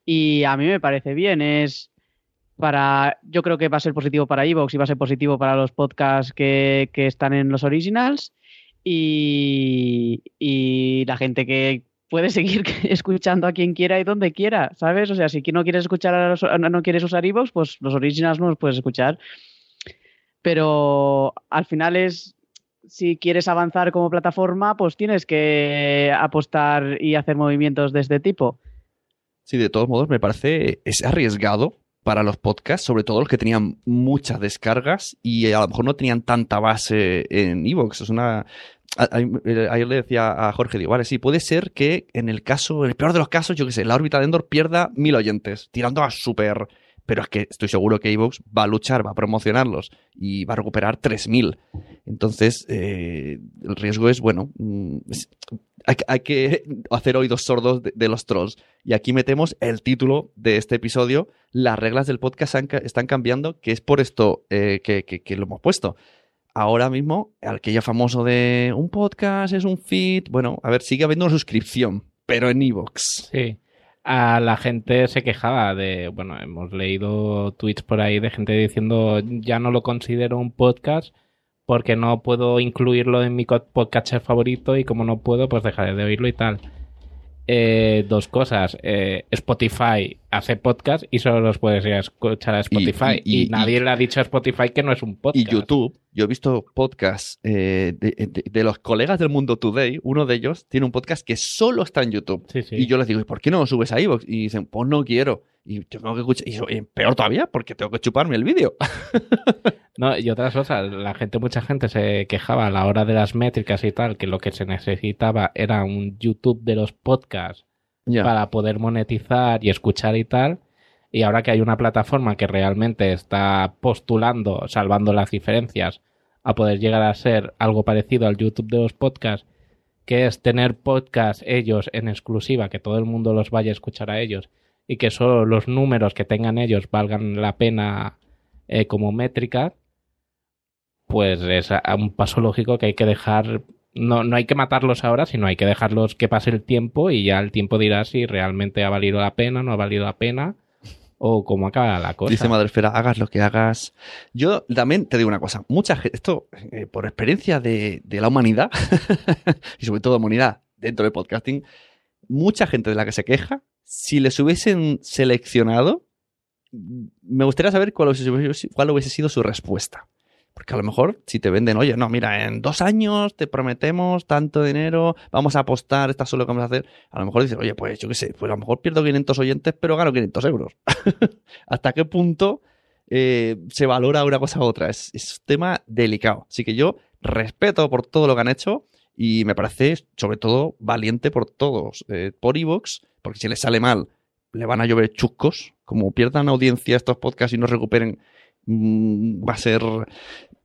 y a mí me parece bien. Es para, yo creo que va a ser positivo para Evox y va a ser positivo para los podcasts que, que están en los originals. Y, y la gente que puedes seguir escuchando a quien quiera y donde quiera, ¿sabes? O sea, si no quieres escuchar a los, no quieres usar iVoox, pues los originals no los puedes escuchar. Pero al final es, si quieres avanzar como plataforma, pues tienes que apostar y hacer movimientos de este tipo. Sí, de todos modos, me parece es arriesgado para los podcasts, sobre todo los que tenían muchas descargas y a lo mejor no tenían tanta base en Evox. Es una ayer le decía a Jorge, digo, vale, sí, puede ser que en el caso, en el peor de los casos, yo qué sé, la órbita de Endor pierda mil oyentes, tirando a súper. Pero es que estoy seguro que Evox va a luchar, va a promocionarlos y va a recuperar 3.000. Entonces, eh, el riesgo es, bueno, mm, hay, que hacer oídos sordos de, los trolls. Y aquí metemos el título de este episodio. Las reglas del podcast están cambiando, que es por esto eh, que lo hemos puesto ahora mismo, aquello famoso de un podcast es un feed, bueno, a ver, sigue habiendo suscripción, pero en Evox. Sí. A la gente se quejaba de, bueno, hemos leído tweets por ahí de gente diciendo ya no lo considero un podcast porque no puedo incluirlo en mi podcast favorito y como no puedo, pues dejaré de oírlo y tal. Eh, dos cosas. Eh, Spotify hace podcast y solo los puedes ir a escuchar a Spotify. Y, nadie le ha dicho a Spotify que no es un podcast. Y YouTube. Yo he visto podcasts eh, de, los colegas del Mundo Today. Uno de ellos tiene un podcast que solo está en YouTube. Y yo les digo, ¿y por qué no lo subes a iVoox? Y dicen, pues no quiero. Y tengo que escuchar. Y peor todavía, porque tengo que chuparme el vídeo. no, y otras cosas. La gente, mucha gente se quejaba a la hora de las métricas y tal, que lo que se necesitaba era un YouTube de los podcasts para poder monetizar y escuchar y tal. Y ahora que hay una plataforma que realmente está postulando, salvando las diferencias, a poder llegar a ser algo parecido al YouTube de los podcasts, que es tener podcasts ellos en exclusiva, que todo el mundo los vaya a escuchar a ellos y que solo los números que tengan ellos valgan la pena eh, como métrica, pues es un paso lógico que hay que dejar. No, no hay que matarlos ahora, sino hay que dejarlos que pase el tiempo y ya el tiempo dirá si realmente ha valido la pena, no ha valido la pena o cómo acaba la cosa. Dice Madrefera, hagas lo que hagas. Yo también te digo una cosa, mucha gente, esto eh, por experiencia de, de la humanidad y sobre todo humanidad dentro del podcasting, mucha gente de la que se queja si les hubiesen seleccionado, me gustaría saber cuál hubiese, sido su respuesta. Porque a lo mejor si te venden, oye, no, mira, en dos años te prometemos tanto dinero, vamos a apostar, esto solo que vamos a hacer. A lo mejor dices, oye, pues yo qué sé, pues a lo mejor pierdo 500 oyentes, pero gano 500 euros. ¿Hasta qué punto eh, se valora una cosa u otra? Es, es un tema delicado. Así que yo respeto por todo lo que han hecho y me parece, sobre todo, valiente por todos. Eh, por Evox, porque si les sale mal, le van a llover chuscos. Como pierdan audiencia estos podcasts y no recuperen, mm, va a ser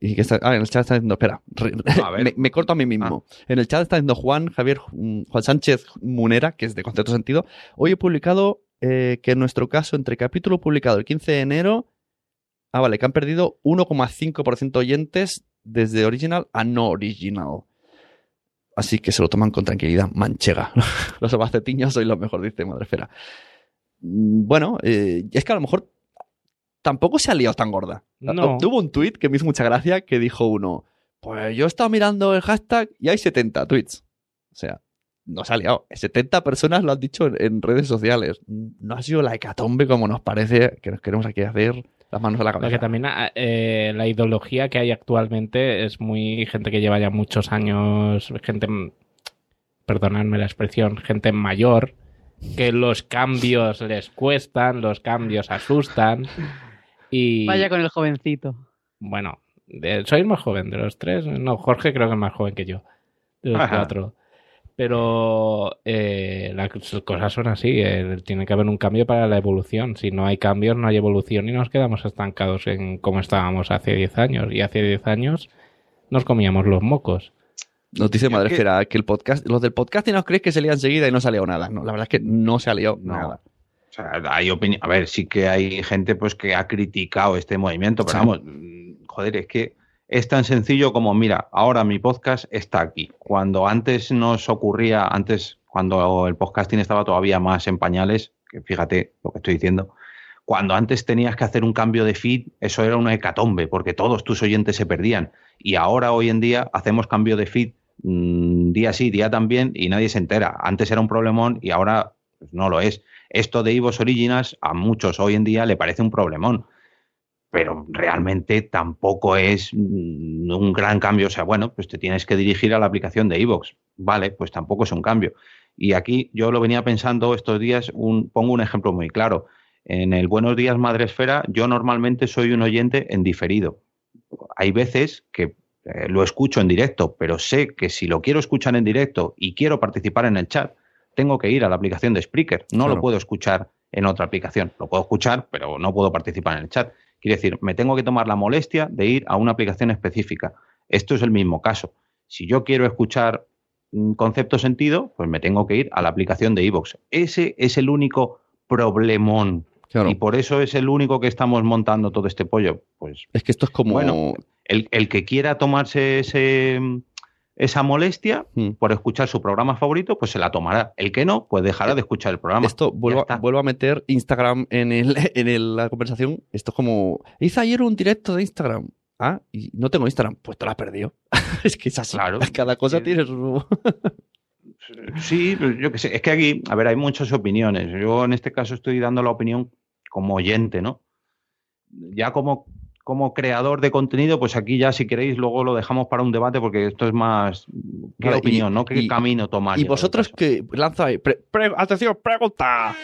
Y que está, ah, en el chat está diciendo, espera, re- A ver. me, me corto a mí mismo. En el chat está diciendo Juan Javier mm, Juan Sánchez Munera, que es de Concepto Sentido. Hoy he publicado eh, que en nuestro caso, entre capítulo publicado el 15 de enero, ah, vale, que han perdido 1,5% oyentes desde original a no original. Así que se lo toman con tranquilidad. Manchega. Los albacetiños soy lo mejor, dice Madrefera. Mm, Bueno, eh, es que a lo mejor tampoco se ha liado tan gorda. No. Tuvo un tweet que me hizo mucha gracia que dijo uno, pues yo he estado mirando el hashtag y hay 70 tweets. O sea, no se ha liado. 70 personas lo han dicho en, en redes sociales. No ha sido la hecatombe como nos parece que nos queremos aquí hacer las manos a la cabeza. Porque también eh, la ideología que hay actualmente es muy gente que lleva ya muchos años, gente, mm, perdonadme la expresión, gente mayor, que los cambios les cuestan, los cambios asustan. Y Vaya con el jovencito. bueno, de- soy el más joven de los tres. No, Jorge creo que es más joven que yo, de los Ajá. cuatro. Pero eh, las cosas son así. eh, tiene que haber un cambio para la evolución. Si no hay cambios, no hay evolución y nos quedamos estancados en como estábamos hace 10 años. Y hace 10 años nos comíamos los mocos. Nos dice Yo que- que el podcast, los del podcast no creéis que se lían enseguida y no salió nada. No, la verdad es que no se ha liado No. nada. O sea, hay opinión. A ver, sí que hay gente pues que ha criticado este movimiento, pero Sí. vamos, mm, joder, es que es tan sencillo como, mira, ahora mi podcast está aquí. Cuando antes nos ocurría, antes, cuando el podcasting estaba todavía más en pañales, que fíjate lo que estoy diciendo, cuando antes tenías que hacer un cambio de feed, eso era una hecatombe, porque todos tus oyentes se perdían. Y ahora, hoy en día, hacemos cambio de feed mm, día sí, día también, y nadie se entera. Antes era un problemón y ahora pues, no lo es. Esto de Ivos Originals a muchos hoy en día le parece un problemón, pero realmente tampoco es mm, un gran cambio. O sea, bueno, pues te tienes que dirigir a la aplicación de Ivox. Vale, pues tampoco es un cambio. Y aquí yo lo venía pensando estos días, un, pongo un ejemplo muy claro. En el Buenos Días Madresfera, yo normalmente soy un oyente en diferido. Hay veces que eh, lo escucho en directo, pero sé que si lo quiero escuchar en directo y quiero participar en el chat, tengo que ir a la aplicación de Spreaker. No Claro. lo puedo escuchar en otra aplicación. Lo puedo escuchar, pero no puedo participar en el chat. Quiere decir, me tengo que tomar la molestia de ir a una aplicación específica. Esto es el mismo caso. Si yo quiero escuchar un concepto sentido, pues me tengo que ir a la aplicación de iVoox. Ese es el único problemón. Claro. Y por eso es el único que estamos montando todo este pollo. Pues Es que esto es como. Bueno, el, el que quiera tomarse ese, esa molestia Hmm. por escuchar su programa favorito, pues se la tomará. El que no, pues dejará de escuchar el programa. Esto vuelvo, a meter Instagram en, el, en el- la conversación. Esto es como. Hice ayer un directo de Instagram. Ah, y no tengo Instagram. Pues te lo has perdido. es que es así. Claro. Cada cosa Sí. tiene su. Sí, yo qué sé. Es que aquí, a ver, hay muchas opiniones. Yo en este caso estoy dando la opinión como oyente, ¿no? Ya como, como creador de contenido, pues aquí ya si queréis luego lo dejamos para un debate porque esto es más qué Vale, y- opinión, ¿no? ¿Qué y- camino tomar? y vosotros caso. que lanza ahí. pre- pre- atención, pregunta.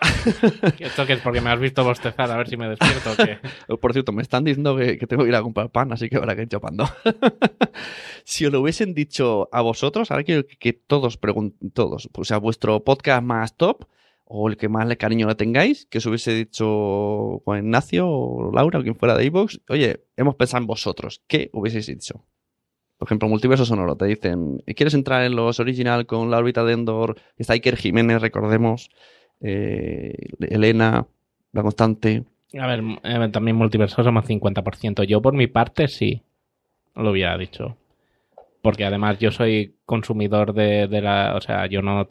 ¿Esto que es porque me has visto bostezar? A ver si me despierto o qué. Por cierto, me están diciendo que, que tengo que ir a comprar pan, así que ahora que ir chopando. si os lo hubiesen dicho a vosotros, ahora quiero que, que todos pregunten, todos, o sea, vuestro podcast más top o el que más le cariño le tengáis, que os hubiese dicho Juan Ignacio o Laura o quien fuera de iVoox, oye, hemos pensado en vosotros, ¿qué hubieseis dicho? Por ejemplo, Multiverso Sonoro, te dicen, ¿quieres entrar en los original con la órbita de Endor? Está Jiménez, recordemos, eh, Elena, La Constante, A ver, también multiverso somos 50%. Yo por mi parte sí, lo hubiera dicho. Porque además yo soy consumidor de, de la... O sea, yo no...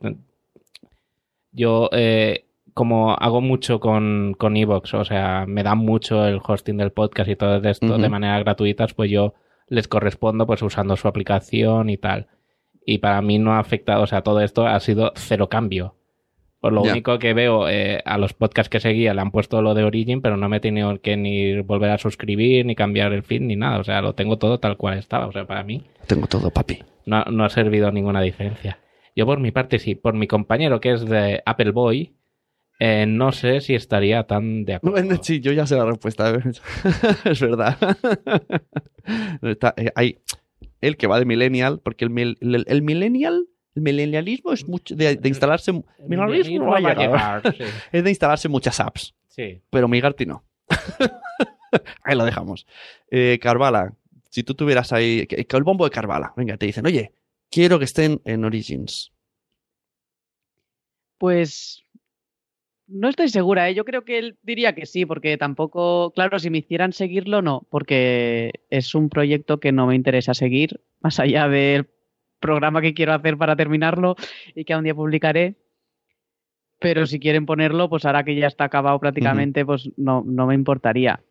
Yo eh, como hago mucho con, con Evox, o sea, me dan mucho el hosting del podcast y todo esto de manera gratuita, pues yo les correspondo pues usando su aplicación y tal. Y para mí no ha afectado, o sea, todo esto ha sido cero cambio. Por lo único que veo eh, a los podcasts que seguía le han puesto lo de Origin, pero no me he tenido que ni volver a suscribir, ni cambiar el feed, ni nada. O sea, lo tengo todo tal cual estaba. O sea, para mí tengo todo, papi. no, no ha servido ninguna diferencia. Yo por mi parte sí, por mi compañero que es de Apple Boy, eh, no sé si estaría tan de acuerdo. Bueno, sí, yo ya sé la respuesta. ¿eh? es verdad. Está, eh, hay el que va de millennial, porque el, mil- el, el millennial, el millennialismo es mucho de, de instalarse. Millennialismo no va a llegar, sí. Es de instalarse muchas apps. Sí. Pero Migarty no. ahí lo dejamos. Eh, Carvala, si tú tuvieras ahí, que, que el bombo de Carvala, venga, te dicen, oye, quiero que estén en Origins. Pues no estoy segura, ¿eh? yo creo que él diría que sí, porque tampoco, claro, si me hicieran seguirlo, no, porque es un proyecto que no me interesa seguir, más allá del programa que quiero hacer para terminarlo y que un día publicaré. Pero si quieren ponerlo, pues ahora que ya está acabado prácticamente, pues no, no me importaría.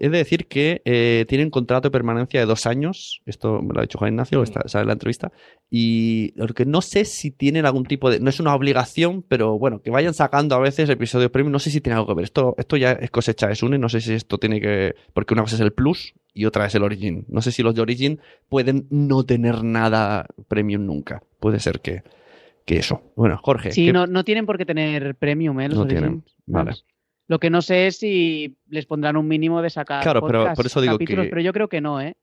He de decir que eh, tienen contrato de permanencia de dos años. Esto me lo ha dicho Juan Ignacio, está, sale en la entrevista. Y lo que no sé si tienen algún tipo de. No es una obligación, pero bueno, que vayan sacando a veces episodios premium. No sé si tiene algo que ver. Esto, esto ya es cosecha de Sune. No sé si esto tiene que. Porque una cosa es el Plus y otra es el Origin. No sé si los de Origin pueden no tener nada premium nunca. Puede ser que, que eso. Bueno, Jorge. Sí, ¿qué- no, no tienen por qué tener premium, ¿eh? Los No Origins. tienen. Vale. Lo que no sé es si les pondrán un mínimo de sacar Claro, pero podcast, por eso digo capítulos, que- pero yo creo que no, ¿eh?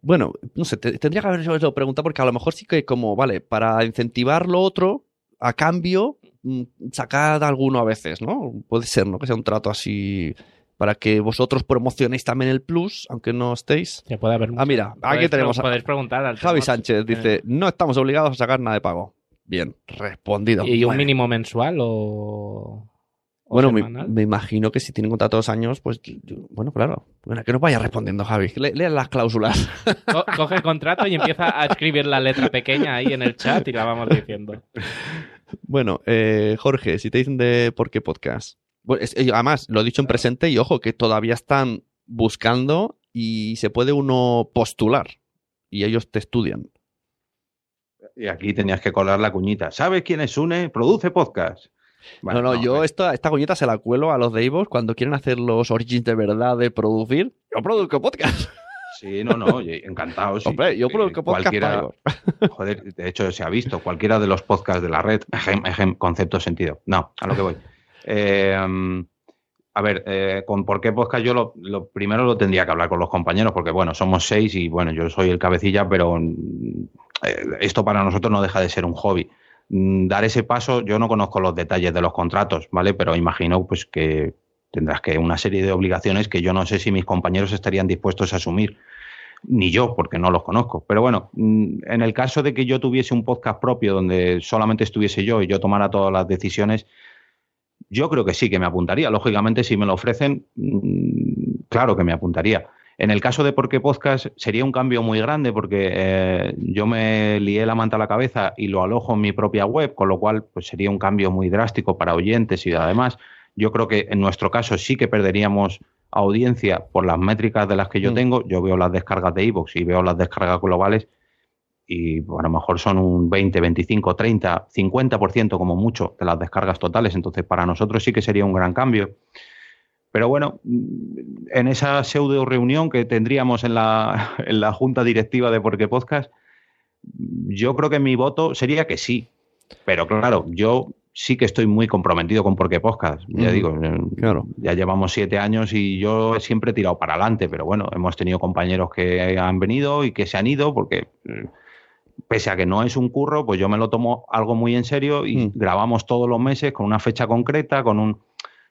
Bueno, no sé, te- tendría que haberlo preguntado porque a lo mejor sí que como, vale, para incentivar lo otro, a cambio, mm, sacad alguno a veces, ¿no? Puede ser, ¿no? Que sea un trato así para que vosotros promocionéis también el plus, aunque no estéis. Ya puede haber Ah, mira, aquí tenemos a podéis preguntar al Javi. Sánchez, dice, Eh. no estamos obligados a sacar nada de pago. Bien, respondido. ¿Y un Bueno. mínimo mensual o.? Bueno, me, imagino que si tienen contrato dos años, pues yo- bueno, claro. Bueno, que nos vaya respondiendo, Javi. Le- Lean las cláusulas. Co- Coge el contrato y empieza a escribir la letra pequeña ahí en el chat y la vamos diciendo. Bueno, eh, Jorge, si te dicen de por qué podcast. Bueno, es- eh, además, lo he dicho en presente y ojo, que todavía están buscando y se puede uno postular. Y ellos te estudian. Y aquí tenías que colar la cuñita. ¿Sabes quién es Sune? Produce podcast. Bueno, no, no, yo esta, esta coñeta se la cuelo a los de Ivos cuando quieren hacer los origins de verdad de producir. Yo produzco podcast. Sí, no, no, encantado. sí. Hombre, yo Eh, produzco podcast cualquiera- para. Joder, de hecho se ha visto, cualquiera de los podcasts de la red, ejem, ejem, concepto sentido. No, a lo que voy. Eh, um, a ver, eh, con por qué podcast yo lo, lo primero lo tendría que hablar con los compañeros, porque bueno, somos seis y bueno, yo soy el cabecilla, pero mm, eh, esto para nosotros no deja de ser un hobby. Mm, Dar ese paso, yo no conozco los detalles de los contratos, ¿vale? Pero imagino pues que tendrás que una serie de obligaciones que yo no sé si mis compañeros estarían dispuestos a asumir ni yo, porque no los conozco. Pero bueno, mm, en el caso de que yo tuviese un podcast propio donde solamente estuviese yo y yo tomara todas las decisiones, yo creo que sí, que me apuntaría. Lógicamente, si me lo ofrecen, mm, claro que me apuntaría. En el caso de Por qué Podcast sería un cambio muy grande porque eh, yo me lié la manta a la cabeza y lo alojo en mi propia web, con lo cual pues sería un cambio muy drástico para oyentes y además yo creo que en nuestro caso sí que perderíamos audiencia por las métricas de las que yo Mm. tengo. Yo veo las descargas de iVoox y veo las descargas globales y a lo mejor son un 20, 25, 30, 50% como mucho de las descargas totales. Entonces, para nosotros sí que sería un gran cambio. Pero bueno, en esa pseudo reunión que tendríamos en la, en la junta directiva de Porque Podcast, yo creo que mi voto sería que sí. Pero claro, yo sí que estoy muy comprometido con Porque Podcast. Ya digo, Claro. ya llevamos siete años y yo siempre he tirado para adelante, pero bueno, hemos tenido compañeros que han venido y que se han ido porque eh, pese a que no es un curro, pues yo me lo tomo algo muy en serio y Mm. grabamos todos los meses con una fecha concreta, con un...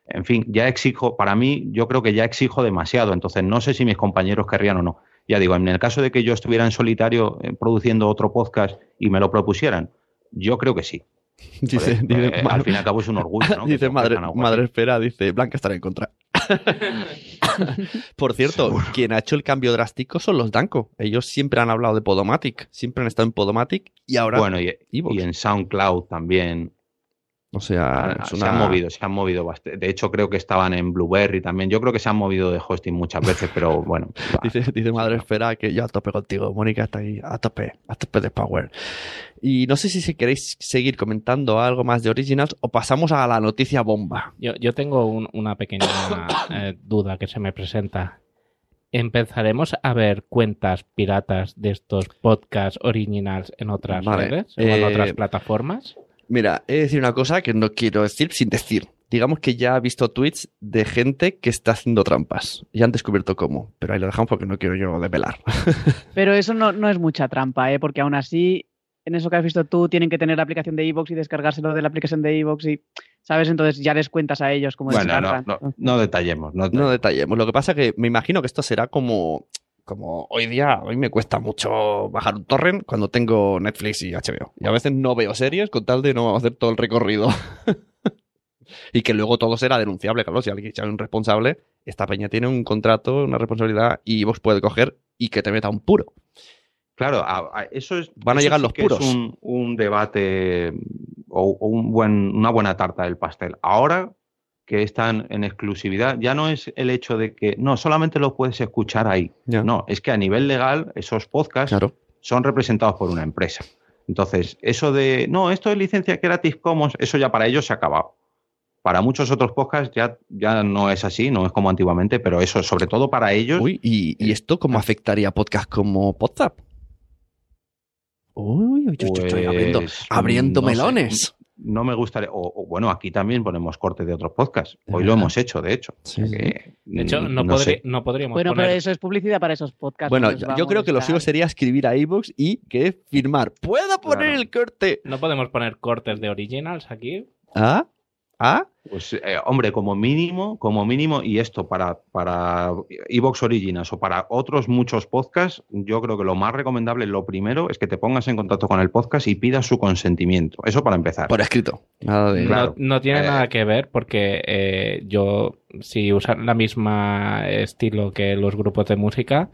En fin, ya exijo, para mí yo creo que ya exijo demasiado, entonces no sé si mis compañeros querrían o no. Ya digo, en el caso de que yo estuviera en solitario eh, produciendo otro podcast y me lo propusieran, yo creo que sí. Dice, Joder, dice, eh, al fin y al cabo es un orgullo, ¿no? Dice madre, madre espera, dice Blanca estará en contra. Por cierto, quien ha hecho el cambio drástico son los Danco. Ellos siempre han hablado de Podomatic, siempre han estado en Podomatic y ahora. Bueno, y en SoundCloud también. O sea, es Se han movido, se han movido bastante. De hecho, creo que estaban en Blueberry también. Yo creo que se han movido de hosting muchas veces, pero bueno. Dice, dice madre espera que yo a tope contigo. Mónica está ahí a tope, a tope de power. Y no sé si, si queréis seguir comentando algo más de Originals o pasamos a la noticia bomba. Yo, yo tengo un- una pequeña eh, duda que se me presenta. ¿Empezaremos a ver cuentas piratas de estos podcasts originals en otras Vale, redes o en eh, otras plataformas? Mira, he de decir una cosa que no quiero decir sin decir. Digamos que ya he visto tweets de gente que está haciendo trampas. Ya han descubierto cómo, pero ahí lo dejamos porque no quiero yo develar. Pero eso no, no es mucha trampa, ¿eh? porque aún así en eso que has visto tú, tienen que tener la aplicación de iVoox y descargárselo de la aplicación de iVoox y, ¿sabes? Entonces ya les cuentas a ellos cómo Bueno, no, no, no detallemos. No, No detallemos. Lo que pasa que me imagino que esto será como, como hoy día, a mí me cuesta mucho bajar un torrent cuando tengo Netflix y HBO. Y a veces no veo series con tal de no hacer todo el recorrido. y que luego todo será denunciable, claro. Si alguien hay un responsable, esta peña tiene un contrato, una responsabilidad y vos puede coger y que te meta un puro. Claro, a- a- eso es. Van a llegar sí los que es puros. un, un debate o, o un buen, una buena tarta del pastel. Ahora que están en exclusividad, ya no es el hecho de que no solamente lo puedes escuchar ahí. No, es que a nivel legal esos podcasts son representados por una empresa. Entonces, eso de no, esto es licencia Creative Commons, eso ya para ellos se ha acabado. Para muchos otros podcasts ya, ya no es así, no es como antiguamente, pero eso, sobre todo para ellos. Uy, ¿y, y esto cómo afectaría a podcast como WhatsApp? Uy, abriendo, Pues, abriendo no sé, melones. No me gustaría. O, o, bueno, aquí también ponemos cortes de otros podcasts. Hoy lo hemos hecho, de hecho. O sea que, De hecho, no, no podri- sé. no podríamos Bueno, poner... pero eso es publicidad para esos podcasts. Bueno, no yo, creo que lo suyo sería escribir a iVoox y que firmar. ¿Puedo poner el corte? No podemos poner cortes de originals aquí. ¿Ah? ¿Ah? Pues, eh, hombre, como mínimo, como mínimo, y esto para, para Evox Originals o para otros muchos podcasts, yo creo que lo más recomendable, lo primero, es que te pongas en contacto con el podcast y pidas su consentimiento. Eso para empezar. Por escrito. Nada de. Claro. No, no tiene Eh, nada que ver porque eh, yo, si usan la misma estilo que los grupos de música,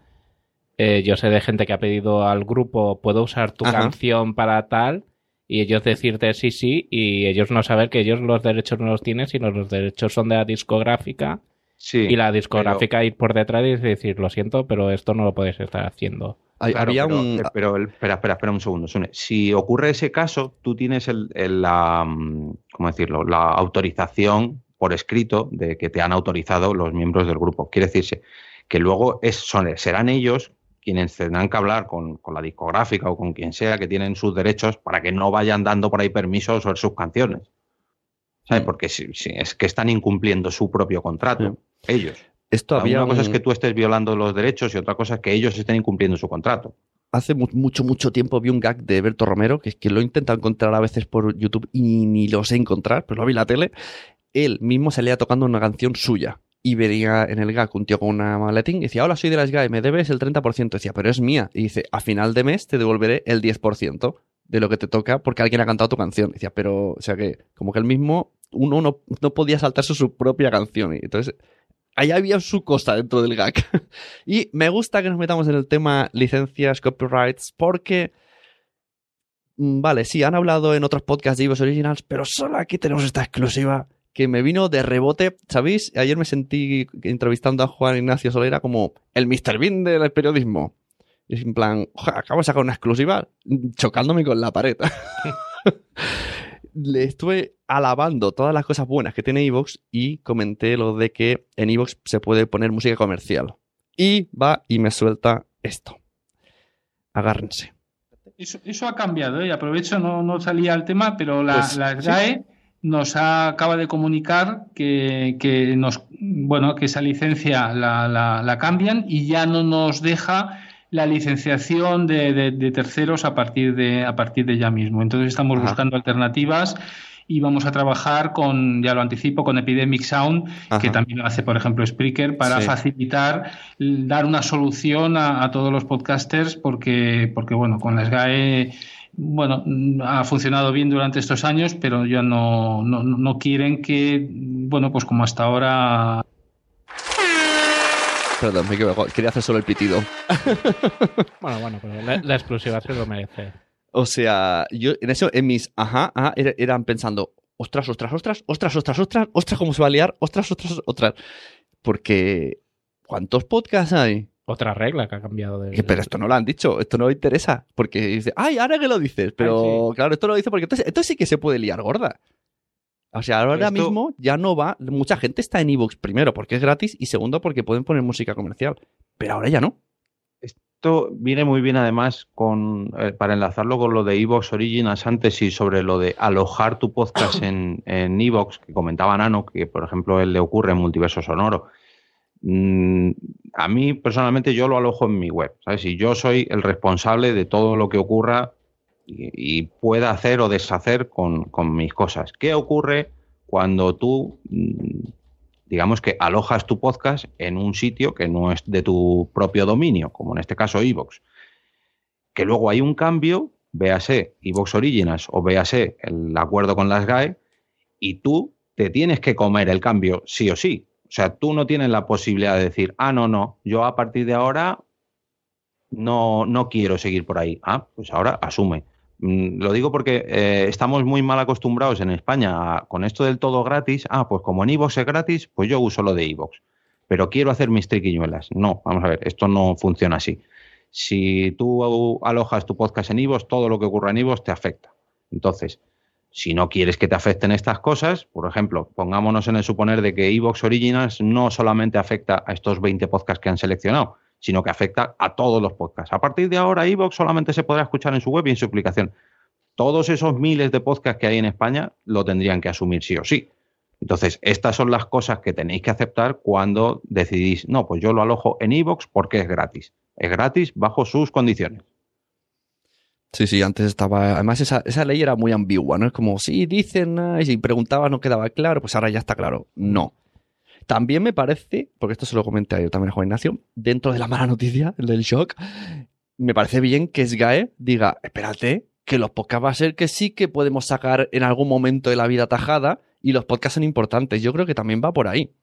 eh, yo sé de gente que ha pedido al grupo, puedo usar tu Ajá. canción para tal, y ellos decirte sí, sí, y ellos no saber que ellos los derechos no los tienen, sino los derechos son de la discográfica, Sí, y la discográfica ir por detrás y decir, lo siento, pero esto no lo puedes estar haciendo. Claro, había pero, un- eh, pero el- espera, espera, espera un segundo, Sune. Si ocurre ese caso, tú tienes el, el- la, mm, ¿cómo decirlo? La autorización por escrito de que te han autorizado los miembros del grupo. Quiere decirse que luego es, son, serán ellos quienes tendrán que hablar con, con la discográfica o con quien sea que tienen sus derechos para que no vayan dando por ahí permisos sobre sus canciones. ¿Sabes? Porque si, si es que están incumpliendo su propio contrato, ellos. Esto había Una cosa es que tú estés violando los derechos y otra cosa es que ellos estén incumpliendo su contrato. Hace mu- mucho, mucho tiempo vi un gag de Berto Romero, que es que lo he intentado encontrar a veces por YouTube y ni lo sé encontrar, pero lo vi en la tele. Él mismo salía tocando una canción suya. Y venía en el gag un tío con una maletín y decía, hola, soy de las GAE, me debes el 30%. Decía, pero es mía. Y dice, a final de mes te devolveré el 10% de lo que te toca porque alguien ha cantado tu canción. Decía, pero, o sea que, como que él mismo, uno no, no podía saltarse su propia canción. Y entonces, ahí había su cosa dentro del gag. y me gusta que nos metamos en el tema licencias, copyrights, porque... mm, Vale, sí, han hablado en otros podcasts de Ivos Originals, pero solo aquí tenemos esta exclusiva que me vino de rebote, ¿sabéis? Ayer me sentí entrevistando a Juan Ignacio Solera como el Mr. Bean del periodismo. Y es en plan, "Oja, acabo de sacar una exclusiva chocándome con la pared. Le estuve alabando todas las cosas buenas que tiene Evox y comenté lo de que en Evox se puede poner música comercial. Y va y me suelta esto. Agárrense. Eso, eso ha cambiado, ¿eh? y aprovecho, no, no salía al tema, pero la, Pues, sí. Nos ha- acaba de comunicar que, que nos, bueno, que esa licencia la, la- la cambian y ya no nos deja la licenciación de, de- de terceros a partir de, a partir de ya mismo. Entonces estamos Ajá. buscando alternativas y vamos a trabajar con, ya lo anticipo, con Epidemic Sound, que también lo hace, por ejemplo, Spreaker, para Sí. facilitar, dar una solución a, a todos los podcasters, porque, porque bueno, con la SGAE, bueno, mm, ha funcionado bien durante estos años, pero ya no, no, no quieren que, bueno, pues como hasta ahora Perdón, me equivoco. Quería hacer solo el pitido. Bueno, bueno, pero la, la exclusiva se lo merece. O sea, yo en eso, en mis ajá, ajá, era- eran pensando, ostras, ostras, ostras, ostras, ostras, ostras, ostras, cómo se va a liar, ostras, ostras, ostras. Porque, ¿cuántos podcasts hay? Otra regla que ha cambiado de... Pero esto no lo han dicho, esto no interesa. Porque dice, ay, ahora que lo dices. Pero claro, esto lo dice porque entonces, entonces sí que se puede liar gorda. O sea, ahora Esto- mismo ya no va. Mucha gente está en Evox primero porque es gratis y segundo porque pueden poner música comercial. Pero ahora ya no. Esto viene muy bien además con, eh, para enlazarlo con lo de Evox Originals antes y sobre lo de alojar tu podcast en, en Evox, que comentaba Nano, que por ejemplo él le ocurre en Multiverso Sonoro. Mm, a mí personalmente yo lo alojo en mi web, ¿sabes? Y yo soy el responsable de todo lo que ocurra y, pueda hacer o deshacer con, con mis cosas. ¿Qué ocurre cuando tú, mm, digamos que alojas tu podcast en un sitio que no es de tu propio dominio, como en este caso iVoox? Que luego hay un cambio, véase iVoox Originals o véase el acuerdo con las GAE, y tú te tienes que comer el cambio sí o sí. O sea, tú no tienes la posibilidad de decir, ah, no, no, yo a partir de ahora no, no quiero seguir por ahí. Ah, pues ahora asume. Mm, Lo digo porque eh, estamos muy mal acostumbrados en España a- con esto del todo gratis. Ah, pues como en iVoox es gratis, pues yo uso lo de iVoox. Pero quiero hacer mis triquiñuelas. No, vamos a ver, esto no funciona así. Si tú alojas tu podcast en iVoox, todo lo que ocurra en iVoox te afecta. Entonces, si no quieres que te afecten estas cosas, por ejemplo, pongámonos en el suponer de que Evox Originals no solamente afecta a estos 20 podcasts que han seleccionado, sino que afecta a todos los podcasts. A partir de ahora, Evox solamente se podrá escuchar en su web y en su aplicación. Todos esos miles de podcasts que hay en España lo tendrían que asumir sí o sí. Entonces, estas son las cosas que tenéis que aceptar cuando decidís, no, pues yo lo alojo en Evox porque es gratis. Es gratis bajo sus condiciones. Sí, sí, antes estaba. Además, esa, esa ley era muy ambigua, ¿no? Es como, sí, dicen, ah, y si preguntabas no quedaba claro, pues ahora ya está claro. No. También me parece, porque esto se lo comenté ayer también a Juan Ignacio, dentro de la mala noticia, el del shock, me parece bien que SGAE diga, espérate, que los podcasts va a ser que sí que podemos sacar en algún momento de la vida tajada y los podcasts son importantes. Yo creo que también va por ahí.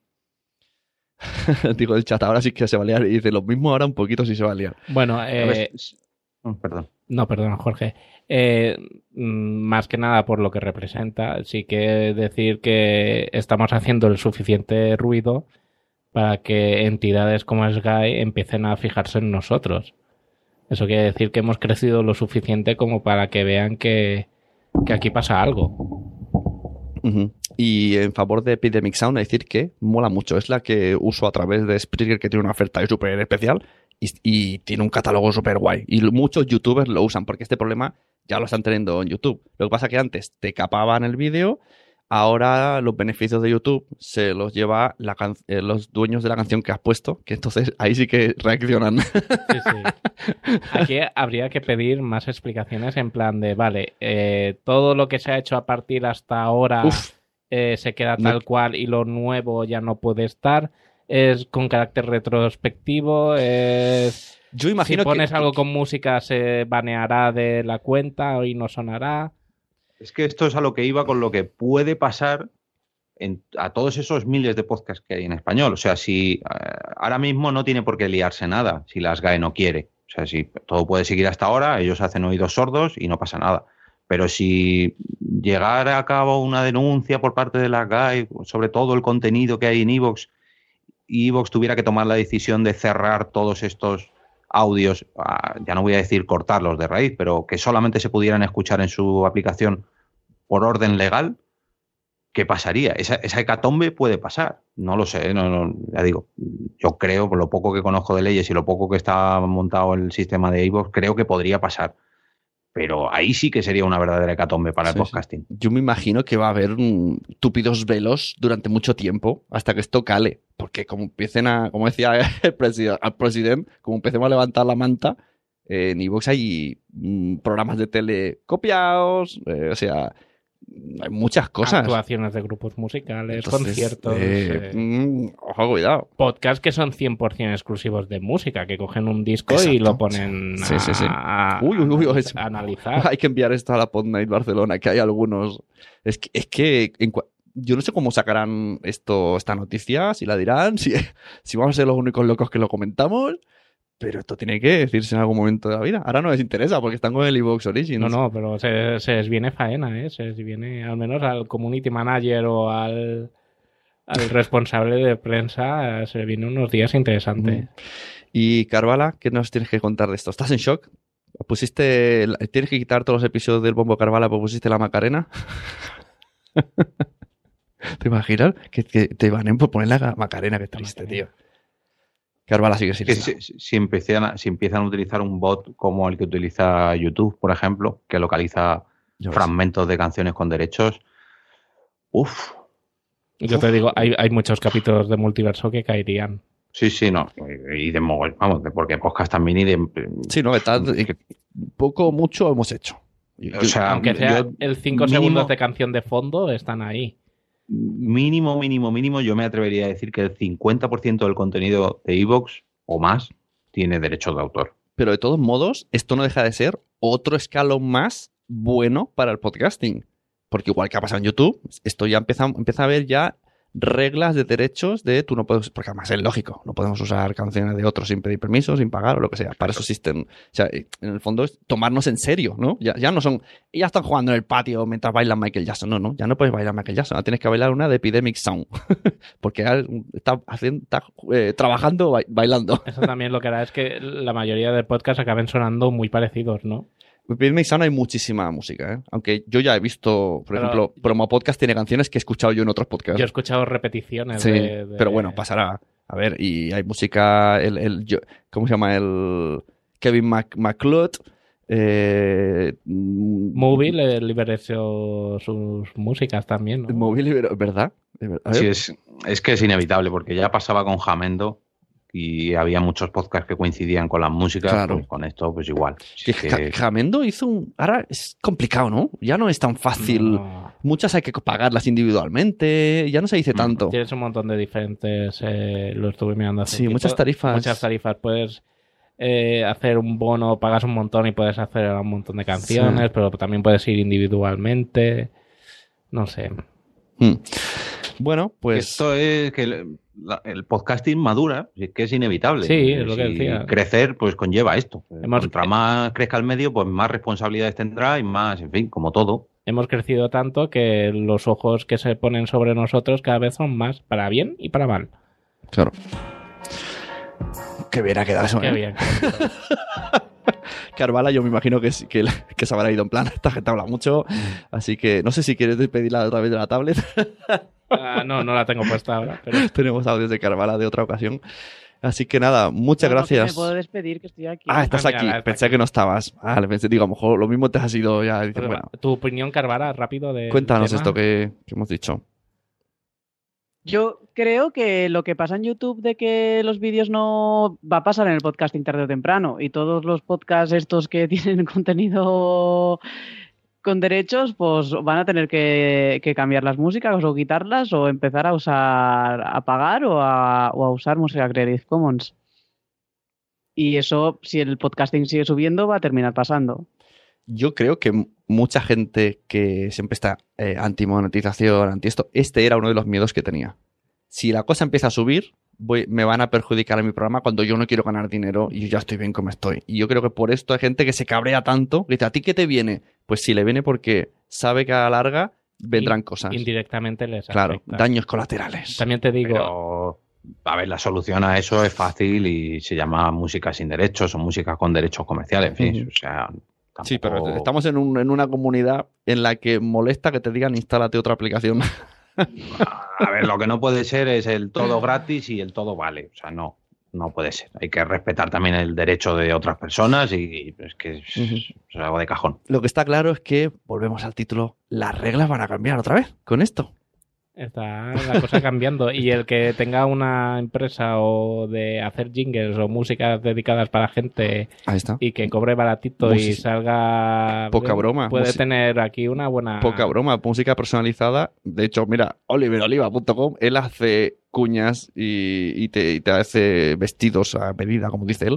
Digo el chat, ahora sí que se va a liar y dice lo mismo ahora un poquito sí se va a liar. Bueno, eh, oh, perdón. No, perdón, Jorge. Eh, mm, más que nada por lo que representa, sí que decir que estamos haciendo el suficiente ruido para que entidades como SGAE empiecen a fijarse en nosotros. Eso quiere decir que hemos crecido lo suficiente como para que vean que, que aquí pasa algo. Y en favor de Epidemic Sound, decir que mola mucho. Es la que uso a través de Spreaker, que tiene una oferta súper especial y, y tiene un catálogo súper guay. Y muchos youtubers lo usan porque este problema ya lo están teniendo en YouTube. Lo que pasa que antes te capaban el vídeo, ahora los beneficios de YouTube se los lleva la can- eh, los dueños de la canción que has puesto, que entonces ahí sí que reaccionan. Aquí habría que pedir más explicaciones en plan de, vale, eh, todo lo que se ha hecho a partir hasta ahora eh, se queda No- tal cual y lo nuevo ya no puede estar. Es con carácter retrospectivo. Es... Yo imagino si pones que- algo con música se baneará de la cuenta y no sonará. Es que esto es a lo que iba con lo que puede pasar en- a todos esos miles de podcasts que hay en español. O sea, si eh, ahora mismo no tiene por qué liarse nada, si las GAE no quiere. O sea, si todo puede seguir hasta ahora, ellos hacen oídos sordos y no pasa nada. Pero si llegara a cabo una denuncia por parte de las GAE sobre todo el contenido que hay en Evox y tuviera que tomar la decisión de cerrar todos estos audios, ah, ya no voy a decir cortarlos de raíz, pero que solamente se pudieran escuchar en su aplicación por orden legal, ¿qué pasaría? Esa, hecatombe puede pasar. No lo sé, no, no, ya digo, yo creo, por lo poco que conozco de leyes y lo poco que está montado el sistema de iVoox, creo que podría pasar. Pero ahí sí que sería una verdadera hecatombe para el sí. podcasting. Yo me imagino que va a haber túpidos velos durante mucho tiempo hasta que esto cale. Porque como empiecen a, como decía el presidente, al presidente, como empecemos a levantar la manta, eh, en iVoox hay mm, programas de tele copiados, eh, o sea, hay muchas cosas. Actuaciones de grupos musicales, Entonces, conciertos. eh, eh, mm, ojo, cuidado. Podcasts que son 100% exclusivos de música, que cogen un disco y lo ponen Sí, sí, sí. a, Uy, uy, uy, es- a analizar. Hay que enviar esto a la Pod Night Barcelona, que hay algunos. Es que, es que en yo no sé cómo sacarán esto, esta noticia, si la dirán, si, si vamos a ser los únicos locos que lo comentamos, pero esto tiene que decirse en algún momento de la vida. Ahora no les interesa porque están con el Evox No, Origins. no, pero se, se les viene faena, ¿eh? Se les viene al menos al community manager o al, al responsable de prensa, se le vienen unos días interesantes. Y Carvala, ¿qué nos tienes que contar de esto? ¿Estás en shock? ¿Pusiste, tienes que quitar todos los episodios del Bombo Carvala porque pusiste la Macarena? ¿Te imaginas? Que, que te van por poner la Macarena, que triste, tío. Sigue sin si, si empiezan a, si empiezan a utilizar un bot como el que utiliza YouTube, por ejemplo, que localiza fragmentos de canciones con derechos, uff, Yo te digo, hay, hay muchos capítulos de multiverso que caerían. sí, sí, no. Y de mogol, vamos, de- porque podcast también y de. Sí, no, está, eh, poco o mucho hemos hecho. O sea, Aunque sea yo- el 5 mínimo- segundos de canción de fondo, están ahí. Mínimo, mínimo, mínimo, yo me atrevería a decir que el 50% del contenido de Evox o más tiene derechos de autor. Pero de todos modos, esto no deja de ser otro escalón más bueno para el podcasting. Porque igual que ha pasado en YouTube, esto ya empieza, empieza a haber ya reglas de derechos de tú no puedes, porque además es lógico, no podemos usar canciones de otros sin pedir permiso, sin pagar o lo que sea. Para eso existen. O sea, en el fondo es tomarnos en serio, ¿no? Ya, ya no son, ya están jugando en el patio mientras bailan Michael Jackson. No, no, ya no puedes bailar Michael Jackson, ahora tienes que bailar una de Epidemic Sound. porque ya está, haciendo, está eh, trabajando, ba- bailando. Eso también lo que hará es que la mayoría de podcasts acaben sonando muy parecidos, ¿no? Epidemic Sound hay muchísima música, ¿eh? Aunque yo ya he visto, por Pero- ejemplo, Promo Podcast tiene canciones que he escuchado yo en otros podcasts. Yo he escuchado repeticiones Sí, de, de- pero bueno, pasará. A ver, y hay música, el, el- yo- ¿cómo se llama? El Kevin Mac, McLeod. Eh, mm, Movie le liberó sus músicas también, ¿no? Movie liberó- ¿verdad? Sí, es, es que es inevitable, porque ya pasaba con Jamendo y había muchos podcasts que coincidían con las músicas, Claro. pues con esto pues igual. Que- Jamendo hizo un... Ahora es complicado, ¿no? Ya no es tan fácil. No. Muchas hay que pagarlas individualmente. Ya no se dice tanto. Tienes un montón de diferentes, eh, lo estuve mirando hace Sí, muchas tarifas. Muchas tarifas. Puedes eh, hacer un bono, pagas un montón y puedes hacer un montón de canciones, Sí. pero también puedes ir individualmente. No sé. Hmm. Bueno, pues... Esto es que la- el podcasting madura, es que es inevitable. Sí, es lo que Si decía. Crecer, pues conlleva esto. Hemos- Contra más crezca el medio, pues más responsabilidades tendrá y más, en fin, como todo. Hemos crecido tanto que los ojos que se ponen sobre nosotros cada vez son más, para bien y para mal. Claro. Qué bien ha quedado eso, Qué ¿eh? bien. Carvala, yo me imagino que, que, que se habrá ido en plan, esta gente habla mucho, así que no sé si quieres despedirla otra vez de la tablet. Ah, no, no la tengo puesta ahora. Pero... Tenemos audios de Carvala de otra ocasión. Así que nada, muchas No, no, que gracias. me puedo despedir, que estoy aquí. Ah, estás Ah, mira, aquí. está Pensé aquí. que no estabas. Vale, pensé, digo, a lo mejor lo mismo te has ido ya. Dices, bueno, Tu opinión, Carvara, rápido de. cuéntanos esto que, que hemos dicho. Yo creo que lo que pasa en YouTube de que los vídeos no va a pasar en el podcasting tarde o temprano y todos los podcasts estos que tienen contenido con derechos pues van a tener que, cambiar las músicas o quitarlas o empezar a usar a pagar o a, usar música Creative Commons. Y eso, si el podcasting sigue subiendo, va a terminar pasando. Yo creo que mucha gente que siempre está eh, anti-monetización, anti esto, este era uno de los miedos que tenía. Si la cosa empieza a subir, voy, me van a perjudicar a mi programa cuando yo no quiero ganar dinero y yo ya estoy bien como estoy. Y yo creo que por esto hay gente que se cabrea tanto, que dice, ¿a ti qué te viene? Pues si le viene porque sabe que a la larga vendrán cosas. Indirectamente les Claro, afecta. daños colaterales. También te digo, Pero, a ver, la solución a eso es fácil y se llama música sin derechos o música con derechos comerciales, en fin. O sea, Sí, pero estamos en, un- en una comunidad en la que molesta que te digan instálate otra aplicación. A ver, lo que no puede ser es el todo gratis y el todo vale. O sea, no, no puede ser. Hay que respetar también el derecho de otras personas y es que es, es algo de cajón. Lo que está claro es que, volvemos al título, las reglas van a cambiar otra vez con esto. Está la cosa cambiando. Y el que tenga una empresa o de hacer jingles o músicas dedicadas para gente Ahí está. y que cobre baratito y salga. Poca broma, Puede musi- tener aquí una buena. Poca broma, música personalizada. De hecho, mira, oliveroliva.com, él hace cuñas y, y te, y te hace vestidos a medida, como dice él.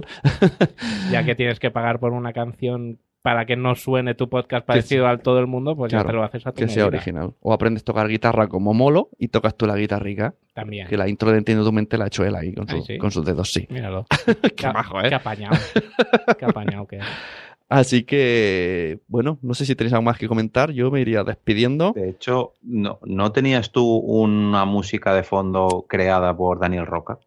Ya que tienes que pagar por una canción para que no suene tu podcast parecido al todo el mundo, pues ya te lo haces a tu que sea original. O aprendes a tocar guitarra como molo y tocas tú la guitarrica. También. Que la intro de Entiendo tu mente la ha hecho él ahí con, Ay, su- sí. con sus dedos, sí. Míralo. Qué majo, ¿eh? Qué apañado. Qué apañado que es. Así que, bueno, no sé si tenéis algo más que comentar. Yo me iría despidiendo. De hecho, no, ¿no tenías tú una música de fondo creada por Daniel Roca?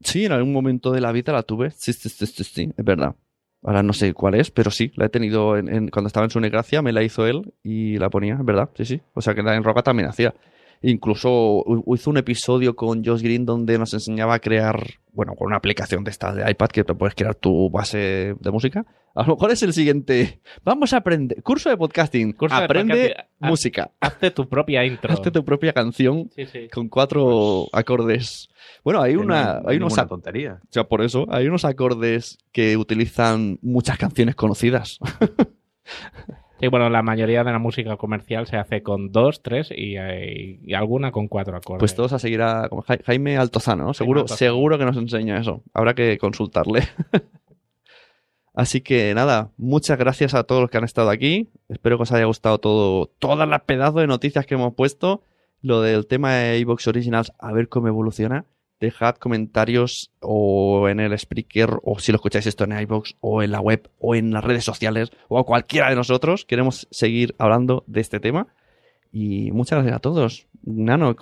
Sí, en algún momento de la vida la tuve. Sí, sí, sí, sí, sí, es verdad. Ahora no sé cuál es, pero sí, la he tenido en, en- cuando estaba en su negracia, me la hizo él y la ponía, verdad, sí, sí. O sea que en Roca también hacía. Incluso hizo un episodio con Josh Green donde nos enseñaba a crear, bueno, con una aplicación de estas de iPad que te puedes crear tu base de música. A lo mejor es el siguiente. Vamos a aprender. Curso de podcasting. Curso de Aprende podcasting. Haz- música. Hazte tu propia intro. Hazte tu propia canción Sí, sí. con cuatro acordes. Bueno, hay una, no- hay hay unos tontería. o sea, por eso hay unos acordes que utilizan muchas canciones conocidas. Sí, bueno, la mayoría de la música comercial se hace con dos, tres y, eh, y alguna con cuatro acordes. Pues todos a seguir a como Ja- Jaime Altozano, ¿no? Seguro, Altozano. seguro que nos enseña eso. Habrá que consultarle. Así que nada, muchas gracias a todos los que han estado aquí. Espero que os haya gustado todo, todas las pedazos de noticias que hemos puesto. Lo del tema de iVox Originals, a ver cómo evoluciona. Dejad comentarios o en el Spreaker, o si lo escucháis esto en iVox, o en la web, o en las redes sociales, o a cualquiera de nosotros. Queremos seguir hablando de este tema. Y muchas gracias a todos. Nano,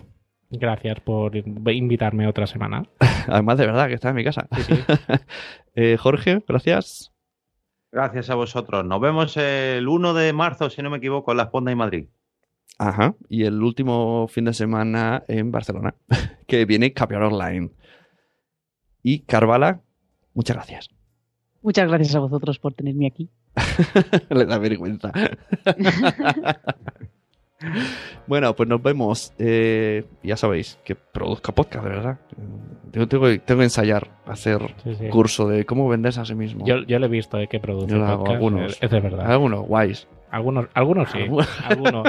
Gracias por invitarme otra semana. Además, de verdad, que está en mi casa. Eh, Jorge, gracias. Gracias a vosotros. Nos vemos el 1 de marzo, si no me equivoco, en la Ponda y Madrid. Ajá. Y el último fin de semana en Barcelona, que viene Capiar Online. Y Carvala, muchas gracias. Muchas gracias a vosotros por tenerme aquí. Le da vergüenza. bueno, pues nos vemos. Eh, ya sabéis que produzca podcast, de verdad. Tengo, tengo que- tengo que ensayar, hacer Sí, sí. curso de cómo venderse a sí mismo. Yo, yo lo he visto de que produce Yo lo hago, podcast, algunos. Es, de verdad. Algunos guays. Algunos, algunos sí. Algu- algunos.